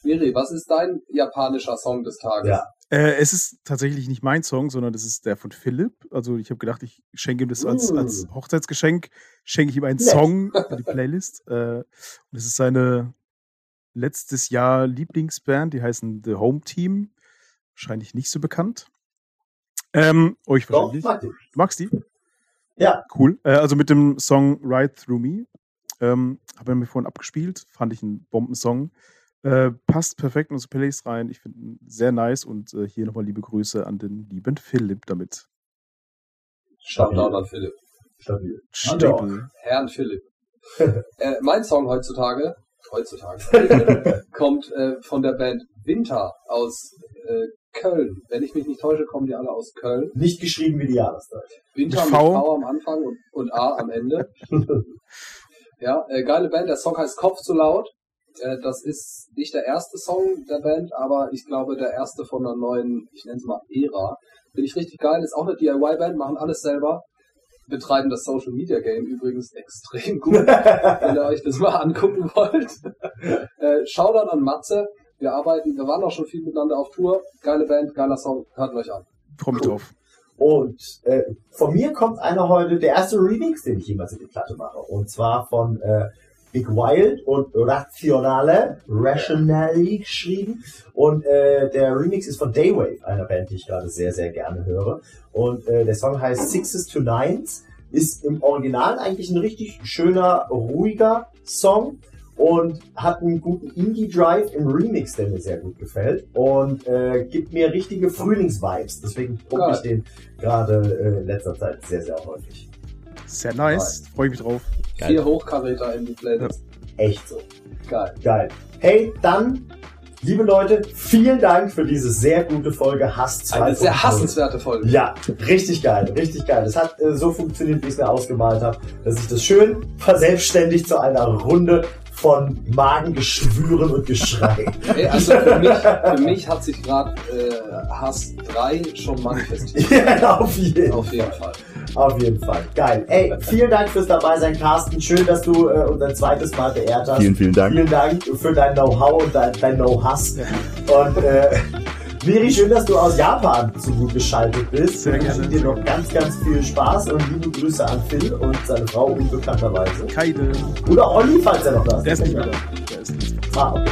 Miri, was ist dein japanischer Song des Tages? Ja. Äh, es ist tatsächlich nicht mein Song, sondern das ist der von Philipp. Also ich habe gedacht, ich schenke ihm das als, Mm. als Hochzeitsgeschenk, schenke ich ihm einen Nett. Song für die Playlist. Äh, und es ist seine letztes Jahr Lieblingsband, die heißen The Home Team. Wahrscheinlich nicht so bekannt. Ähm, euch Doch, wahrscheinlich. mag ich. Du magst die? Ja. Cool. Äh, also mit dem Song Ride Through Me. Ähm, Habe er mir vorhin abgespielt. Fand ich ein Bombensong. Äh, passt perfekt in unsere Playlist rein. Ich finde ihn sehr nice und äh, hier nochmal liebe Grüße an den lieben Philipp damit. Shoutout an Philipp. Stabil. Stapel. Herrn Philipp. äh, mein Song heutzutage, heutzutage, kommt äh, von der Band Winter aus äh, Köln. Wenn ich mich nicht täusche, kommen die alle aus Köln. Nicht geschrieben wie die Jahreszeit. Winter Mit mit V. V am Anfang und, und A am Ende. ja, äh, geile Band. Der Song heißt Kopf zu laut. Äh, das ist nicht der erste Song der Band, aber ich glaube der erste von einer neuen, ich nenne es mal Ära. Finde ich richtig geil. Ist auch eine DIY-Band, machen alles selber. Betreiben das Social Media Game übrigens extrem gut, wenn ihr euch das mal angucken wollt. äh, Shoutout an Matze. Wir arbeiten, wir waren auch schon viel miteinander auf Tour. Geile Band, geiler Song. Hört euch an. Mich drauf. Und äh, von mir kommt einer heute, der erste Remix, den ich jemals in die Platte mache. Und zwar von äh, Big Wild und Razionale, Rationally geschrieben. Und äh, der Remix ist von Daywave, einer Band, die ich gerade sehr, sehr gerne höre. Und äh, der Song heißt Sixes to Nines. Ist im Original eigentlich ein richtig schöner, ruhiger Song und hat einen guten Indie-Drive im Remix, der mir sehr gut gefällt und äh, gibt mir richtige Frühlingsvibes. Deswegen Geil. ich den gerade äh, in letzter Zeit sehr, sehr häufig. Sehr nice. Freue mich drauf. Geil. Vier Hochkaräter in die Playlist. Echt so. Geil. Geil. Hey, dann, liebe Leute, vielen Dank für diese sehr gute Folge Hass 2. Eine sehr hassenswerte Folge. Ja, richtig geil, richtig geil. Es hat äh, so funktioniert, wie ich es mir ausgemalt habe, dass ich das schön verselbstständigt zu einer Runde von Magengeschwüren und Geschrei. Ey, also für mich, für mich hat sich gerade äh, Hass 3 schon manifestiert. ja, auf jeden Auf jeden Fall. Auf jeden Fall. Geil. Ey, vielen Dank fürs dabei sein, Carsten. Schön, dass du äh, uns ein zweites Mal beehrt hast. Vielen, vielen Dank. Vielen Dank für dein Know-how und dein, dein Know-Hass. Und äh, Miri, schön, dass du aus Japan zu gut geschaltet bist. Sehr Wir wünschen gerne. dir noch ganz, ganz viel Spaß und liebe Grüße an Phil und seine Frau unbekannterweise. Keine. Oder Olli, falls er noch da ist. Der ist nicht mehr da. Der ist nicht. Ah, okay.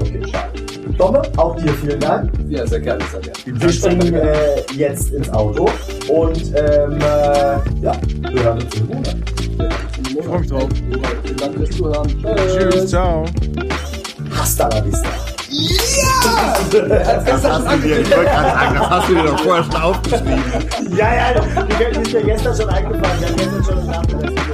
Okay, schade. Tomme, auch dir vielen Dank. Ja, sehr gerne, sehr gerne. Wir springen äh, jetzt ins Auto und ähm, äh, ja, wir hören uns im Monat. Ich freu mich drauf. Vielen Dank fürs Zuhören. Tschüss, ciao. Hasta la vista. Das hast du dir, ich wollte gerade sagen, das hast du dir doch vorher schon aufgeschrieben. Ja, ja, die ist mir gestern schon eingefallen. Wir haben gestern schon nach der letzten